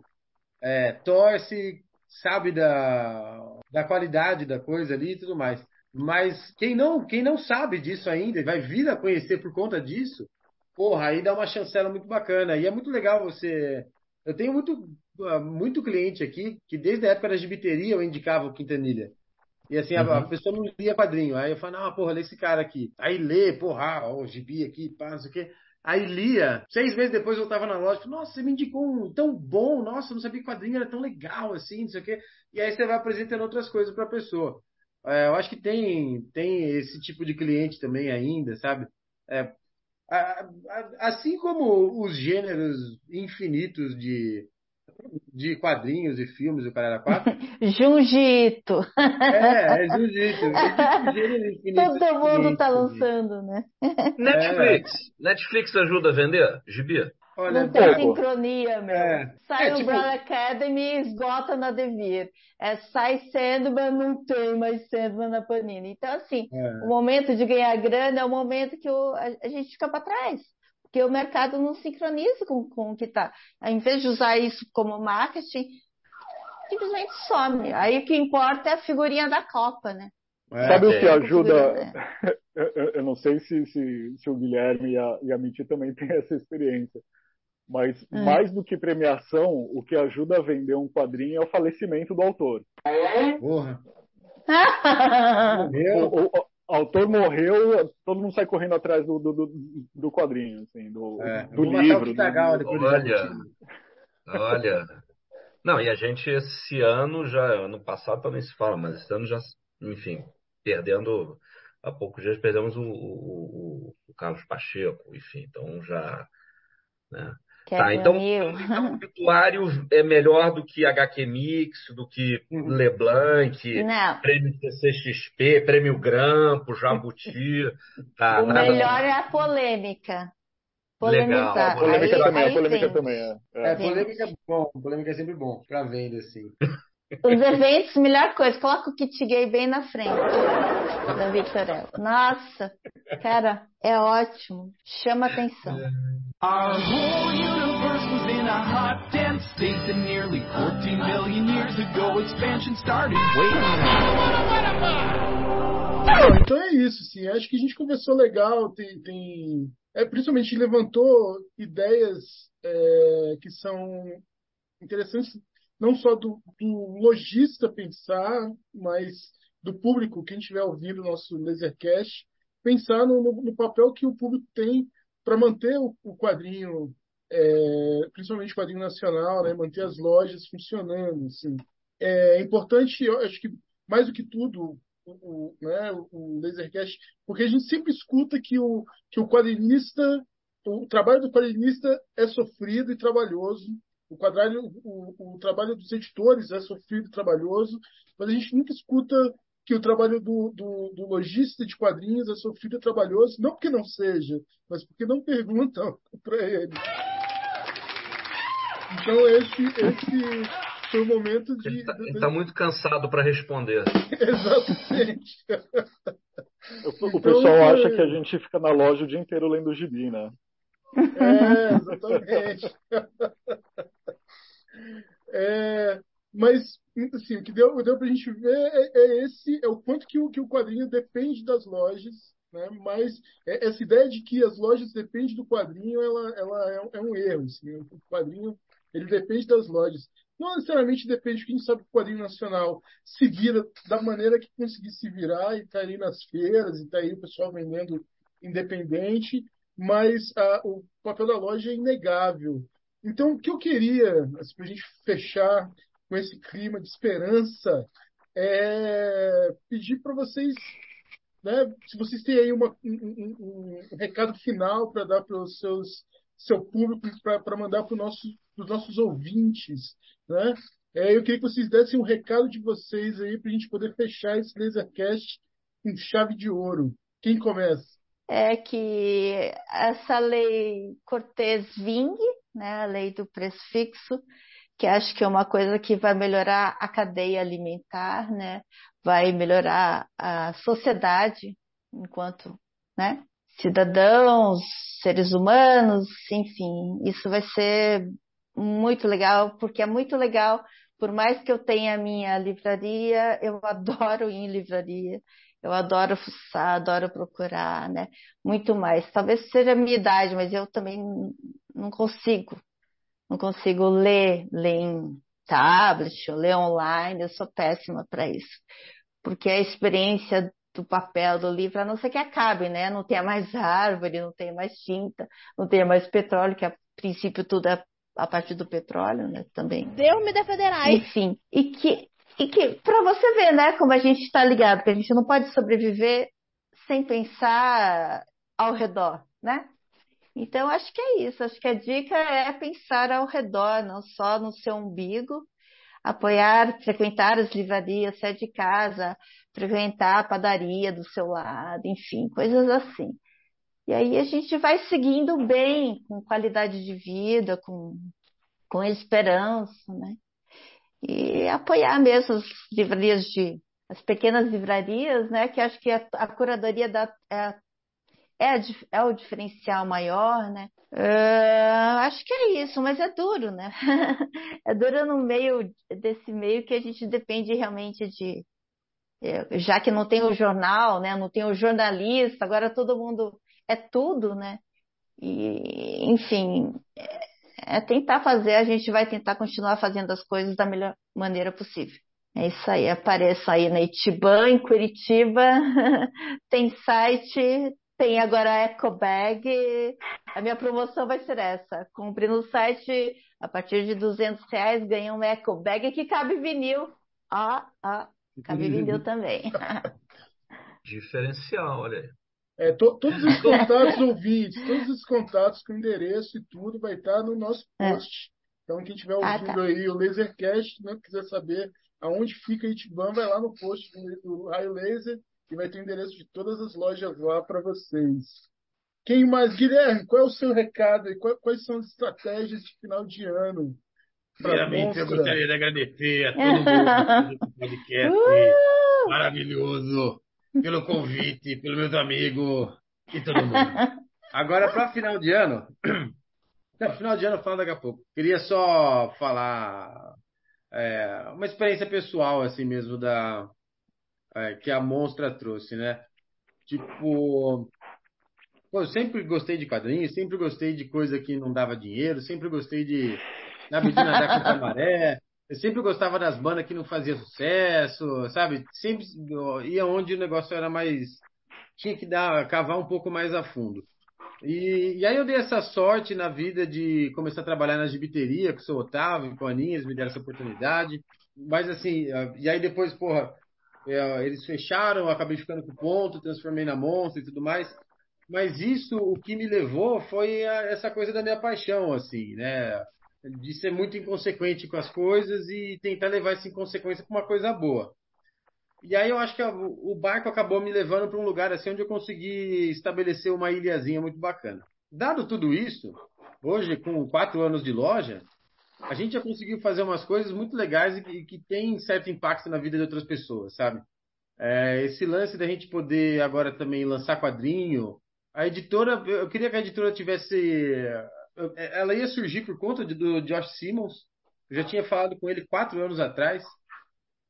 é, torce, sabe da, da qualidade da coisa ali e tudo mais. Mas quem não, quem não sabe disso ainda e vai vir a conhecer por conta disso, porra, aí dá uma chancela muito bacana. E é muito legal você. Eu tenho muito, muito cliente aqui que desde a época da gibiteria eu indicava o Quintanilha. E assim, uhum. a, a, pessoa não lia quadrinho. Aí eu falo, não, porra, lê esse cara aqui. Aí lê, porra, ó, o gibi aqui, pá, não sei o quê. Aí lia, seis meses depois eu estava na loja, nossa, você me indicou um tão bom, nossa, não sabia que quadrinho era tão legal assim, não sei o quê. E aí você vai apresentando outras coisas para a pessoa. É, eu acho que tem, tem esse tipo de cliente também ainda, sabe? É, a, a, assim como os gêneros infinitos de, de quadrinhos e filmes do Caralho 4. Jiu-Jitsu. É, é Jiu-Jitsu. Todo mundo tá lançando, né? Netflix. É. Netflix ajuda a vender, Gibi? Olha, não tem sincronia, meu. É. Sai é, tipo... Umbrella Academy e esgota na Devir. É, sai Sandman, não tem mais Sandman na Panini. Então, assim, é. o momento de ganhar grana é o momento que o, a, a gente fica para trás porque o mercado não sincroniza com, com o que está. Em vez de usar isso como marketing, simplesmente some. Aí o que importa é a figurinha da Copa, né? É, Sabe o que é. ajuda? Eu, eu, não sei se, se, se o Guilherme e a, e a Miti também têm essa experiência, mas hum. mais do que premiação, o que ajuda a vender um quadrinho é o falecimento do autor. Porra! o, o, autor morreu, todo mundo sai correndo atrás do, do, do quadrinho, assim, do, é, do livro. Do... Olha, olha. Não, e a gente esse ano já, ano passado também se fala, mas esse ano já, enfim, perdendo, há poucos dias perdemos o, o, o Carlos Pacheco, enfim, então já, né? Tá, então, então, o obituário é melhor do que HQ Mix, do que uhum. Leblanc, Não. prêmio CCXP, prêmio Grampo, Jabuti. Tá, o melhor é a polêmica. Polemizar. Legal. Polêmica aí, também, aí polêmica também é. É, é polêmica é bom, polêmica é sempre bom, pra venda, assim. Os eventos, melhor coisa, coloca o kit gay bem na frente da Victorella. Nossa, cara, é ótimo. Chama atenção. Our whole universe was in a hot, dense state nearly 14 billion years ago expansion started. Wait. Então é isso, sim. Acho que a gente conversou legal, tem, tem... É, principalmente levantou ideias é, que são interessantes não só do, do lojista pensar, mas do público, quem estiver ouvindo o nosso Lasercast, pensar no, no, no papel que o público tem para manter o, o quadrinho, é, principalmente o quadrinho nacional, né, manter as lojas funcionando. Assim. É importante, eu acho que mais do que tudo, o, o, né, o Lasercast, porque a gente sempre escuta que o, que o quadrinista, o trabalho do quadrinista é sofrido e trabalhoso, o, quadrilho, o, o, trabalho dos editores é sofrido e trabalhoso, mas a gente nunca escuta que o trabalho do, do, do lojista de quadrinhos é sofrido e trabalhoso, não porque não seja, mas porque não perguntam para ele. Então esse, esse foi o momento de. Ele está tá muito cansado para responder. Exatamente. O, então, pessoal é... acha que a gente fica na loja o dia inteiro lendo gibi, né? É, exatamente. É, mas, assim, o que deu, deu a gente ver é, é, esse, é o quanto que o, que o quadrinho depende das lojas, né? Mas é, essa ideia de que as lojas dependem do quadrinho, ela, ela é, um, é um erro. Assim, o quadrinho ele depende das lojas. não necessariamente depende, que a gente sabe o quadrinho nacional se vira da maneira que conseguir se virar e está aí nas feiras e está aí o pessoal vendendo independente, mas a, o papel da loja é inegável. Então, o que eu queria, assim, para a gente fechar com esse clima de esperança, é pedir para vocês, né, se vocês têm aí uma, um, um, um recado final para dar para seus seu público, para mandar para nosso, os nossos ouvintes, né? É, eu queria que vocês dessem um recado de vocês aí para a gente poder fechar esse Lasercast com chave de ouro. Quem começa? É que essa lei Cortez vingue, né, a lei do preço fixo, que acho que é uma coisa que vai melhorar a cadeia alimentar, né, vai melhorar a sociedade enquanto né, cidadãos, seres humanos, enfim, isso vai ser muito legal, porque é muito legal, por mais que eu tenha a minha livraria, eu adoro ir em livraria, eu adoro fuçar, adoro procurar, né? Muito mais. Talvez seja a minha idade, mas eu também não consigo. Não consigo ler, ler em tablet, ou ler online, eu sou péssima para isso. Porque a experiência do papel do livro, a não ser que acabe, né? Não tenha mais árvore, não tenha mais tinta, não tenha mais petróleo, que a princípio tudo é a partir do petróleo, né? Também. Deus me defenderá. Enfim, e que e que para você ver, né, como a gente está ligado, que a gente não pode sobreviver sem pensar ao redor, né? Então acho que é isso. Acho que a dica é pensar ao redor, não só no seu umbigo, apoiar, frequentar as livrarias, sair de casa, frequentar a padaria do seu lado, enfim, coisas assim. E aí a gente vai seguindo bem, com qualidade de vida, com, com esperança, né? e apoiar mesmo as livrarias de as pequenas livrarias, né? Que acho que a, a curadoria da, é, é, é, o diferencial maior, né? Uh, acho que é isso, mas é duro, né? é duro no meio desse meio que a gente depende realmente de é, já que não tem o jornal, né? Não tem o jornalista, agora todo mundo é tudo, né? E, enfim, é tentar fazer, a gente vai tentar continuar fazendo as coisas da melhor maneira possível. É isso aí, apareça aí na Itiban, em Curitiba, tem site, tem agora a EcoBag, a minha promoção vai ser essa, compre no site, a partir de 200 reais ganha um EcoBag que cabe vinil, ó, ó, cabe vinil também. Diferencial, olha aí. É, to, todos os contatos ouvintes, todos os contatos com endereço e tudo vai estar no nosso é. post. Então, quem estiver ouvindo ah, tá. aí o Lasercast, né, quiser saber aonde fica Itiban, vai lá no post do Raio Laser e vai ter o endereço de todas as lojas lá para vocês. Quem mais? Guilherme, qual é o seu recado e quais são as estratégias de final de ano? Primeiramente, eu gostaria de agradecer a todo mundo do podcast uh! maravilhoso pelo convite, pelo meus amigos e todo mundo. Agora, para final de ano. Não, final de ano eu falo daqui a pouco. Queria só falar é, uma experiência pessoal, assim mesmo, da é, que a Monstra trouxe, né? Tipo, pô, eu sempre gostei de quadrinhos, sempre gostei de coisa que não dava dinheiro, sempre gostei de na de nadar com a maré, eu sempre gostava das bandas que não fazia sucesso, sabe? Sempre ia onde o negócio era mais. tinha que dar, cavar um pouco mais a fundo. E, e aí eu dei essa sorte na vida de começar a trabalhar na gibiteria, com o seu Otávio, com a Aninhas, me deram essa oportunidade. Mas assim, e aí depois, porra, eles fecharam, acabei ficando com ponto, transformei na monstro e tudo mais. Mas isso, o que me levou foi a, essa coisa da minha paixão, assim, né? de ser muito inconsequente com as coisas e tentar levar essa inconsequência para uma coisa boa. E aí eu acho que o barco acabou me levando para um lugar assim onde eu consegui estabelecer uma ilhazinha muito bacana. Dado tudo isso, hoje com quatro anos de loja, a gente já conseguiu fazer umas coisas muito legais e que, que tem certo impacto na vida de outras pessoas, sabe? É, esse lance da gente poder agora também lançar quadrinho. A editora, eu queria que a editora tivesse é, ela ia surgir por conta de, do Josh Simmons. Eu já tinha falado com ele quatro anos atrás,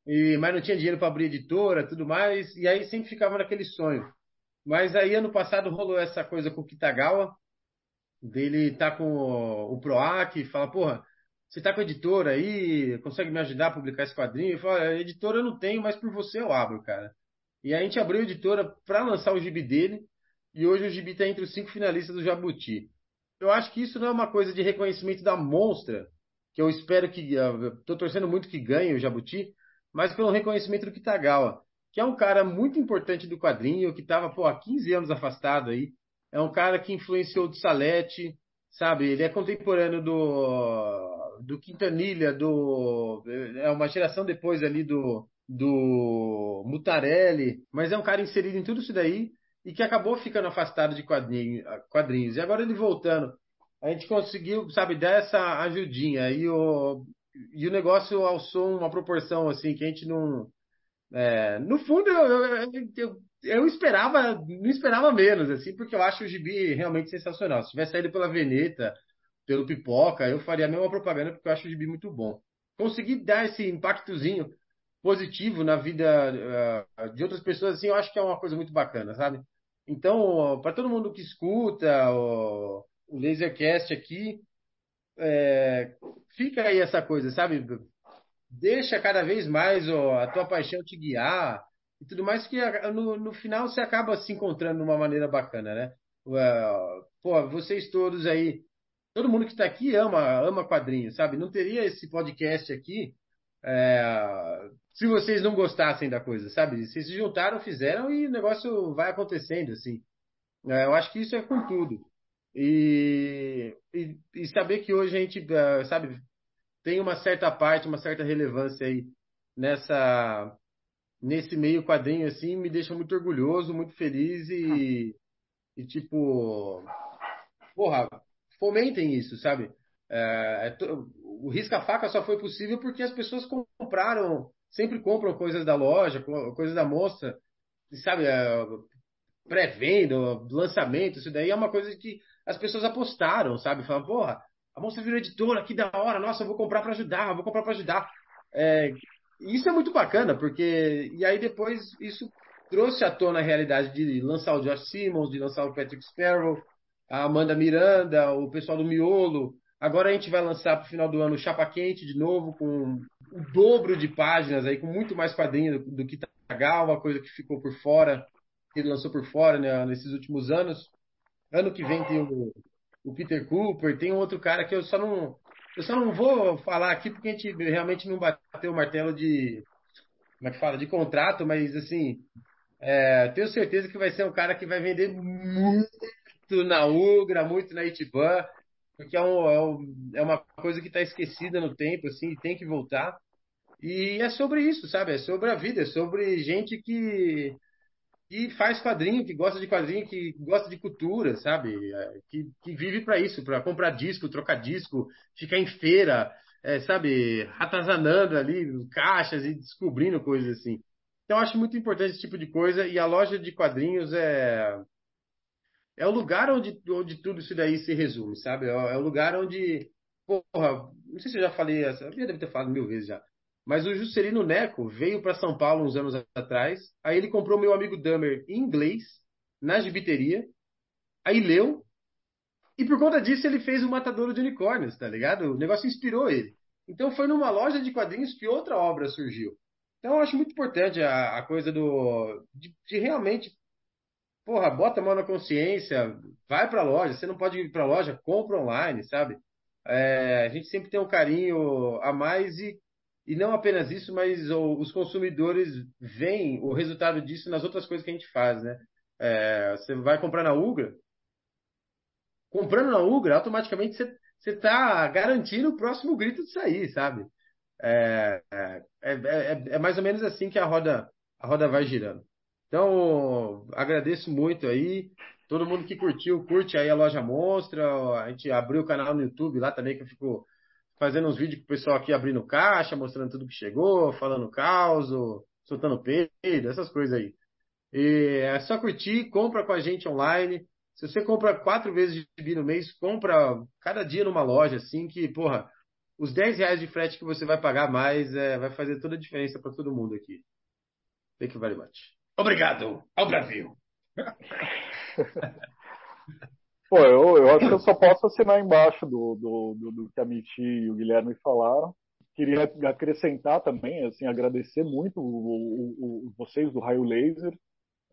e, mas não tinha dinheiro para abrir editora, tudo mais, e aí sempre ficava naquele sonho. Mas aí ano passado rolou essa coisa com o Kitagawa, dele tá com o, o Proac, fala, porra, você tá com a editora aí, consegue me ajudar a publicar esse quadrinho? Eu falo, editora eu não tenho, mas por você eu abro, cara. E a gente abriu a editora para lançar o gibi dele, e hoje o gibi está entre os cinco finalistas do Jabuti. Eu acho que isso não é uma coisa de reconhecimento da monstra, que eu espero que. Estou torcendo muito que ganhe o Jabuti, mas pelo reconhecimento do Kitagawa, que é um cara muito importante do quadrinho, que estava há 15 anos afastado aí. É um cara que influenciou o Salete, sabe? Ele é contemporâneo do, do Quintanilha, do, é uma geração depois ali do, do Mutarelli, mas é um cara inserido em tudo isso daí e que acabou ficando afastado de quadrinho, quadrinhos. E agora ele voltando, a gente conseguiu, sabe, dar essa ajudinha e o, e o negócio alçou uma proporção assim que a gente não. É, no fundo, eu, eu, eu, esperava, não esperava menos, assim, porque eu acho o gibi realmente sensacional. Se tivesse saído pela Veneta, pelo Pipoca, eu faria a mesma propaganda porque eu acho o gibi muito bom. Consegui dar esse impactozinho positivo na vida uh, de outras pessoas, assim, eu acho que é uma coisa muito bacana, sabe? Então, para todo mundo que escuta o, o Lasercast aqui, é, fica aí essa coisa, sabe? Deixa cada vez mais ó, a tua paixão te guiar e tudo mais, que no, no final você acaba se encontrando de uma maneira bacana, né? Pô, vocês todos aí, todo mundo que está aqui ama, ama quadrinhos, sabe? Não teria esse podcast aqui é, se vocês não gostassem da coisa, sabe? Vocês se juntaram, fizeram e o negócio vai acontecendo, assim. É, eu acho que isso é com tudo. E, e, e, saber que hoje a gente, é, sabe, tem uma certa parte, uma certa relevância aí nessa nesse meio quadrinho assim, me deixa muito orgulhoso, muito feliz e, e tipo, porra, fomentem isso, sabe? É, é o risca-faca só foi possível porque as pessoas compraram, sempre compram coisas da loja, coisas da mostra, sabe, é, pré-venda, lançamento, isso daí é uma coisa que as pessoas apostaram, sabe? Falaram, porra, a mostra virou editora, que da hora, nossa, eu vou comprar para ajudar, vou comprar para ajudar. É, isso é muito bacana, porque. E aí depois isso trouxe à tona a realidade de lançar o Josh Simmons, de lançar o Patrick Sparrow, a Amanda Miranda, o pessoal do Miolo, Agora a gente vai lançar para o final do ano Chapa Quente de novo, com o dobro de páginas, aí, com muito mais quadrinhos do, do que Tagal, uma coisa que ficou por fora, que ele lançou por fora né, nesses últimos anos. Ano que vem tem o, o, Peter Cooper, tem um outro cara que eu só não. Eu só não vou falar aqui porque a gente realmente não bateu o martelo de. Como é que fala? De contrato, mas assim. É, tenho certeza que vai ser um cara que vai vender muito na Ugra, muito na Itiban porque é, um, é, um, é uma coisa que está esquecida no tempo, assim, tem que voltar. E é sobre isso, sabe? É sobre a vida, é sobre gente que, que faz quadrinho, que gosta de quadrinho, que gosta de cultura, sabe? É, que, que vive para isso, para comprar disco, trocar disco, ficar em feira, é, sabe? Ratazanando ali caixas e descobrindo coisas assim. Então, eu acho muito importante esse tipo de coisa e a loja de quadrinhos é é o lugar onde, onde tudo isso daí se resume, sabe? É, é o lugar onde, porra, não sei se eu já falei essa, eu já deve ter falado mil vezes já. Mas o Juscelino Neco veio para São Paulo uns anos atrás, aí ele comprou meu amigo Dummer em inglês, na gibiteria, aí leu, e por conta disso ele fez o Matadouro de Unicórnios, tá ligado? O negócio inspirou ele. Então foi numa loja de quadrinhos que outra obra surgiu. Então eu acho muito importante a, a coisa do de, de realmente porra, bota a mão na consciência, vai para a loja. Você não pode ir para a loja, compra online, sabe? É, a gente sempre tem um carinho a mais e, e não apenas isso, mas o, os consumidores veem o resultado disso nas outras coisas que a gente faz, né? É, você vai comprar na Ugra, comprando na Ugra, automaticamente você você está garantindo o próximo grito de sair, sabe? É, é, é, é, mais ou menos assim que a roda, a roda vai girando. Então, agradeço muito aí. Todo mundo que curtiu, curte aí a Loja Monstra. A gente abriu o canal no YouTube lá também, que eu fico fazendo uns vídeos com o pessoal aqui abrindo caixa, mostrando tudo que chegou, falando caos, soltando peido, essas coisas aí. E é só curtir, compra com a gente online. Se você compra quatro vezes de gibi no mês, compra cada dia numa loja, assim, que, porra, os 10 reais de frete que você vai pagar mais é, vai fazer toda a diferença para todo mundo aqui. Thank you very much. Obrigado ao Brasil. Pô, eu, eu acho que eu só posso assinar embaixo do, do, do, do que a Miti e o Guilherme falaram. Queria acrescentar também, assim, agradecer muito o, o, o vocês do Raio Laser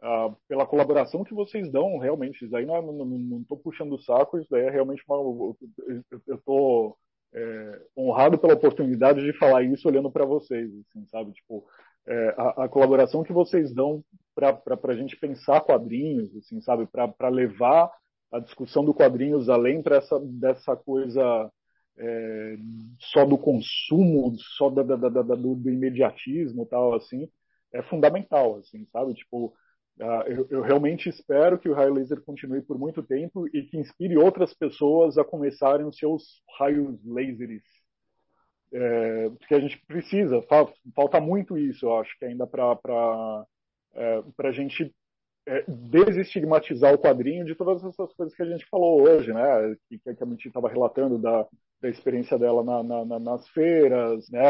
uh, pela colaboração que vocês dão, realmente. Isso aí não estou não puxando o saco, isso daí é realmente uma. Eu estou é, honrado pela oportunidade de falar isso olhando para vocês, assim, sabe? Tipo, é, a, a, colaboração que vocês dão para a gente pensar quadrinhos, assim, sabe? Para levar a discussão do quadrinhos além essa, dessa coisa é, só do consumo, só da, da, da, do, do, imediatismo tal, assim, é fundamental, assim, sabe? Tipo, eu, eu, realmente espero que o raio laser continue por muito tempo e que inspire outras pessoas a começarem os seus raios lasers. É, porque a gente precisa, falta muito isso, eu acho que ainda para é, a gente é, desestigmatizar o quadrinho de todas essas coisas que a gente falou hoje, né? Que, que a Miti estava relatando da, da experiência dela na, na, nas feiras, né?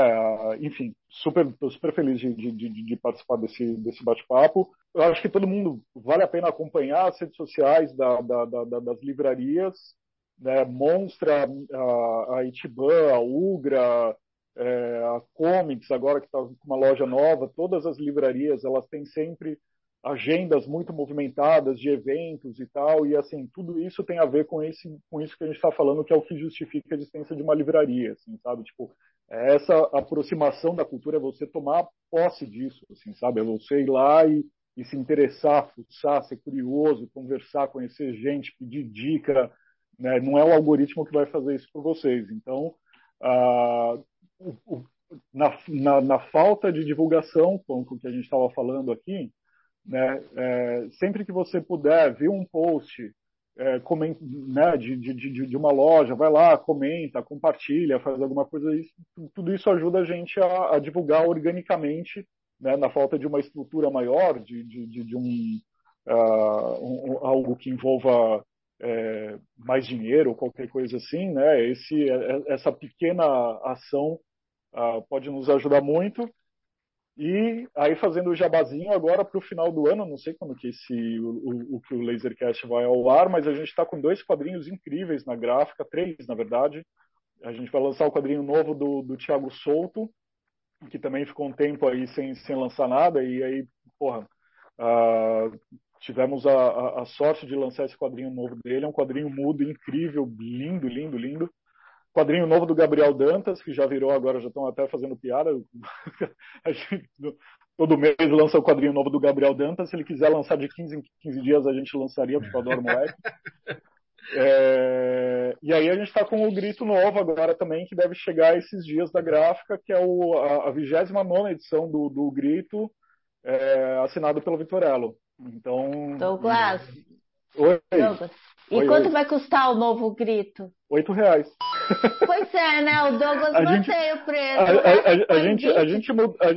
Enfim, super, super feliz de, de, de, participar desse, desse bate-papo. Eu acho que todo mundo vale a pena acompanhar as redes sociais da, da, da, das livrarias, né? Monstra, a, a a Ugra, é, a Comics, agora que está com uma loja nova, todas as livrarias elas têm sempre agendas muito movimentadas de eventos e tal, e assim, tudo isso tem a ver com, esse, com isso que a gente está falando, que é o que justifica a existência de uma livraria, assim, sabe? Tipo, é essa aproximação da cultura é você tomar posse disso, assim, sabe? É você ir lá e, e se interessar, fuçar, ser curioso, conversar, conhecer gente, pedir dica, né? Não é o algoritmo que vai fazer isso por vocês. Então, ah, o, o, na, na, na, falta de divulgação, com o que a gente estava falando aqui, né? É, sempre que você puder ver um post é, coment, né, de, de, de, de, uma loja, vai lá, comenta, compartilha, faz alguma coisa, isso, tudo isso ajuda a gente a, a divulgar organicamente, né, na falta de uma estrutura maior, de, de, de um, uh, um, algo que envolva é, mais dinheiro ou qualquer coisa assim, né, esse, é, essa pequena ação uh, pode nos ajudar muito. E aí fazendo o jabazinho agora para o final do ano, não sei quando que esse o, o, o que o Lasercast vai ao ar, mas a gente está com dois quadrinhos incríveis na gráfica, três na verdade. A gente vai lançar o quadrinho novo do, do Thiago Souto, que também ficou um tempo aí sem, sem lançar nada, e aí, porra, uh, tivemos a, a, a sorte de lançar esse quadrinho novo dele. É um quadrinho mudo, incrível, lindo, lindo, lindo quadrinho novo do Gabriel Dantas, que já virou agora, já estão até fazendo piada. Gente, todo mês lança o quadrinho novo do Gabriel Dantas. Se ele quiser lançar de 15 em 15 dias, a gente lançaria, porque eu adoro moleque. É, e aí a gente está com o grito novo agora também, que deve chegar esses dias da gráfica, que é o, a, 29 edição do, do Grito, é, assinado pelo Vitorello. Então. Douglas. Oi. Douglas. E oi, quanto oi. vai custar o novo grito? Oito reais. Pois é, né? O Douglas a mantém gente, o preço. A, a, a, a gente, a, gente,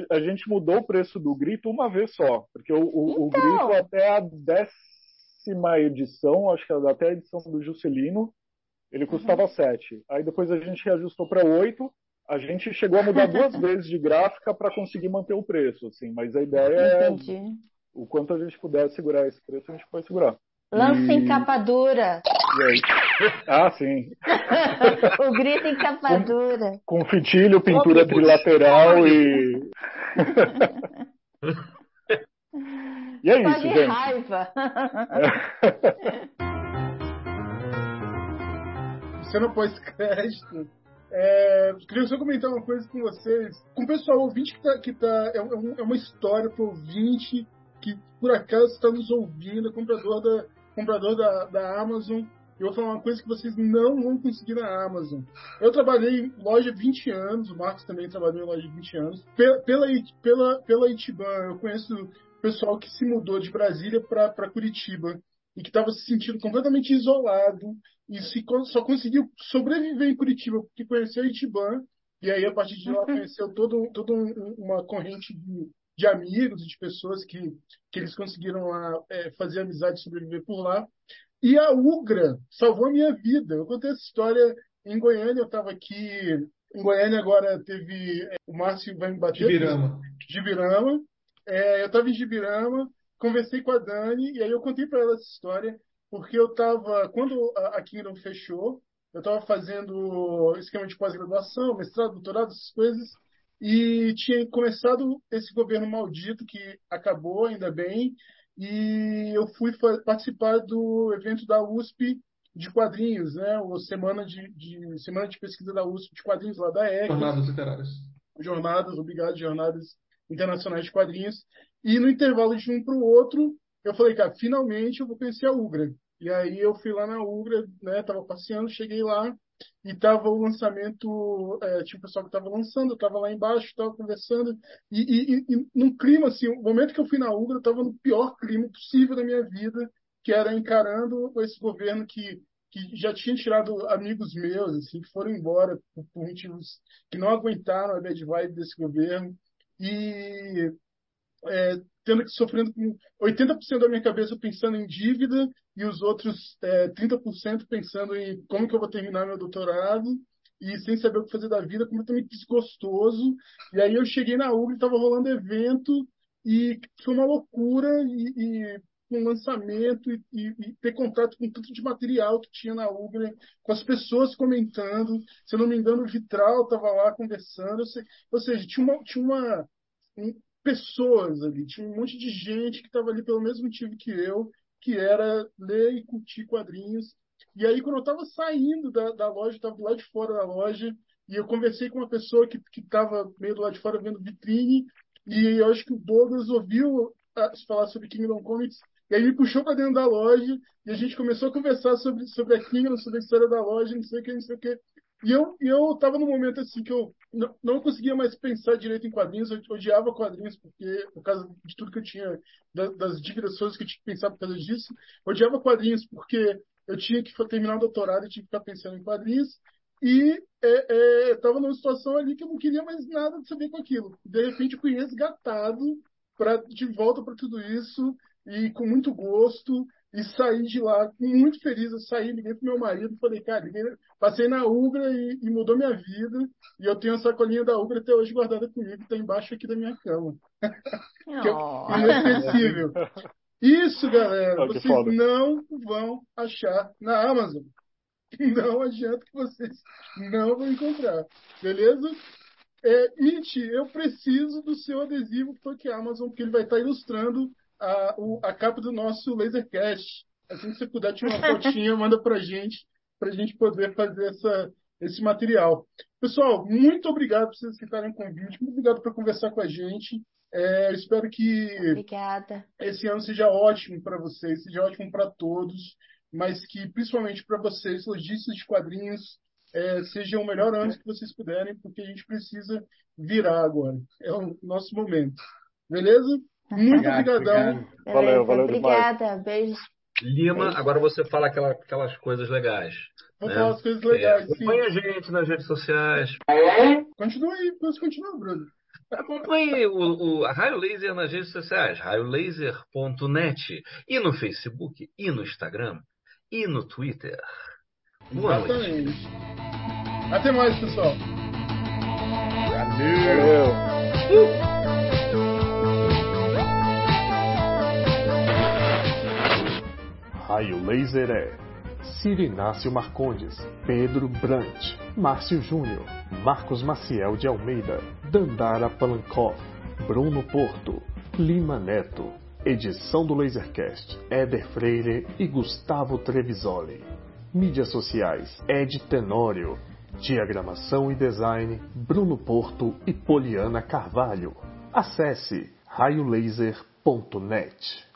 a, gente mudou o preço do grito uma vez só. Porque o, o, então... o grito até a décima edição, acho que até a edição do Juscelino, ele custava uhum. sete. Aí depois a gente reajustou para oito. A gente chegou a mudar duas vezes de gráfica para conseguir manter o preço, assim. Mas a ideia Entendi. é o quanto a gente puder segurar esse preço, a gente pode segurar. Lança em capa dura. Ah, sim. o grito em capa com, dura. Com fitilho, pintura trilateral e. e é isso, gente. raiva. Cena pós-crédito. É, queria só comentar uma coisa com vocês. Com o pessoal ouvinte que tá. Que tá é, é uma história para ouvinte que por acaso está nos ouvindo, é comprador da, comprador da, da Amazon, eu vou falar uma coisa que vocês não vão conseguir na Amazon. Eu trabalhei em loja 20 anos, o Marcos também trabalhou em loja 20 anos. Pela, pela, pela, pela Itiban, eu conheço pessoal que se mudou de Brasília para Curitiba e que estava se sentindo completamente isolado e se, só conseguiu sobreviver em Curitiba porque conheceu a Itiban e aí a partir de lá conheceu toda todo uma corrente de de amigos e de pessoas que, que eles conseguiram lá é, fazer amizade e sobreviver por lá. E a Ugra salvou a minha vida. Eu contei essa história em Goiânia, eu estava aqui. Em Goiânia agora teve. É, o Márcio vai me bater. Gibirama. Gibirama. É, eu estava em Gibirama, conversei com a Dani, e aí eu contei para ela essa história. porque eu estava, quando a Kingdom fechou, eu estava fazendo esquema de pós-graduação, mestrado, doutorado, essas coisas, e tinha começado esse governo maldito que acabou, ainda bem, e eu fui participar do evento da USP de quadrinhos, né? O semana de, de semana de pesquisa da USP de quadrinhos lá da EC. Jornadas literárias. Jornadas, obrigado, jornadas internacionais de quadrinhos. E no intervalo de um para o outro, eu falei, cara, finalmente eu vou conhecer a Ugra. E aí eu fui lá na Ugra, né? Tava passeando, cheguei lá e tava o lançamento, é, tinha o pessoal que tava lançando, eu tava lá embaixo, tava conversando e, e, e, num clima assim, o momento que eu fui na Ugra, eu tava no pior clima possível da minha vida, que era encarando esse governo que que já tinha tirado amigos meus, assim, que foram embora por, por motivos que não aguentaram a bad vibe desse governo. E é, tendo que sofrendo com 80% da minha cabeça pensando em dívida e os outros é, 30% pensando em como que eu vou terminar meu doutorado e sem saber o que fazer da vida, completamente desgostoso. E aí eu cheguei na UGRA, estava rolando evento e foi uma loucura e, e lançamento e, e, e, ter contato com tanto de material que tinha na UGRA, com as pessoas comentando. Se eu não me engano, o Vitral estava lá conversando. Ou seja, tinha uma, tinha uma pessoas ali, tinha um monte de gente que estava ali pelo mesmo motivo que eu, que era ler e curtir quadrinhos. E aí, quando eu estava saindo da, da loja, estava lado de fora da loja, e eu conversei com uma pessoa que estava meio do lado de fora vendo vitrine, e eu acho que o Douglas ouviu falar sobre Kingdom Comics, e aí me puxou para dentro da loja, e a gente começou a conversar sobre, sobre a Kingdom, sobre a história da loja, não sei o que, não sei o que. E eu, eu tava num momento assim que eu não, não conseguia mais pensar direito em quadrinhos, eu odiava quadrinhos porque, por causa de tudo que eu tinha, das, das dívidas que eu tinha que pensar por causa disso. Odiava quadrinhos porque eu tinha que terminar o doutorado e tinha que ficar pensando em quadrinhos. E é, é, numa situação ali que eu não queria mais nada de saber com aquilo. De repente eu fui resgatado pra, de volta para tudo isso e com muito gosto e saí de lá muito feliz. Eu saí, liguei pro meu marido, falei, cara, liguei, passei na Ugra e, e, mudou minha vida. E eu tenho a sacolinha da Ugra até hoje guardada comigo, está embaixo aqui da minha cama. que é inesquecível. Isso, galera, vocês não vão achar na Amazon. Não adianta que vocês não vão encontrar. Beleza? É, It, eu preciso do seu adesivo Funk Amazon, porque ele vai estar ilustrando a, o, a capa do nosso Lasercast. Assim que você puder tirar uma fotinha, manda pra gente, pra gente poder fazer essa, esse material. Pessoal, muito obrigado por vocês estarem com o convite, muito obrigado por conversar com a gente. É, espero que Obrigada. esse ano seja ótimo para vocês, seja ótimo para todos, mas que principalmente para vocês, lojistas de quadrinhos, é, seja o melhor ano que vocês puderem, porque a gente precisa virar agora. É o nosso momento. Beleza? Muito obrigadão. Valeu, valeu Obrigada, demais. beijos. Lima, Beijo. agora você fala aquela, aquelas coisas legais. Vou né? falar as coisas legais. É, acompanhe a gente nas redes sociais. Continua aí, posso continuar, Bruno. Acompanhe o, o Raio Laser nas redes sociais, raiolaser.net, e no Facebook, e no Instagram, e no Twitter. Boa Exatamente. noite. Até mais, pessoal. Valeu. Uh! Raio Laser é Ciro Inácio Marcondes, Pedro Brant, Márcio Júnior, Marcos Maciel de Almeida, Dandara Palankoff, Bruno Porto, Lima Neto. Edição do Lasercast, Éder Freire e Gustavo Trevisoli. Mídias sociais, Ed Tenório. Diagramação e design, Bruno Porto e Poliana Carvalho. Acesse raiolaser.net.